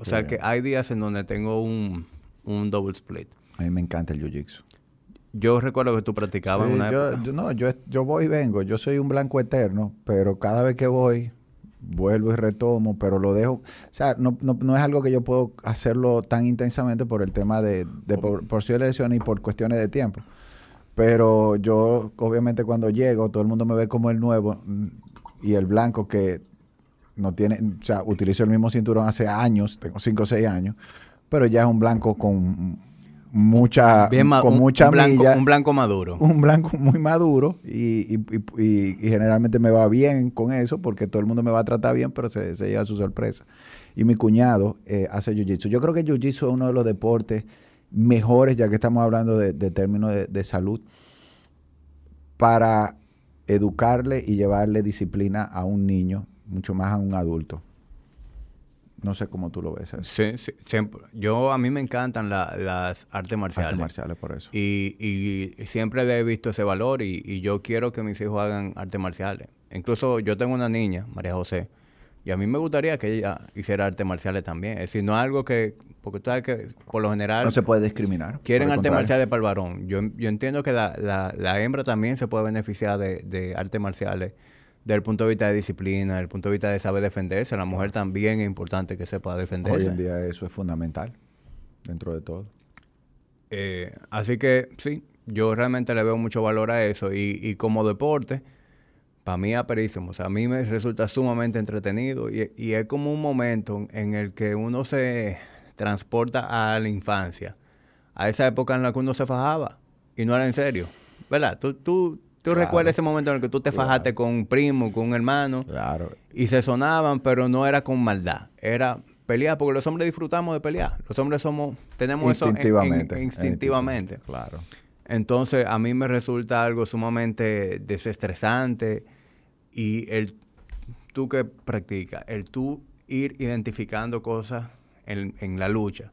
O sea bien. que hay días en donde tengo un, un double split. A mí me encanta el jiu-jitsu. Yo recuerdo que tú practicabas Sí, en una yo, época. yo- no, yo, yo voy y vengo. Yo soy un blanco eterno, pero cada vez que voy, vuelvo y retomo, pero lo dejo. O sea, no, no, no es algo que yo puedo hacerlo tan intensamente por el tema de, de por, por si lesión y por cuestiones de tiempo. Pero yo, obviamente, cuando llego, todo el mundo me ve como el nuevo mm, y el blanco que no tiene, o sea, utilizo el mismo cinturón hace años, tengo 5 o 6 años, pero ya es un blanco con mucha, Bien con un, mucha un blanco, milla un blanco maduro. [laughs] un blanco muy maduro y, y- y- y- y generalmente me va bien con eso porque todo el mundo me va a tratar bien, pero se, se lleva su sorpresa. Y mi cuñado eh, hace jiu-jitsu. Yo creo que jiu-jitsu es uno de los deportes mejores, ya que estamos hablando de, de términos de, de salud, para educarle y llevarle disciplina a un niño, mucho más a un adulto. No sé cómo tú lo ves eso. Sí, sí, siempre. Yo, a mí me encantan la- las artes marciales. Artes marciales por eso. Y, y siempre le he visto ese valor y, y yo quiero que mis hijos hagan artes marciales. Incluso yo tengo una niña, María José, y a mí me gustaría que ella hiciera artes marciales también. Es decir, no algo que, porque tú sabes que por lo general No se puede discriminar. quieren artes marciales para el varón. Yo, yo entiendo que la, la, la hembra también se puede beneficiar de, de artes marciales desde el punto de vista de disciplina, desde el punto de vista de saber defenderse. La mujer también es importante que sepa defenderse. Hoy en día eso es fundamental, dentro de todo. Eh, así que sí, yo realmente le veo mucho valor a eso y, y como deporte, para mí es aperísimo. O sea, a mí me resulta sumamente entretenido y, y es como un momento en el que uno se transporta a la infancia, a esa época en la que uno se fajaba y no era en serio. ¿Verdad? Tú, tú, tú Claro. recuerdas ese momento en el que tú te fajaste con un primo, con un hermano Claro. y se sonaban, pero no era con maldad. Era pelear, porque los hombres disfrutamos de pelear. Los hombres somos, tenemos eso en- en- Instintivamente. instintivamente. Claro. Entonces, a mí me resulta algo sumamente desestresante y el tú que practicas, el tú ir identificando cosas en, en la lucha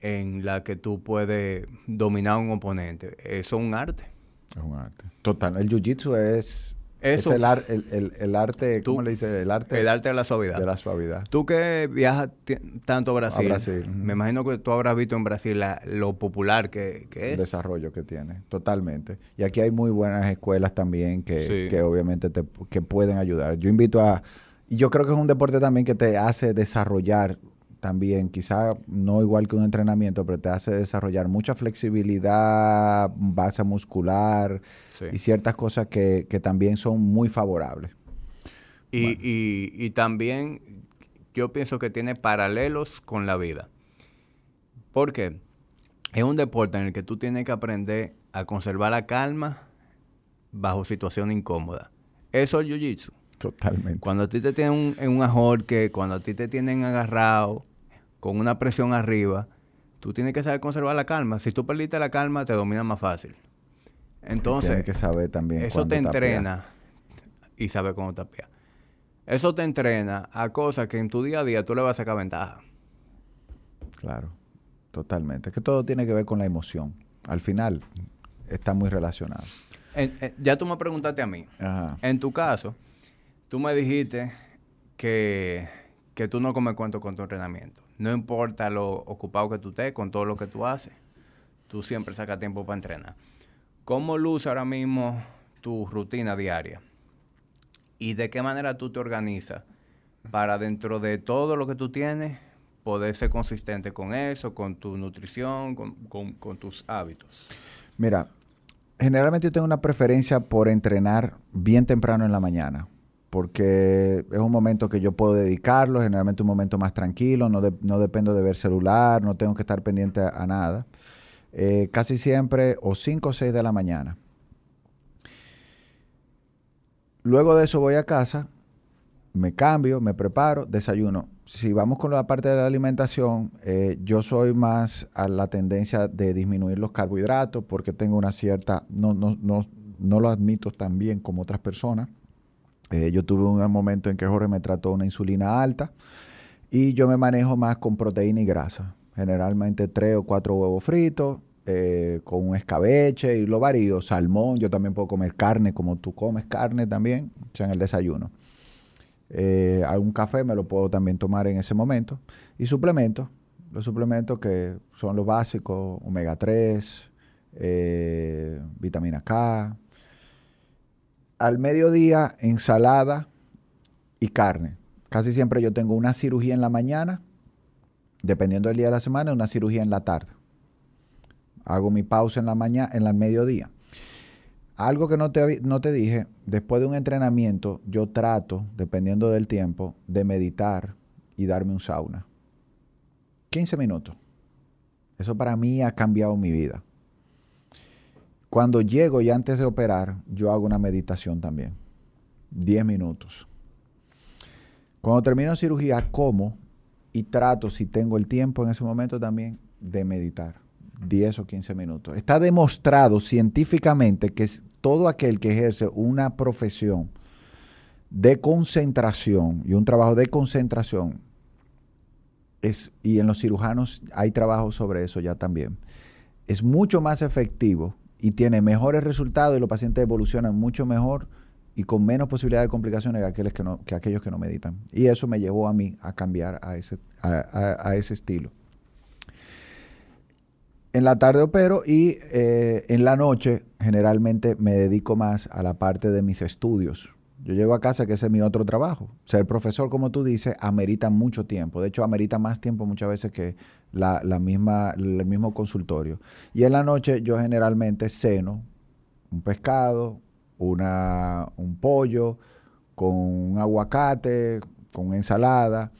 en la que tú puedes dominar a un oponente, eso es un arte. Es un arte. Total. El jiu-jitsu es es el, el, arte, ¿cómo le dice? El arte, el arte de la suavidad. De la suavidad. Tú que viajas tanto a Brasil, me imagino que tú habrás visto en Brasil lo popular que, es. El desarrollo que tiene, totalmente. Y aquí hay muy buenas escuelas también que, que obviamente te, que pueden ayudar. Yo invito a... Y yo creo que es un deporte también que te hace desarrollar también, quizá no igual que un entrenamiento, pero te hace desarrollar mucha flexibilidad, base muscular y ciertas cosas que, también son muy favorables. Y, también yo pienso que tiene paralelos con la vida. Porque es un deporte en el que tú tienes que aprender a conservar la calma bajo situación incómoda. Eso es jiu-jitsu. Totalmente. Cuando a ti te tienen en un ajorque, cuando a ti te tienen agarrado, con una presión arriba, tú tienes que saber conservar la calma. Si tú perdiste la calma, te domina más fácil. Entonces, tienes que saber también eso te entrena y sabe cómo tapear. Eso te entrena a cosas que en tu día a día tú le vas a sacar ventaja. Claro, totalmente. Es que todo tiene que ver con la emoción. Al final está muy relacionado. ya tú me preguntaste a mí. En tu caso, tú me dijiste que, que tú no comes cuento con tu entrenamiento. No importa lo ocupado que tú estés con todo lo que tú haces, tú siempre sacas tiempo para entrenar. ¿Cómo luce ahora mismo tu rutina diaria? ¿Y de qué manera tú te organizas para dentro de todo lo que tú tienes poder ser consistente con eso, con tu nutrición, con, tus hábitos? Mira, generalmente yo tengo una preferencia por entrenar bien temprano en la mañana porque es un momento que yo puedo dedicarlo, generalmente un momento más tranquilo, no, dependo de ver celular, no tengo que estar pendiente a, nada. Eh, casi siempre o 5 o 6 de la mañana. Luego de eso voy a casa, me cambio, me preparo, desayuno. Si vamos con la parte de la alimentación, eh, yo soy más a la tendencia de disminuir los carbohidratos porque tengo una cierta, no, no, no, no lo admito tan bien como otras personas eh, yo tuve un momento en que Jorge me trató una insulina alta y yo me manejo más con proteína y grasa. Generalmente tres o cuatro huevos fritos, eh, con un escabeche y lo varío. Salmón, yo también puedo comer carne como tú comes carne también, o sea, en el desayuno. Eh, algún café me lo puedo también tomar en ese momento. Y suplementos, los suplementos que son los básicos, omega 3, vitamina K, al mediodía ensalada y carne. Casi siempre yo tengo una cirugía en la mañana, dependiendo del día de la semana, una cirugía en la tarde. Hago mi pausa en la mañana, en el mediodía. Algo que no te, no te dije, después de un entrenamiento, yo trato, dependiendo del tiempo, de meditar y darme un sauna. 15 minutos. Eso para mí ha cambiado mi vida. Cuando llego y antes de operar, yo hago una meditación también. 10 minutos. Cuando termino cirugía, como y trato, si tengo el tiempo en ese momento también, de meditar. 10 o 15 minutos. Está demostrado científicamente que todo aquel que ejerce una profesión de concentración y un trabajo de concentración, es, y en los cirujanos hay trabajo sobre eso ya también, es mucho más efectivo y tiene mejores resultados y los pacientes evolucionan mucho mejor y con menos posibilidad de complicaciones que aquellos que, no, que aquellos que no meditan. Y eso me llevó a mí a cambiar a ese, a, ese estilo. En la tarde opero y eh, en la noche generalmente me dedico más a la parte de mis estudios. Yo llego a casa, que ese es mi otro trabajo. Ser profesor, como tú dices, amerita mucho tiempo. De hecho, amerita más tiempo muchas veces que la, misma, el mismo consultorio. Y en la noche yo generalmente ceno un pescado, una, un pollo, con un aguacate, con ensalada.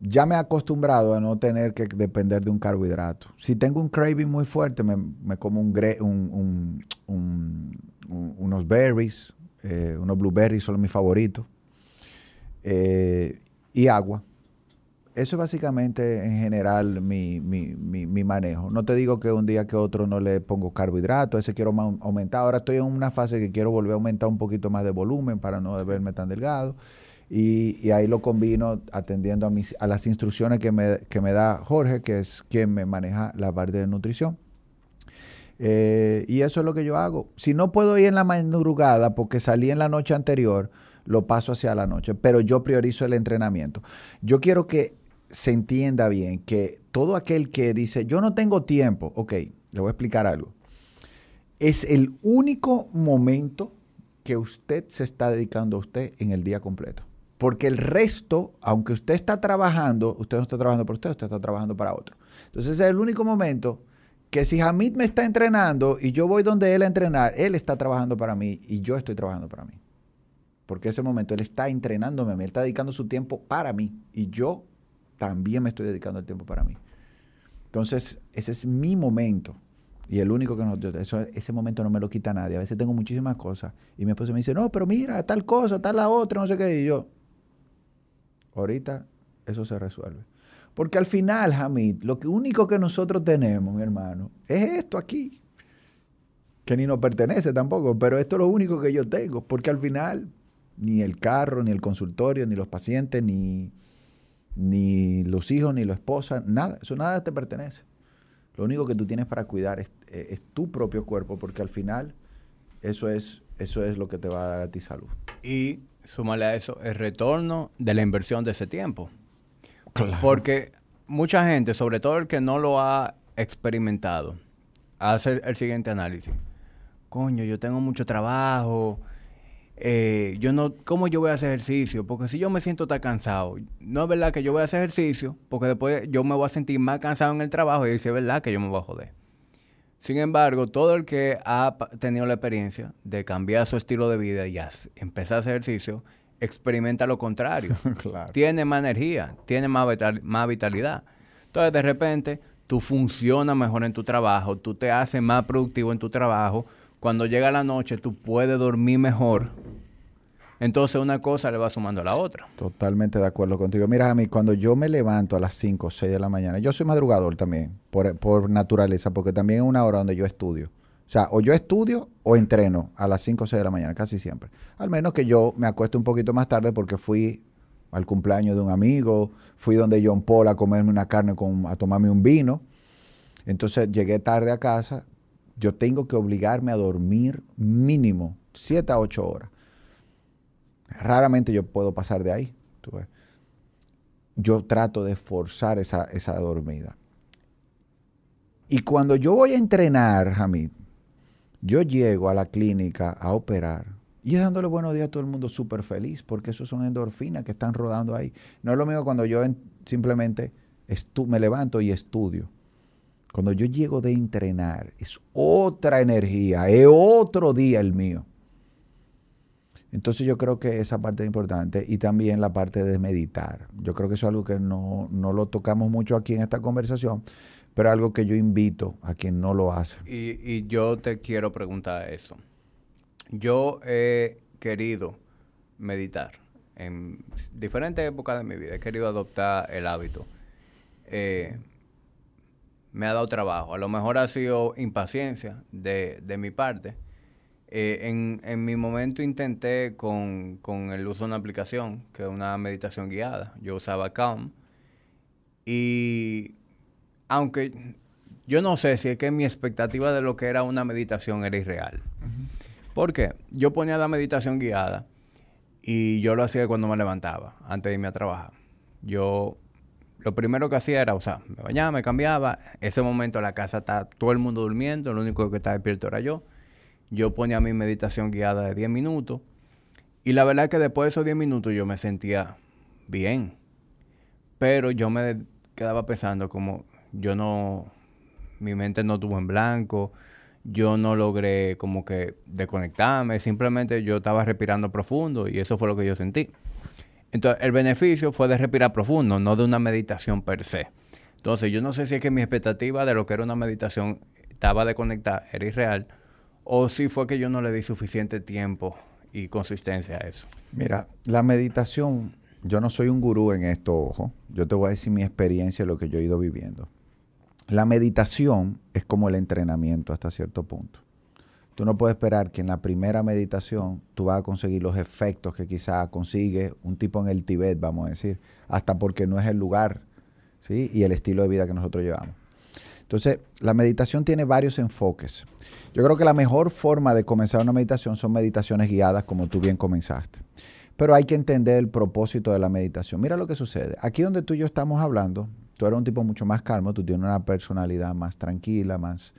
Ya me he acostumbrado a no tener que depender de un carbohidrato. Si tengo un craving muy fuerte, me, como un, unos berries, eh, unos blueberries son mis favoritos, eh, y agua. Eso es básicamente en general mi, manejo. No te digo que un día que otro no le pongo carbohidratos, ese quiero aumentar. Ahora estoy en una fase que quiero volver a aumentar un poquito más de volumen para no verme tan delgado. Y, ahí lo combino atendiendo a, mis, a las instrucciones que me, que me da Jorge, que es quien me maneja la parte de nutrición. Eh, y eso es lo que yo hago. Si no puedo ir en la madrugada porque salí en la noche anterior, lo paso hacia la noche, pero yo priorizo el entrenamiento. Yo quiero que se entienda bien que todo aquel que dice, yo no tengo tiempo, ok, le voy a explicar algo. Es el único momento que usted se está dedicando a usted en el día completo. Porque el resto, aunque usted está trabajando, usted no está trabajando por usted, usted está trabajando para otro. Entonces es el único momento que si Hamid me está entrenando y yo voy donde él a entrenar, él está trabajando para mí y yo estoy trabajando para mí. Porque ese momento él está entrenándome a él está dedicando su tiempo para mí y yo también me estoy dedicando el tiempo para mí. Entonces, ese es mi momento. Y el único que no, eso, ese momento no me lo quita nadie. A veces tengo muchísimas cosas y mi esposa me dice, no, pero mira, tal cosa, tal la otra, no sé qué. Y yo, ahorita eso se resuelve. Porque al final, Hamid, lo único que nosotros tenemos, mi hermano, es esto aquí. Que ni nos pertenece tampoco, pero esto es lo único que yo tengo. Porque al final, ni el carro, ni el consultorio, ni los pacientes, ni, ni los hijos, ni la esposa, nada. Eso nada te pertenece. Lo único que tú tienes para cuidar es, es, tu propio cuerpo, porque al final eso es, eso es lo que te va a dar a ti salud. Y súmale a eso el retorno de la inversión de ese tiempo. Porque mucha gente, sobre todo el que no lo ha experimentado, hace el siguiente análisis. Coño, yo tengo mucho trabajo. Eh, yo no, ¿cómo yo voy a hacer ejercicio? Porque si yo me siento tan cansado, no es verdad que yo voy a hacer ejercicio, porque después yo me voy a sentir más cansado en el trabajo y dice, es verdad que yo me voy a joder. Sin embargo, todo el que ha tenido la experiencia de cambiar su estilo de vida y empezar a hacer ejercicio, experimenta lo contrario. [laughs] Tiene más energía, tiene más, más vitalidad. Entonces, de repente, tú funcionas mejor en tu trabajo, tú te haces más productivo en tu trabajo. Cuando llega la noche, tú puedes dormir mejor. Entonces, una cosa le va sumando a la otra. Totalmente de acuerdo contigo. Mira, a mí, cuando yo me levanto a las 5 o 6 de la mañana, yo soy madrugador también, por, por naturaleza, porque también es una hora donde yo estudio. O sea, o yo estudio o entreno a las 5 o 6 de la mañana, casi siempre. Al menos que yo me acueste un poquito más tarde porque fui al cumpleaños de un amigo, fui donde John Paul a comerme una carne, con, a tomarme un vino. Entonces llegué tarde a casa. Yo tengo que obligarme a dormir mínimo 7 a 8 horas. Raramente yo puedo pasar de ahí. Yo trato de forzar esa, esa dormida. Y cuando yo voy a entrenar, Hamid, yo llego a la clínica a operar y dándole buenos días a todo el mundo súper feliz, porque esos son endorfinas que están rodando ahí. No es lo mismo cuando yo simplemente me levanto y estudio. Cuando yo llego de entrenar, es otra energía, es otro día el mío. Entonces yo creo que esa parte es importante y también la parte de meditar. Yo creo que eso es algo que no, no lo tocamos mucho aquí en esta conversación, pero algo que yo invito a quien no lo hace. Y, yo te quiero preguntar eso. Yo he querido meditar en diferentes épocas de mi vida. He querido adoptar el hábito. Eh, me ha dado trabajo. A lo mejor ha sido impaciencia de, mi parte. Eh, en, en, mi momento intenté con, con, el uso de una aplicación, que es una meditación guiada. Yo usaba Calm. Y aunque yo no sé si es que mi expectativa de lo que era una meditación era irreal. ¿Por qué? Yo ponía la meditación guiada y yo lo hacía cuando me levantaba, antes de irme a trabajar. Yo lo primero que hacía era, o sea, me bañaba, me cambiaba. Ese momento la casa está todo el mundo durmiendo, lo único que estaba despierto era yo. Yo ponía mi meditación guiada de 10 minutos. Y la verdad es que después de esos 10 minutos yo me sentía bien. Pero yo me quedaba pensando como, yo no, mi mente no estuvo en blanco, yo no logré como que desconectarme, simplemente yo estaba respirando profundo y eso fue lo que yo sentí. Entonces, el beneficio fue de respirar profundo, no de una meditación per se. Entonces, yo no sé si es que mi expectativa de lo que era una meditación estaba desconectada, era irreal, o si fue que yo no le di suficiente tiempo y consistencia a eso. Mira, la meditación, yo no soy un gurú en esto, ojo. Yo te voy a decir mi experiencia, lo que yo he ido viviendo. La meditación es como el entrenamiento hasta cierto punto. Tú no puedes esperar que en la primera meditación tú vas a conseguir los efectos que quizás consigue un tipo en el Tibet, vamos a decir, hasta porque no es el lugar ¿sí? y el estilo de vida que nosotros llevamos. Entonces, la meditación tiene varios enfoques. Yo creo que la mejor forma de comenzar una meditación son meditaciones guiadas, como tú bien comenzaste. Pero hay que entender el propósito de la meditación. Mira lo que sucede. Aquí donde tú y yo estamos hablando, tú eres un tipo mucho más calmo, tú tienes una personalidad más tranquila, más,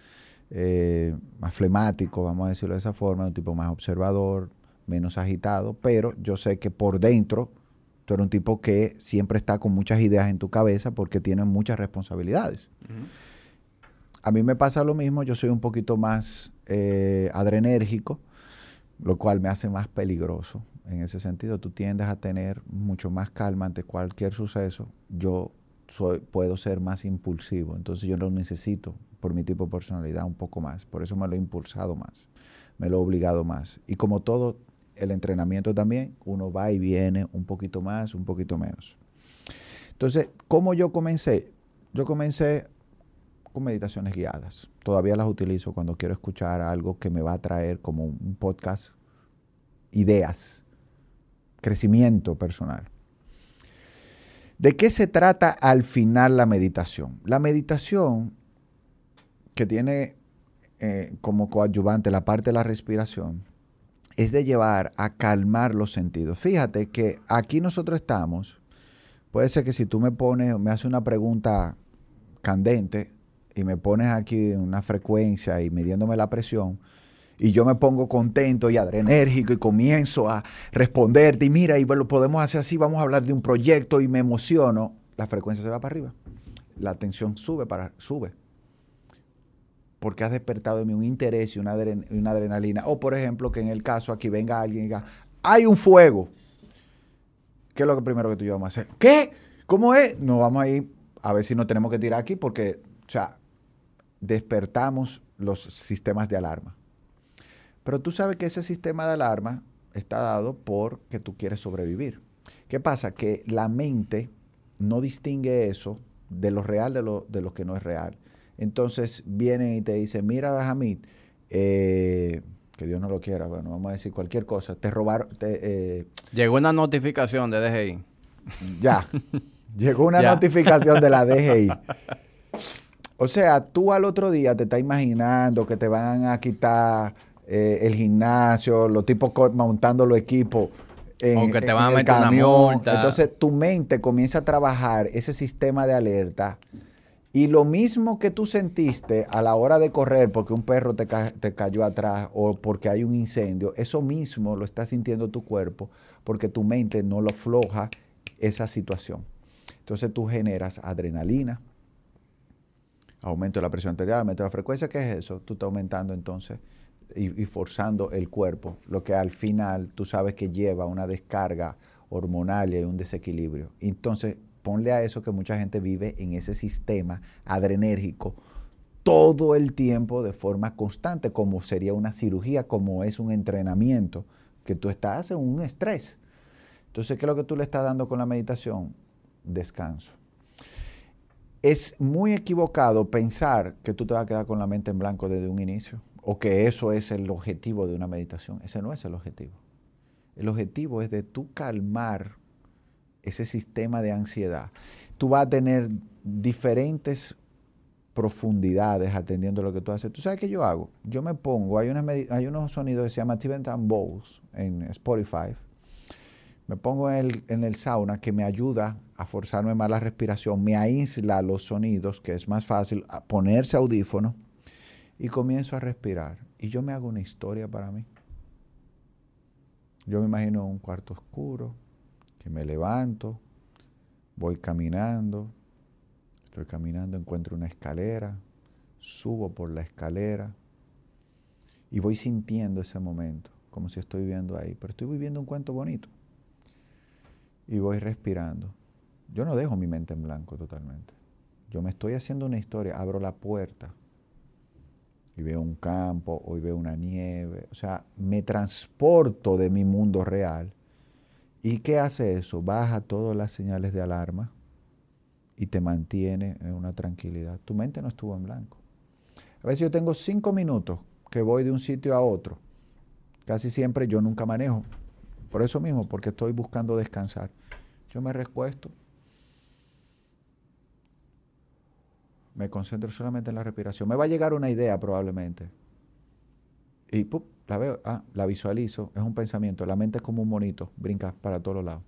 eh, más flemático, vamos a decirlo de esa forma, un tipo más observador, menos agitado, pero yo sé que por dentro tú eres un tipo que siempre está con muchas ideas en tu cabeza porque tiene muchas responsabilidades. A mí me pasa lo mismo, yo soy un poquito más eh, adrenérgico, lo cual me hace más peligroso. En ese sentido, tú tiendes a tener mucho más calma ante cualquier suceso. Yo soy, puedo ser más impulsivo, entonces yo lo necesito por mi tipo de personalidad un poco más. Por eso me lo he impulsado más, me lo he obligado más. Y como todo el entrenamiento también, uno va y viene un poquito más, un poquito menos. Entonces, ¿cómo yo comencé? Yo comencé con meditaciones guiadas. Todavía las utilizo cuando quiero escuchar algo que me va a traer como un podcast, ideas, crecimiento personal. ¿De qué se trata al final la meditación? La meditación, que tiene eh, como coadyuvante la parte de la respiración, es de llevar a calmar los sentidos. Fíjate que aquí nosotros estamos, puede ser que si tú me pones, me haces una pregunta candente y me pones aquí una frecuencia y midiéndome la presión, y yo me pongo contento y adrenérgico y comienzo a responderte y mira, y lo podemos hacer así, vamos a hablar de un proyecto y me emociono, la frecuencia se va para arriba. La tensión sube para sube porque has despertado en mí un interés y una, adrenalina. O, por ejemplo, que en el caso aquí venga alguien y diga, hay un fuego. ¿Qué es lo que primero que tú y yo vamos a hacer? ¿Qué? ¿Cómo es? Nos vamos a ir a ver si nos tenemos que tirar aquí porque, o sea, despertamos los sistemas de alarma. Pero tú sabes que ese sistema de alarma está dado porque tú quieres sobrevivir. ¿Qué pasa? Que la mente no distingue eso de lo real de lo, de lo que no es real. Entonces vienen y te dicen, mira, Bahamid, eh, que Dios no lo quiera, bueno, vamos a decir cualquier cosa, te robaron... Eh, llegó una notificación de DGI. Ya, [laughs] llegó una notificación de la [laughs] DGI. O sea, tú al otro día te estás imaginando que te van a quitar eh, el gimnasio, los tipos montando los equipos. En, o que te van a meter una multa. Entonces tu mente comienza a trabajar ese sistema de alerta y lo mismo que tú sentiste a la hora de correr porque un perro te, cayó atrás o porque hay un incendio, eso mismo lo está sintiendo tu cuerpo porque tu mente no lo floja esa situación. Entonces tú generas adrenalina, aumento de la presión arterial, aumento de la frecuencia, ¿qué es eso? Tú estás aumentando entonces y, forzando el cuerpo, lo que al final tú sabes que lleva una descarga hormonal y un desequilibrio. Entonces ponle a eso que mucha gente vive en ese sistema adrenérgico todo el tiempo de forma constante, como sería una cirugía, como es un entrenamiento, que tú estás en un estrés. Entonces, ¿qué es lo que tú le estás dando con la meditación? Descanso. Es muy equivocado pensar que tú te vas a quedar con la mente en blanco desde un inicio, o que eso es el objetivo de una meditación. Ese no es el objetivo. El objetivo es de tú calmar ese sistema de ansiedad, tú vas a tener diferentes profundidades atendiendo lo que tú haces. ¿Tú sabes qué yo hago? Yo me pongo, hay, hay unos sonidos que se llaman Tibetan Bowls en Spotify. Me pongo en el, en el sauna que me ayuda a forzarme más la respiración, me aísla los sonidos, que es más fácil ponerse audífono y comienzo a respirar. Y yo me hago una historia para mí. Yo me imagino un cuarto oscuro, me levanto, voy caminando, estoy caminando, encuentro una escalera, subo por la escalera y voy sintiendo ese momento, como si estoy viviendo ahí, pero estoy viviendo un cuento bonito. Y voy respirando. Yo no dejo mi mente en blanco totalmente. Yo me estoy haciendo una historia, abro la puerta y veo un campo, hoy veo una nieve. O sea, me transporto de mi mundo real ¿Y qué hace eso? Baja todas las señales de alarma y te mantiene en una tranquilidad. Tu mente no estuvo en blanco. A veces yo tengo cinco minutos que voy de un sitio a otro. Casi siempre yo nunca manejo. Por eso mismo, porque estoy buscando descansar. Yo me recuesto. Me concentro solamente en la respiración. Me va a llegar una idea probablemente. Y ¡pup! la veo, ah, la visualizo, es un pensamiento. La mente es como un monito, brinca para todos lados.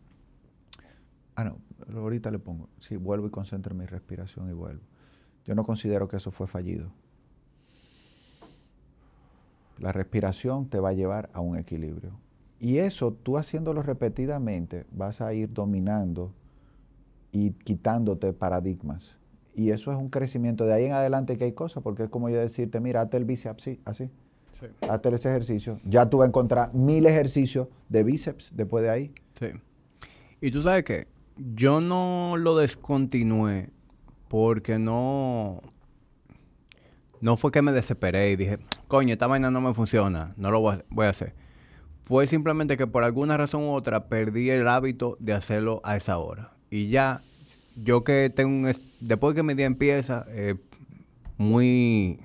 Ah, no, ahorita le pongo. Sí, vuelvo y concentro en mi respiración y vuelvo. Yo no considero que eso fue fallido. La respiración te va a llevar a un equilibrio. Y eso, tú haciéndolo repetidamente, vas a ir dominando y quitándote paradigmas. Y eso es un crecimiento. De ahí en adelante que hay cosas, porque es como yo decirte, mira, hazte el bíceps así, así. Sí. Hazte ese ejercicio. Ya tú vas a encontrar mil ejercicios de bíceps después de ahí. Sí. Y tú sabes que yo no lo descontinué porque no... No fue que me desesperé y dije, coño, esta vaina no me funciona, no lo voy a, hacer. Fue simplemente que por alguna razón u otra perdí el hábito de hacerlo a esa hora. Y ya, yo que tengo un... Después que mi día empieza, eh, muy...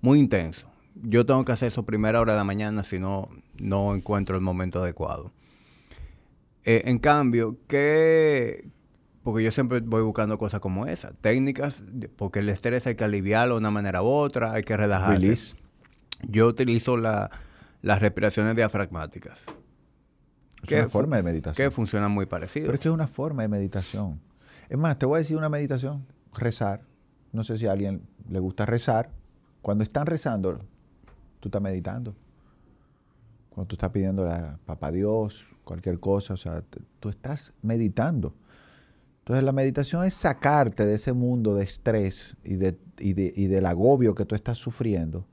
Muy intenso. Yo tengo que hacer eso primera hora de la mañana, si no, no encuentro el momento adecuado. Eh, en cambio, ¿qué, porque yo siempre voy buscando cosas como esas, técnicas, porque el estrés hay que aliviarlo de una manera u otra, hay que relajarse. Yo utilizo las respiraciones diafragmáticas. Es una forma de meditación. Que funciona muy parecido. Pero es que es una forma de meditación. Es más, te voy a decir una meditación, rezar. No sé si a alguien le gusta rezar. Cuando están rezando, tú estás meditando. Cuando tú estás pidiendo a Papá Dios, cualquier cosa, o sea, tú estás meditando. Entonces la meditación es sacarte de ese mundo de estrés y, de, y, del agobio que tú estás sufriendo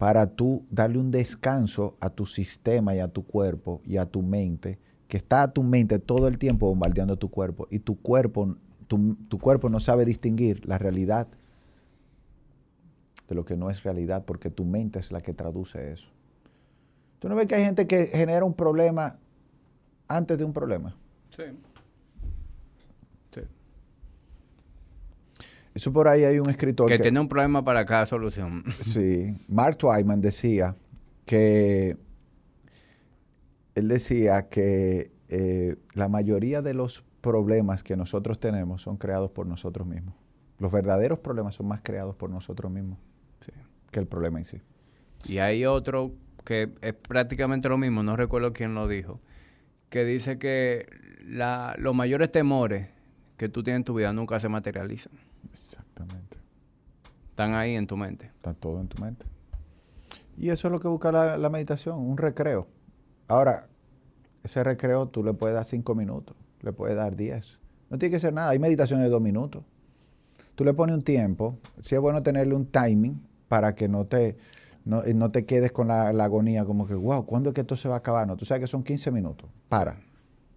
para tú darle un descanso a tu sistema y a tu cuerpo y a tu mente, que está a tu mente todo el tiempo bombardeando tu cuerpo y tu cuerpo, tu, tu cuerpo no sabe distinguir la realidad de lo que no es realidad porque tu mente es la que traduce eso. ¿Tú no ves que hay gente que genera un problema antes de un problema? Sí. Eso por ahí hay un escritor que, tiene un problema para cada solución. [laughs] Sí, Mark Twyman decía que él decía que eh, la mayoría de los problemas que nosotros tenemos son creados por nosotros mismos. Los verdaderos problemas son más creados por nosotros mismos que el problema en sí. Y hay otro que es prácticamente lo mismo, no recuerdo quién lo dijo, que dice que los mayores temores que tú tienes en tu vida nunca se materializan. Exactamente. Están ahí en tu mente. Están todo en tu mente. Y eso es lo que busca la, meditación, un recreo. Ahora, ese recreo tú le puedes dar cinco minutos, le puedes dar diez. No tiene que ser nada. Hay meditaciones de dos minutos. Tú le pones un tiempo. Sí es bueno tenerle un timing para que no te, no, no te quedes con la, la, agonía como que, wow, ¿cuándo es que esto se va a acabar? No, tú sabes que son 15 minutos. Para,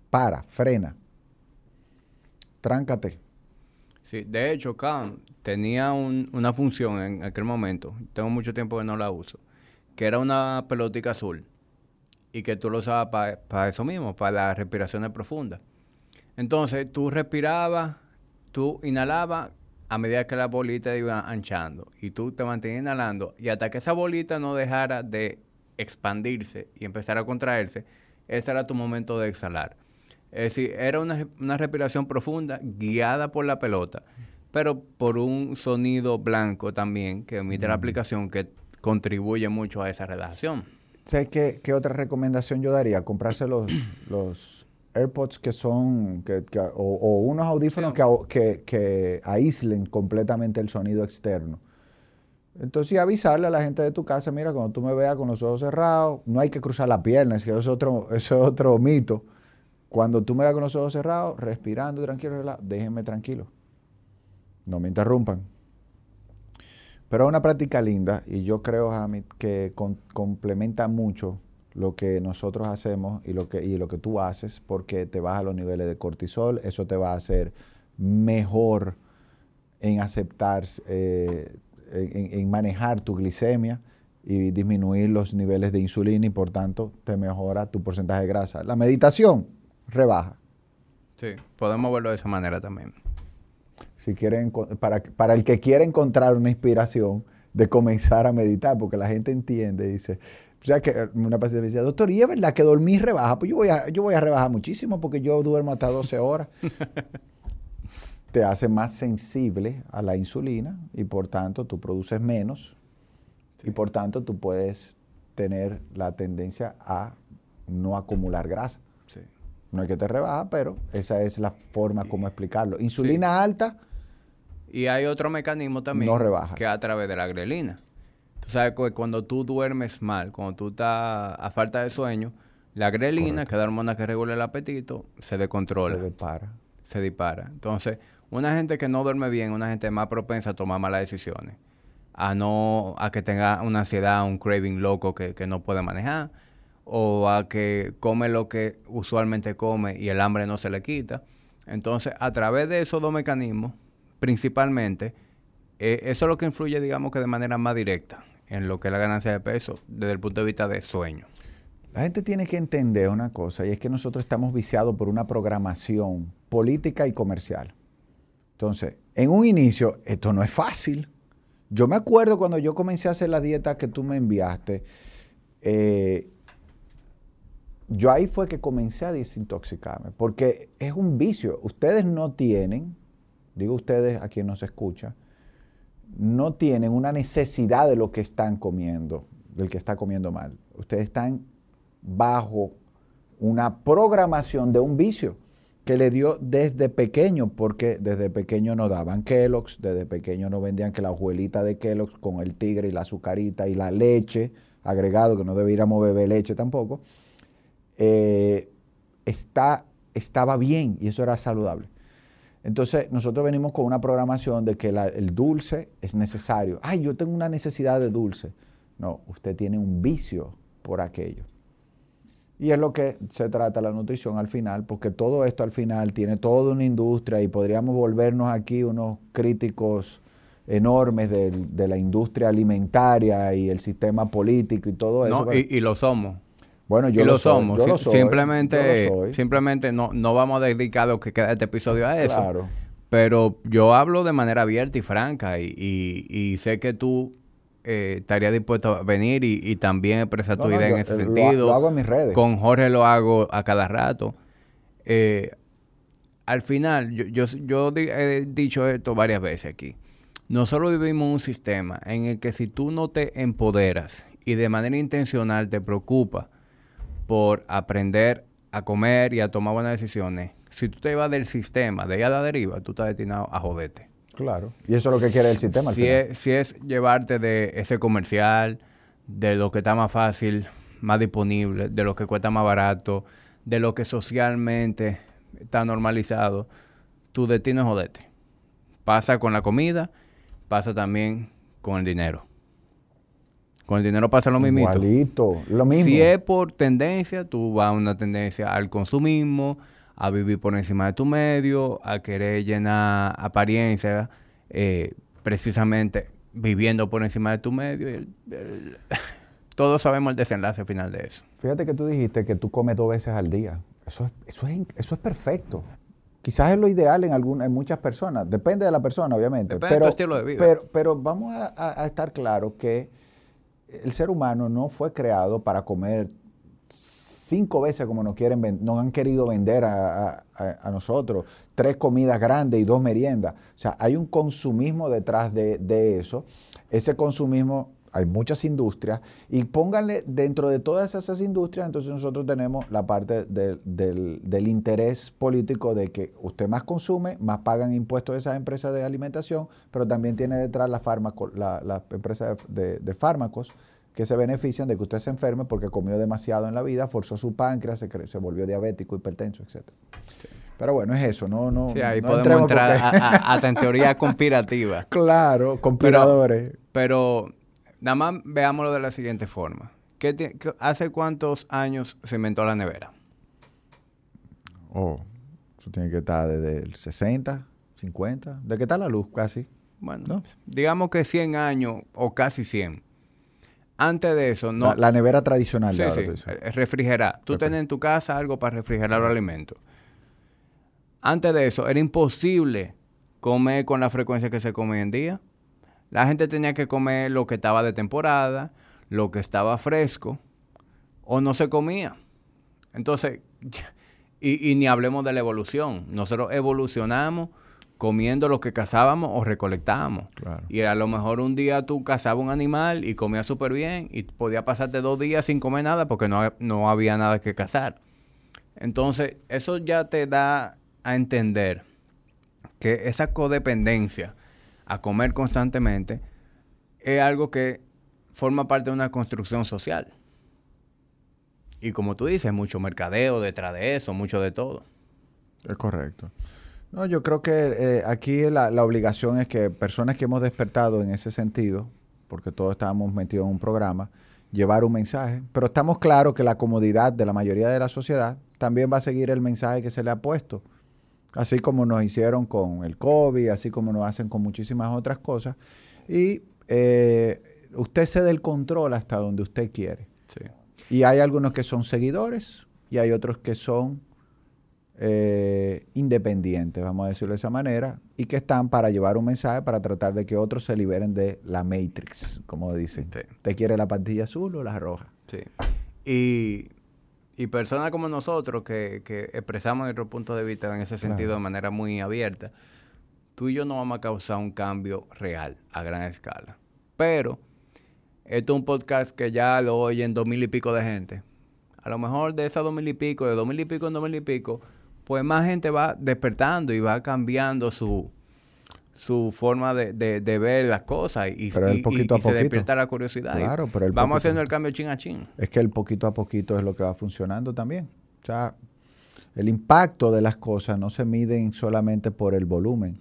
para, frena. Tráncate. Sí, de hecho, Khan tenía una función en aquel momento, tengo mucho tiempo que no la uso, que era una pelotica azul y que tú lo usabas para eso mismo, para las respiraciones profundas. Entonces, tú respirabas, tú inhalabas a medida que la bolita iba anchando y tú te mantenías inhalando y hasta que esa bolita no dejara de expandirse y empezara a contraerse, ese era tu momento de exhalar. Es decir, era una, respiración profunda guiada por la pelota, pero por un sonido blanco también que emite la aplicación que contribuye mucho a esa relajación. ¿Sabes qué, qué otra recomendación yo daría? Comprarse los, [clears throat] los AirPods que son, que, o, unos audífonos que, que, aíslen completamente el sonido externo. Entonces, avisarle a la gente de tu casa, mira, cuando tú me veas con los ojos cerrados, no hay que cruzar las piernas, que eso es otro, eso es otro mito. Cuando tú me veas con los ojos cerrados, respirando tranquilo, déjenme tranquilo. No me interrumpan. Pero es una práctica linda y yo creo, Hamid, que complementa mucho lo que nosotros hacemos y lo que, y lo que tú haces porque te baja los niveles de cortisol. Eso te va a hacer mejor en aceptar, eh, en, en manejar tu glicemia y disminuir los niveles de insulina y por tanto te mejora tu porcentaje de grasa. La meditación rebaja. Sí, podemos verlo de esa manera también. Si quieren, para, para el que quiere encontrar una inspiración de comenzar a meditar, porque la gente entiende, dice, o sea que una paciente me decía, doctor, ¿y es verdad que dormir rebaja? Pues yo voy a, yo voy a rebajar muchísimo porque yo duermo hasta 12 horas. [laughs] te hace más sensible a la insulina y por tanto tú produces menos y por tanto tú puedes tener la tendencia a no acumular grasa. No hay que te rebaja, pero esa es la forma como explicarlo. Insulina alta. Y hay otro mecanismo también. No rebajas. Que es a través de la grelina. Tú sabes que cuando tú duermes mal, cuando tú estás a falta de sueño, la grelina, que es la hormona que regula el apetito, se descontrola. Se dispara. Se dispara. Entonces, una gente que no duerme bien, una gente más propensa a tomar malas decisiones. A no, a que tenga una ansiedad, un craving loco que, que no puede manejar. O a que come lo que usualmente come y el hambre no se le quita. Entonces, a través de esos dos mecanismos, principalmente, eh, eso es lo que influye, digamos que de manera más directa en lo que es la ganancia de peso desde el punto de vista de sueño. La gente tiene que entender una cosa, y es que nosotros estamos viciados por una programación política y comercial. Entonces, en un inicio, esto no es fácil. Yo me acuerdo cuando yo comencé a hacer la dieta que tú me enviaste, eh, yo ahí fue que comencé a desintoxicarme, porque es un vicio. Ustedes no tienen, digo ustedes a quien nos escucha, no tienen una necesidad de lo que están comiendo, del que está comiendo mal. Ustedes están bajo una programación de un vicio que le dio desde pequeño, porque desde pequeño no daban Kellogg's, desde pequeño no vendían que la abuelita de Kellogg's con el tigre y la azucarita y la leche agregado, que no deberíamos beber leche tampoco, eh, está, estaba bien y eso era saludable. Entonces, nosotros venimos con una programación de que el dulce es necesario. Ay, yo tengo una necesidad de dulce. No, usted tiene un vicio por aquello. Y es lo que se trata la nutrición al final, porque todo esto al final tiene toda una industria y podríamos volvernos aquí unos críticos enormes de, la industria alimentaria y el sistema político y todo eso. No, y, lo somos. Bueno, yo lo, somos. Yo lo soy, simplemente, simplemente no, no vamos a dedicar lo que queda de este episodio a eso. Claro. Pero yo hablo de manera abierta y franca y, y sé que tú eh, estaría dispuesto a venir y, también expresar tu idea en ese eh, sentido. Lo, hago en mis redes. Con Jorge lo hago a cada rato. Eh, al final, yo, yo, he dicho esto varias veces aquí. Nosotros vivimos un sistema en el que si tú no te empoderas y de manera intencional te preocupas por aprender a comer y a tomar buenas decisiones, si tú te vas del sistema, de allá a la deriva, tú estás destinado a joderte. Claro. Y eso es lo que quiere el sistema. si, es, si es llevarte de ese comercial, de lo que está más fácil, más disponible, de lo que cuesta más barato, de lo que socialmente está normalizado, tu destino es joderte. Pasa con la comida, pasa también con el dinero. Con el dinero pasa lo mismo. Igualito, lo mismo. Si es por tendencia, tú vas a una tendencia al consumismo, a vivir por encima de tu medio, a querer llenar apariencia, eh, precisamente viviendo por encima de tu medio. [laughs] todos sabemos el desenlace final de eso. Fíjate que tú dijiste que tú comes dos veces al día. Eso es, eso es, eso es perfecto. Quizás es lo ideal en, alguna, en muchas personas. Depende de la persona, obviamente. pero, estilo de vida. Pero, pero vamos a, a estar claros que el ser humano no fue creado para comer cinco veces como nos quieren nos han querido vender a, nosotros, tres comidas grandes y dos meriendas. O sea, hay un consumismo detrás de, eso. Ese consumismo, hay muchas industrias, y pónganle dentro de todas esas industrias, entonces nosotros tenemos la parte del, interés político de que usted más consume, más pagan impuestos de esas empresas de alimentación, pero también tiene detrás la, la, empresa de fármacos que se benefician de que usted se enferme porque comió demasiado en la vida, forzó su páncreas, se, se volvió diabético, hipertenso, etc. Pero bueno, es eso, no, no. Sí, ahí podemos entrar hasta en teoría conspirativa. [laughs] Claro, conspiradores. Pero, nada más veámoslo de la siguiente forma. ¿Qué ¿Hace cuántos años se inventó la nevera? Oh, eso tiene que estar desde el 60, 50. ¿De qué está la luz casi? Bueno, digamos que 100 años o casi 100. Antes de eso, no. La, nevera tradicional. Sí, sí. Eh, refrigerar. Tú tienes en tu casa algo para refrigerar los alimentos. Antes de eso, era imposible comer con la frecuencia que se come hoy en día. La gente tenía que comer lo que estaba de temporada, lo que estaba fresco, o no se comía. Entonces, [laughs] y, y ni hablemos de la evolución. Nosotros evolucionamos comiendo lo que cazábamos o recolectábamos. Claro. Y a lo mejor un día tú cazabas un animal y comías súper bien y podía pasarte dos días sin comer nada porque no, no había nada que cazar. Entonces, eso ya te da a entender que esa codependencia a comer constantemente es algo que forma parte de una construcción social. Y como tú dices, mucho mercadeo detrás de eso, mucho de todo. Es correcto. No, yo creo que eh, aquí la, la obligación es que personas que hemos despertado en ese sentido, porque todos estábamos metidos en un programa, llevar un mensaje, pero estamos claros que la comodidad de la mayoría de la sociedad también va a seguir el mensaje que se le ha puesto, así como nos hicieron con el COVID, así como nos hacen con muchísimas otras cosas, y eh, usted cede el control hasta donde usted quiere. Sí. Y hay algunos que son seguidores y hay otros que son eh, independientes, vamos a decirlo de esa manera, y que están para llevar un mensaje para tratar de que otros se liberen de la Matrix, como dicen. Sí. ¿Te quiere la pastilla azul o la roja? Sí. Y, y personas como nosotros que, que expresamos nuestro punto de vista en ese sentido Claro. de manera muy abierta, tú y yo no vamos a causar un cambio real a gran escala. Pero esto es un podcast que ya lo oyen dos mil y pico de gente. A lo mejor de esas dos mil y pico, de dos mil y pico en dos mil y pico, pues más gente va despertando y va cambiando su, su forma de, de- de ver las cosas y, Pero es y- poquito y- a y se despierta la curiosidad. Y Claro, pero el Vamos poquito- haciendo el cambio chin a chin. Es que el poquito a poquito es lo que va funcionando también. O sea, el impacto de las cosas no se miden solamente por el volumen,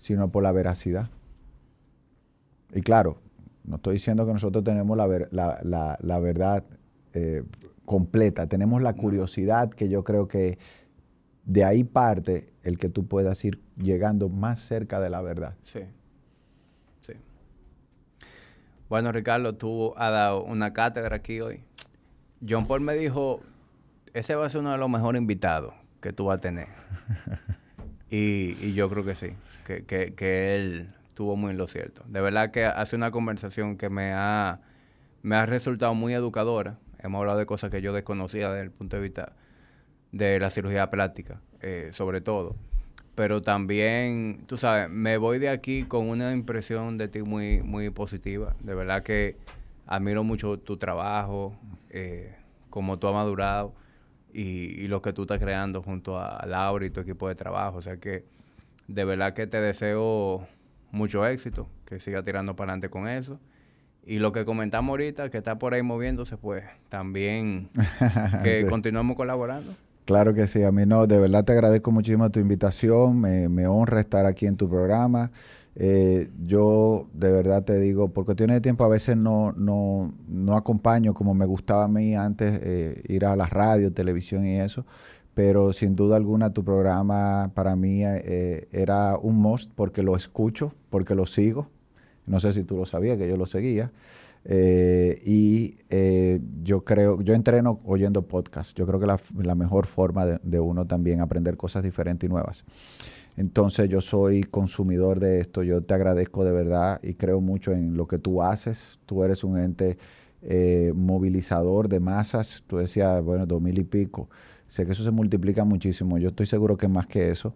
sino por la veracidad. Y claro, no estoy diciendo que nosotros tenemos la, ver- la- la- la verdad eh, completa, tenemos la curiosidad que yo creo que de ahí parte el que tú puedas ir llegando más cerca de la verdad. Sí. Sí. Bueno, Ricardo, tú has dado una cátedra aquí hoy. John Paul me dijo, ese va a ser uno de los mejores invitados que tú vas a tener. [laughs] y, y yo creo que sí, que, que, que él estuvo muy en lo cierto. De verdad que hace una conversación que me ha, me ha resultado muy educadora. Hemos hablado de cosas que yo desconocía desde el punto de vista de la cirugía plástica, eh, sobre todo. Pero también, tú sabes, me voy de aquí con una impresión de ti muy, muy positiva. De verdad que admiro mucho tu trabajo, eh, cómo tú has madurado y, y lo que tú estás creando junto a Laura y tu equipo de trabajo. O sea que de verdad que te deseo mucho éxito, que siga tirando para adelante con eso. Y lo que comentamos ahorita, que está por ahí moviéndose, pues también [laughs] que Sí. continuemos colaborando. Claro que sí, a mí no, de verdad te agradezco muchísimo tu invitación, me, me honra estar aquí en tu programa. Eh, yo de verdad te digo, por cuestiones de tiempo a veces no, no, no acompaño como me gustaba a mí antes eh, ir a la radio, televisión y eso, pero sin duda alguna tu programa para mí eh, era un must porque lo escucho, porque lo sigo. No sé si tú lo sabías, que yo lo seguía. Eh, y eh, yo creo, yo entreno oyendo podcast. Yo creo que la, la mejor forma de, uno también aprender cosas diferentes y nuevas. Entonces yo soy consumidor de esto, yo te agradezco de verdad y creo mucho en lo que tú haces. Tú eres un ente eh, movilizador de masas. Tú decías, bueno, dos mil y pico. Sé que eso se multiplica muchísimo. Yo estoy seguro que más que eso.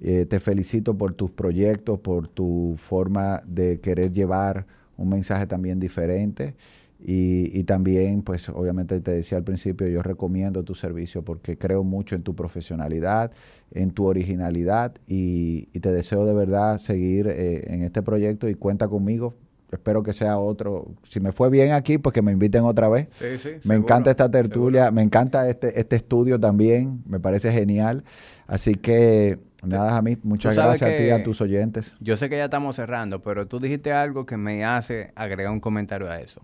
Eh, te felicito por tus proyectos, por tu forma de querer llevar un mensaje también diferente. Y, y también, pues obviamente te decía al principio, yo recomiendo tu servicio porque creo mucho en tu profesionalidad, en tu originalidad y, y te deseo de verdad seguir eh, en este proyecto y cuenta conmigo. Espero que sea otro. Si me fue bien aquí, pues que me inviten otra vez. Sí, sí. Me encanta esta tertulia, me encanta este, este estudio también, me parece genial. Así que, nada, Jamit, muchas gracias a ti y a tus oyentes. Yo sé que ya estamos cerrando, pero tú dijiste algo que me hace agregar un comentario a eso.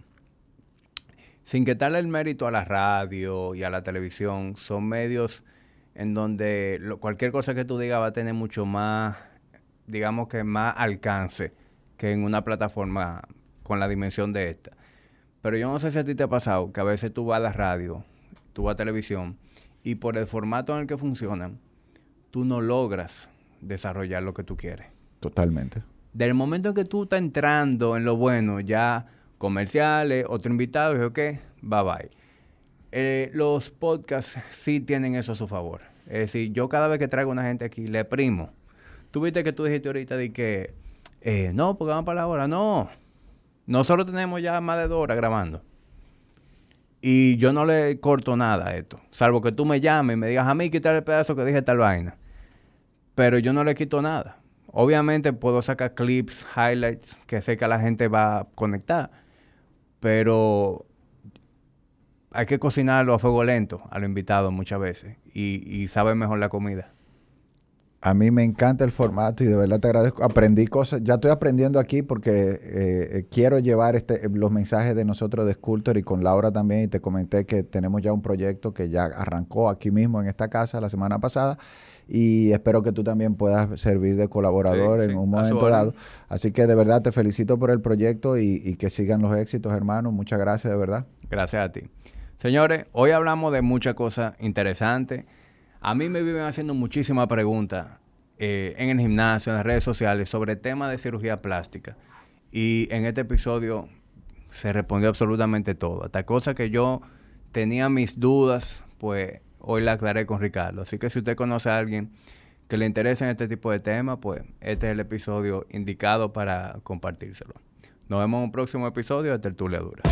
Sin quitarle el mérito a la radio y a la televisión, son medios en donde lo- cualquier cosa que tú digas va a tener mucho más, digamos que más alcance que en una plataforma con la dimensión de esta. Pero yo no sé si a ti te ha pasado que a veces tú vas a la radio, tú vas a televisión y por el formato en el que funcionan, tú no logras desarrollar lo que tú quieres Totalmente. del momento en que tú estás entrando en lo bueno, ya comerciales, otro invitado, y ok, bye bye. Eh, los podcasts sí tienen eso a su favor. Es decir, yo cada vez que traigo una gente aquí, le primo. tú viste que tú dijiste ahorita de que, eh, no, porque vamos para la hora. No, nosotros tenemos ya más de dos horas grabando. Y yo no le corto nada a esto. Salvo que tú me llames y me digas, a mí quitar el pedazo que dije tal vaina. Pero yo no le quito nada. Obviamente puedo sacar clips, highlights, que sé que la gente va a conectar. Pero hay que cocinarlo a fuego lento a los invitados muchas veces. Y, y sabe mejor la comida. A mí me encanta el formato y de verdad te agradezco. Aprendí cosas, ya estoy aprendiendo aquí porque eh, eh, quiero llevar este, los mensajes de nosotros de Sculptor y con Laura también. Y te comenté que tenemos ya un proyecto que ya arrancó aquí mismo en esta casa la semana pasada y espero que tú también puedas servir de colaborador en un momento dado. Así que de verdad te felicito por el proyecto y, y que sigan los éxitos, hermano. Muchas gracias, de verdad. Gracias a ti. Señores, hoy hablamos de muchas cosas interesantes. A mí me viven haciendo muchísimas preguntas eh, en el gimnasio, en las redes sociales, sobre temas de cirugía plástica. Y en este episodio se respondió absolutamente todo. Hasta cosas que yo tenía mis dudas, pues hoy la aclaré con Ricardo. Así que si usted conoce a alguien que le interese en este tipo de temas, pues este es el episodio indicado para compartírselo. Nos vemos en un próximo episodio de Tertulia Dura.